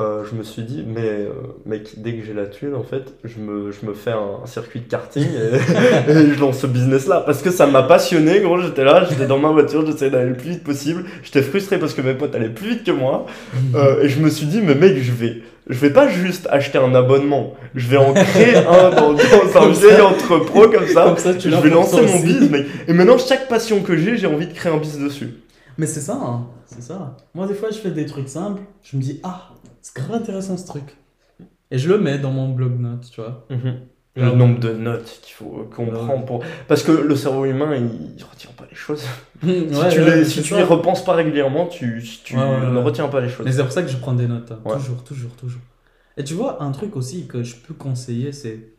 Euh, je me suis dit, mais euh, mec, dès que j'ai la thune, en fait, je me, je me fais un, un circuit de karting et, et je lance ce business-là. Parce que ça m'a passionné, gros. J'étais là, j'étais dans ma voiture, j'essayais d'aller le plus vite possible. J'étais frustré parce que mes potes allaient plus vite que moi. Euh, et je me suis dit, mais mec, je vais, je vais pas juste acheter un abonnement. Je vais en créer un dans, dans un Comme vieil ça. entrepôt comme ça. Comme ça, tu je vais lancer mon biz, mec. Et maintenant, chaque passion que j'ai, j'ai envie de créer un biz dessus. Mais c'est ça, hein. c'est ça. Moi, des fois, je fais des trucs simples. Je me dis, ah, c'est grave intéressant ce truc. Et je le mets dans mon blog notes, tu vois. Le Ah. nombre de notes qu'il faut qu'on Ouais. prend pour. Parce que le cerveau humain, il, il retient pas les choses. si Ouais, tu, ouais, les, si tu y repenses pas régulièrement, tu, tu ne retiens pas les choses. Mais c'est pour ça que je prends des notes. hein. Toujours, toujours, toujours. Et tu vois, un truc aussi que je peux conseiller, c'est.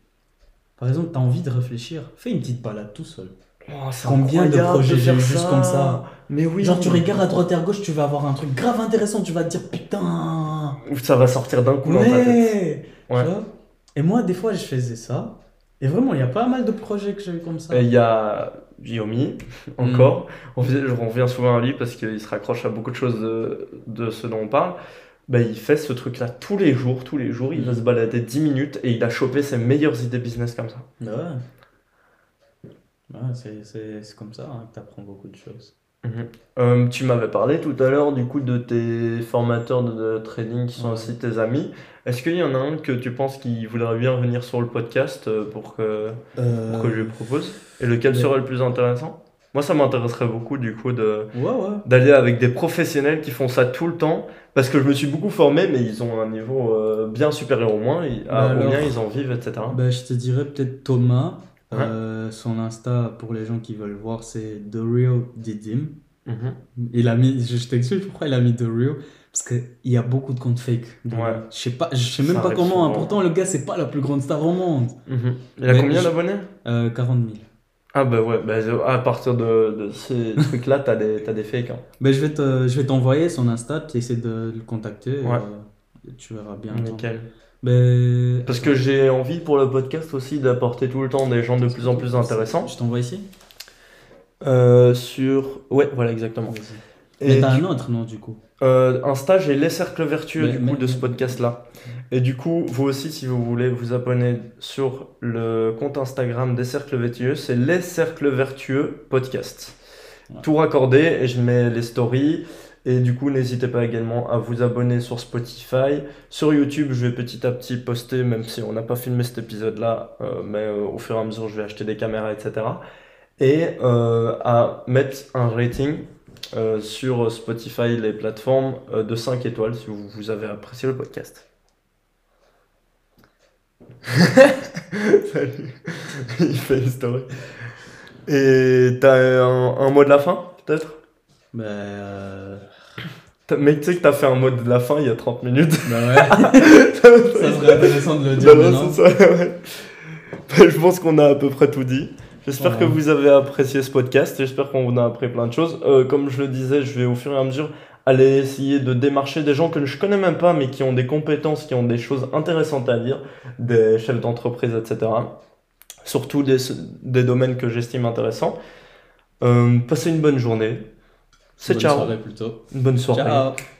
Par exemple, tu as envie de réfléchir, fais une petite balade tout seul. Oh, Combien de projets j'ai juste comme ça Mais oui. Genre, tu regardes à droite et à gauche, tu vas avoir un truc grave intéressant, tu vas te dire putain. Ça va sortir d'un coup dans ta tête. Ouais. Ouais. Tu vois Et moi, des fois, je faisais ça. Et vraiment, il y a pas mal de projets que j'ai eu comme ça. Il y a Guillaume, Hmm. encore. On fait- je reviens souvent à lui parce qu'il se raccroche à beaucoup de choses de, de ce dont on parle. Bah, il fait ce truc-là tous les jours, tous les jours. Il va Hmm. se balader 10 minutes et il a chopé ses meilleures idées business comme ça. Ouais. Ouais, c'est- c'est c'est comme ça hein, que tu apprends beaucoup de choses. Euh, tu m'avais parlé tout à l'heure du coup de tes formateurs de, de trading qui sont Ouais. aussi tes amis. Est-ce qu'il y en a un que tu penses qui voudrait bien venir sur le podcast euh, pour que, pour que je lui propose? Et lequel serait le plus intéressant? Moi, ça m'intéresserait beaucoup du coup de, Ouais, ouais. d'aller avec des professionnels qui font ça tout le temps parce que je me suis beaucoup formé, mais ils ont un niveau euh, bien supérieur au moins, à Bah combien alors- ils en vivent, etc. Bah, je te dirais peut-être Thomas. Ouais. Euh, son Insta, pour les gens qui veulent voir, c'est The Real Didim. Mhm. Il a mis, je je t'explique pourquoi il a mis The Real. Parce qu'il y a beaucoup de comptes fake. Ouais. Je sais pas, je sais même Ça pas comment. hein. souvent. Pourtant, le gars, c'est pas la plus grande star au monde. Mhm. Il a Mais combien d'abonnés? Euh, 40 000. Ah bah ouais, bah, à partir de, de ces trucs-là, t'as des, t'as des fakes. hein. Ben, je vais te, je vais t'envoyer son Insta, tu essaies de le contacter. et, euh, tu verras bien. Nickel. Parce que j'ai envie pour le podcast aussi d'apporter tout le temps des gens de plus en plus intéressants. Je t'envoie ici Euh, sur. Ouais, voilà, exactement. Mais Et t'as du- un autre, non, du coup euh, un stage et les cercles vertueux Mais- du coup mais- de ce podcast-là. Et du coup, vous aussi, si vous voulez vous abonner sur le compte Instagram des cercles vertueux, c'est les cercles vertueux podcast. Ouais. Tout raccordé et je mets les stories. Et du coup, n'hésitez pas également à vous abonner sur Spotify. Sur YouTube, je vais petit à petit poster, même si on n'a pas filmé cet épisode-là, euh, mais euh, au fur et à mesure, je vais acheter des caméras, etc. Et euh, à mettre un rating sur Spotify, les plateformes, de 5 étoiles si vous, vous avez apprécié le podcast. Salut. Il fait une story. Et t'as un, un mot de la fin, peut-être? Euh, T'as- Mec, tu sais que t'as fait un mot de la fin il y a 30 minutes. Ben ouais. ça serait intéressant de le dire non, ça, ouais. Ben, Je pense qu'on a à peu près tout dit. J'espère Ouais. que vous avez apprécié ce podcast. J'espère qu'on vous a appris plein de choses. Euh, comme je le disais, je vais au fur et à mesure aller essayer de démarcher des gens que je connais même pas, mais qui ont des compétences, qui ont des choses intéressantes à dire, des chefs d'entreprise, etc. Surtout des, des domaines que j'estime intéressants. Euh, passez une bonne journée. C'est Bonne ciao. soirée plutôt. Une bonne soirée. Ciao.